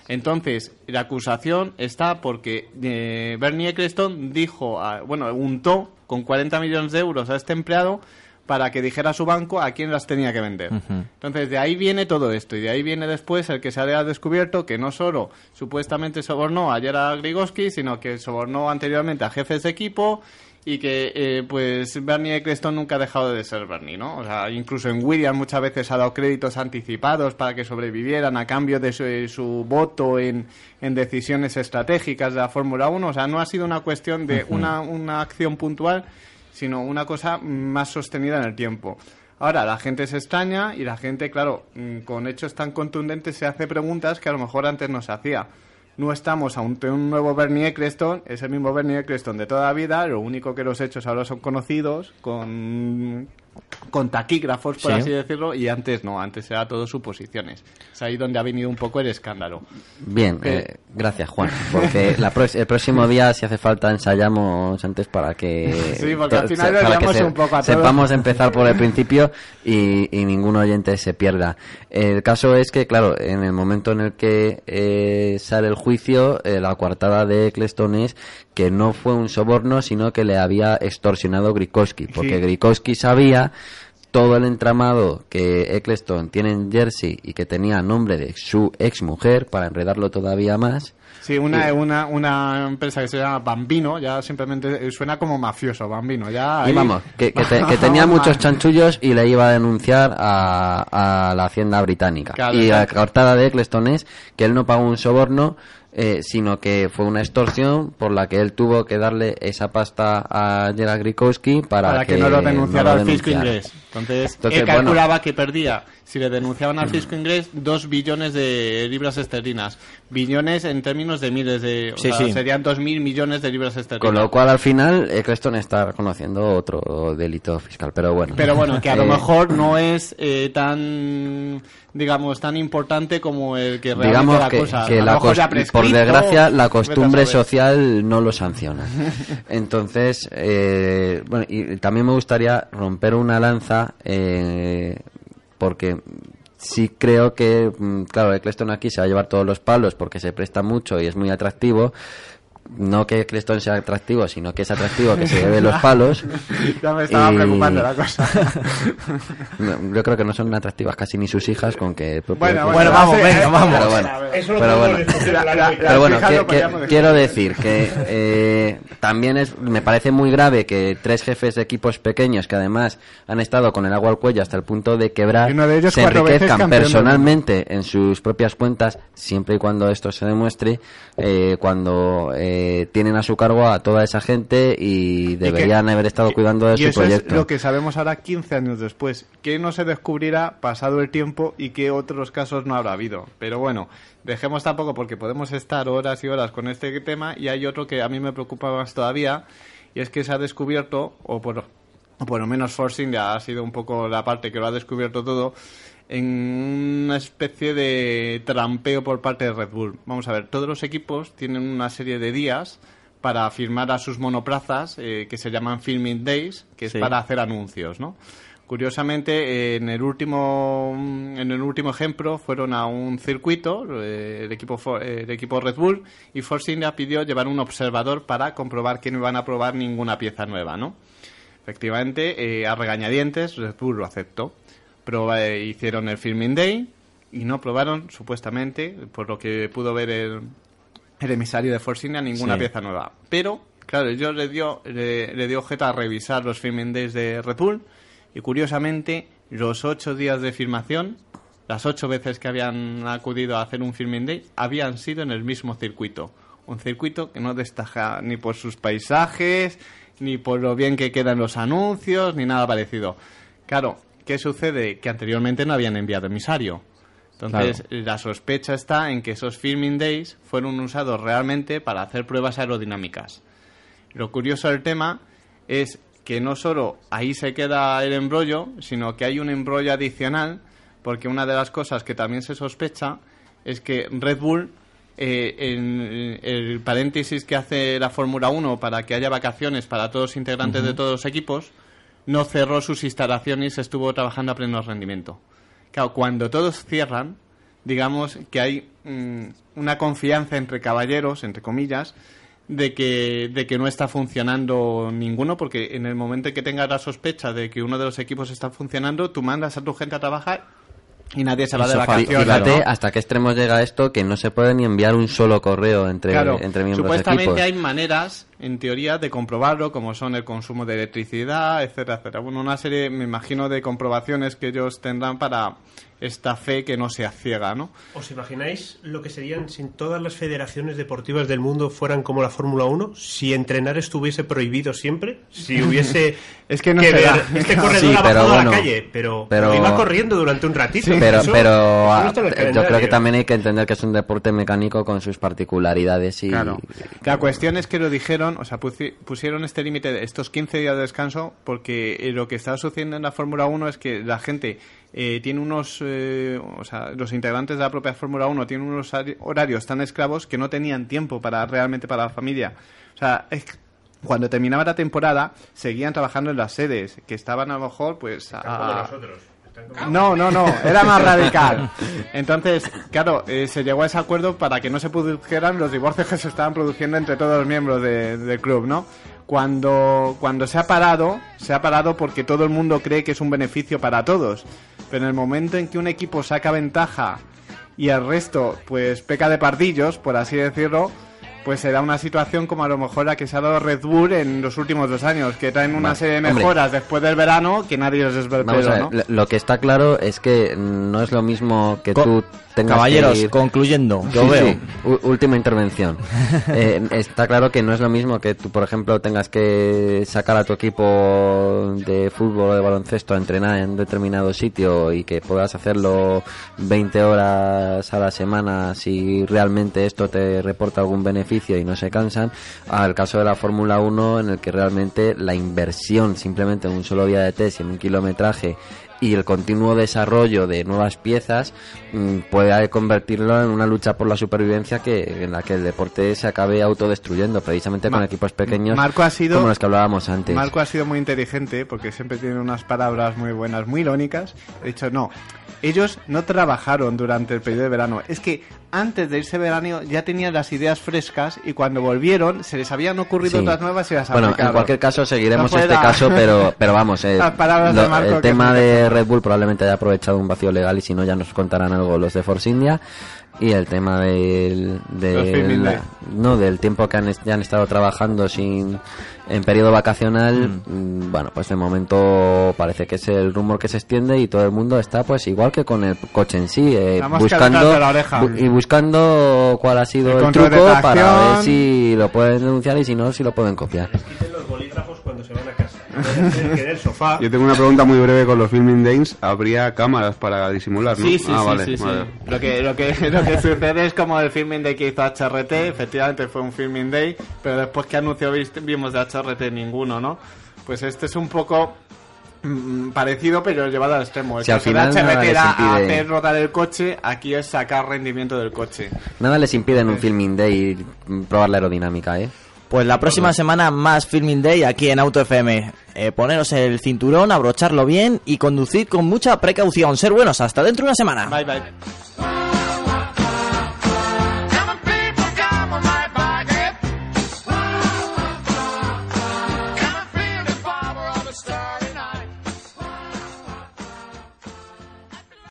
Entonces, la acusación está porque eh, Bernie Eccleston dijo, a- bueno, untó con 40 millones de euros a este empleado para que dijera a su banco a quién las tenía que vender. Entonces, de ahí viene todo esto. Y de ahí viene después el que se haya descubierto que no solo supuestamente sobornó a Gerard Grigowski, sino que sobornó anteriormente a jefes de equipo y que, eh, pues, Bernie Eccleston nunca ha dejado de ser Bernie, ¿no? O sea, incluso en Williams muchas veces ha dado créditos anticipados para que sobrevivieran a cambio de su, eh, su voto en, en decisiones estratégicas de la Fórmula 1. O sea, no ha sido una cuestión de una, una acción puntual, sino una cosa más sostenida en el tiempo. Ahora, la gente se extraña y la gente, claro, mm, con hechos tan contundentes se hace preguntas que a lo mejor antes no se hacía. No estamos ante un nuevo Bernie Eccleston, es el mismo Bernie Eccleston de toda la vida, lo único que los hechos ahora son conocidos, con, con taquígrafos, por Sí. así decirlo, y antes no, antes era todo suposiciones. Es ahí donde ha venido un poco el escándalo. Bien, Que- eh, gracias Juan, porque la pro- el próximo día, si hace falta, ensayamos antes para que, Sí, porque al final se- lo para que liamos se- un poco a todos. sepamos empezar por el principio y, y ningún oyente se pierda. El caso es que, claro, en el momento en el que eh, sale el juicio, eh, la coartada de Eccleston es que no fue un soborno, sino que le había extorsionado Grikowski, porque Sí. Grikowski sabía todo el entramado que Eccleston tiene en Jersey y que tenía nombre de su ex mujer para enredarlo todavía más. Sí, una, Y- una, una empresa que se llama Bambino, ya simplemente eh, suena como mafioso, Bambino. Ya Y ahí- vamos, que, que te- que tenía muchos chanchullos y le iba a denunciar a, a la hacienda británica. Claro, y la claro. cortada de Eccleston es que él no pagó un soborno, eh, sino que fue una extorsión por la que él tuvo que darle esa pasta a Gerard Grikowski para, para que, no lo denunciara no al fisco inglés. Entonces, Entonces, él bueno. calculaba que perdía, si le denunciaban al fisco inglés, dos billones de libras esterlinas. Billones en términos de miles de... o Sí, sea, sí. Serían dos mil millones de libras esterlinas. Con lo cual, al final, Eccleston está reconociendo otro delito fiscal. Pero bueno. Pero bueno, que a lo Eh, mejor no es eh, tan, digamos, tan importante como el que realmente digamos la que, cosa. que la por desgracia la costumbre social no lo sanciona entonces eh, bueno y también me gustaría romper una lanza eh, porque sí creo que mm, claro Eccleston aquí se va a llevar todos los palos porque se presta mucho y es muy atractivo no que Eccleston sea atractivo, sino que es atractivo que se lleve los palos. Ya me estaba Y- preocupando la cosa. No, Yo creo que no son atractivas casi ni sus hijas con que... Bueno, Eccleston- bueno, vamos, venga, vamos. Pero bueno, Eso lo pero bueno, La- la- la- pero bueno, que- que- quiero decir que eh, también es, me parece muy grave que tres jefes de equipos pequeños que además han estado con el agua al cuello hasta el punto de quebrar uno de ellos se enriquezcan personalmente en sus propias cuentas siempre y cuando esto se demuestre eh, cuando eh, tienen a su cargo a toda esa gente y deberían haber estado cuidando de y su eso proyecto. es lo que sabemos ahora 15 años después. Que no se descubrirá pasado el tiempo y que otros casos no habrá habido. Pero bueno, dejemos tampoco porque podemos estar horas y horas con este tema y hay otro que a mí me preocupa más todavía y es que se ha descubierto, o por, o por lo menos Force India ha sido un poco la parte que lo ha descubierto todo, en una especie de trampeo por parte de Red Bull. Vamos a ver, todos los equipos tienen una serie de días para firmar a sus monoplazas eh, que se llaman Filming Days, que es para hacer anuncios, ¿no? Curiosamente, eh, en el último en el último ejemplo fueron a un circuito eh, el equipo el equipo Red Bull y Force India pidió llevar un observador para comprobar que no iban a probar ninguna pieza nueva, ¿no? Efectivamente, eh, a regañadientes Red Bull lo aceptó. Proba- hicieron el Filming Day y no probaron supuestamente, por lo que pudo ver el, el emisario de Force India, ninguna Sí. pieza nueva. Pero, claro, yo le dio, le, le dio objeto a revisar los filming days de Red Bull y curiosamente los ocho días de filmación, las ocho veces que habían acudido a hacer un filming day, habían sido en el mismo circuito. Un circuito que no destaca ni por sus paisajes, ni por lo bien que quedan los anuncios, ni nada parecido. Claro, ¿qué sucede? Que anteriormente no habían enviado emisario. Entonces, la sospecha está en que esos filming days fueron usados realmente para hacer pruebas aerodinámicas. Lo curioso del tema es que no solo ahí se queda el embrollo, sino que hay un embrollo adicional, porque una de las cosas que también se sospecha es que Red Bull, eh, en el paréntesis que hace la Fórmula 1 para que haya vacaciones para todos los integrantes de todos los equipos, no cerró sus instalaciones estuvo trabajando a pleno rendimiento. Claro, cuando todos cierran, digamos que hay mm, una confianza entre caballeros, entre comillas, de que, de que no está funcionando ninguno, porque en el momento en que tengas la sospecha de que uno de los equipos está funcionando, tú mandas a tu gente a trabajar y nadie se va de vacaciones. Fíjate ¿no? hasta qué extremos llega esto que no se puede ni enviar un solo correo entre, Claro, entre miembros de supuestamente equipos. hay maneras, en teoría, de comprobarlo, como son el consumo de electricidad, etcétera, etcétera. Bueno, una serie, me imagino, de comprobaciones que ellos tendrán para esta fe que no sea ciega, ¿no? ¿Os imagináis lo que serían si todas las federaciones deportivas del mundo fueran como la Fórmula 1? Si entrenar estuviese prohibido siempre, si hubiese Es que no que se da. ver, este corredor Sí, ha bajado a bueno, la calle, pero, pero- iba corriendo durante un ratito. pero Eso- pero eso no el yo creo que también hay que entender que es un deporte mecánico con sus particularidades y Claro. La cuestión es que lo dijeron, o sea, pusi- pusieron este límite de estos 15 días de descanso porque eh, lo que estaba sucediendo en la Fórmula 1 es que la gente eh, tiene unos, eh, o sea, los integrantes de la propia Fórmula 1 tienen unos ari- horarios tan esclavos que no tenían tiempo para realmente para la familia. O sea, es cuando terminaba la temporada seguían trabajando en las sedes, que estaban a lo mejor pues a, Como- no, no, no, era más radical. Entonces, claro, eh, se llegó a ese acuerdo para que no se produjeran los divorcios que se estaban produciendo entre todos los miembros de- del club, ¿no? Cuando, cuando se ha parado, se ha parado porque todo el mundo cree que es un beneficio para todos. Pero en el momento en que un equipo saca ventaja y el resto, pues, peca de pardillos, por así decirlo, pues se da una situación como a lo mejor la que se ha dado Red Bull en los últimos dos años, que traen una serie de hombre. mejoras después del verano que nadie les ve el Vamos pelo, a ver, ¿no? lo- que está claro es que no es lo mismo que Co- tú Caballeros, ir- concluyendo, yo Sí, veo. sí, última intervención. Eh, está claro que no es lo mismo que tú, por ejemplo, tengas que sacar a tu equipo de fútbol o de baloncesto a entrenar en determinado sitio y que puedas hacerlo 20 horas a la semana si realmente esto te reporta algún beneficio y no se cansan, al caso de la Fórmula 1 en el que realmente la inversión simplemente en un solo día de test y en un kilometraje y el continuo desarrollo de nuevas piezas mm, puede convertirlo en una lucha por la supervivencia que en la que el deporte se acabe autodestruyendo precisamente con equipos pequeños Marco ha sido- como los que hablábamos antes Marco ha sido muy inteligente porque siempre tiene unas palabras muy buenas, muy irónicas. He dicho, no, ellos no trabajaron durante el periodo de verano. Es que antes de irse verano ya tenían las ideas frescas y cuando volvieron se les habían ocurrido Sí. otras nuevas y las bueno, en cualquier caso seguiremos No este caso, pero pero vamos, eh, lo- el tema de Red Bull probablemente haya aprovechado un vacío legal y si no ya nos contarán algo los de Force India y el tema del, del no del tiempo que han, ya han estado trabajando sin en periodo vacacional mm, bueno pues de momento parece que es el rumor que se extiende y todo el mundo está pues igual que con el coche en sí eh, buscando la oreja. bu- y buscando cuál ha sido El truco para ver si lo pueden denunciar y si no si lo pueden copiar Quiten los bolígrafos cuando se van a casa. que sofá. Yo tengo una pregunta muy breve con los filming days. ¿Habría cámaras para disimular, no? Sí, sí, ah, sí, vale, sí, sí. vale. Lo que, lo, que, lo que sucede es como el filming day que hizo HRT, efectivamente fue un filming day, pero después que anunció vimos de HRT ninguno, ¿no? Pues este es un poco mm, parecido, pero llevado al extremo. El Si al caso de final nada HRT les era impide- hacer rodar el coche, aquí es sacar rendimiento del coche. Nada les impide en un filming day mm, probar la aerodinámica, ¿eh? Pues la próxima semana más Filming Day aquí en Auto FM. Eh, poneros el cinturón, abrocharlo bien y conducir con mucha precaución. Ser buenos. Hasta dentro de una semana. Bye, bye.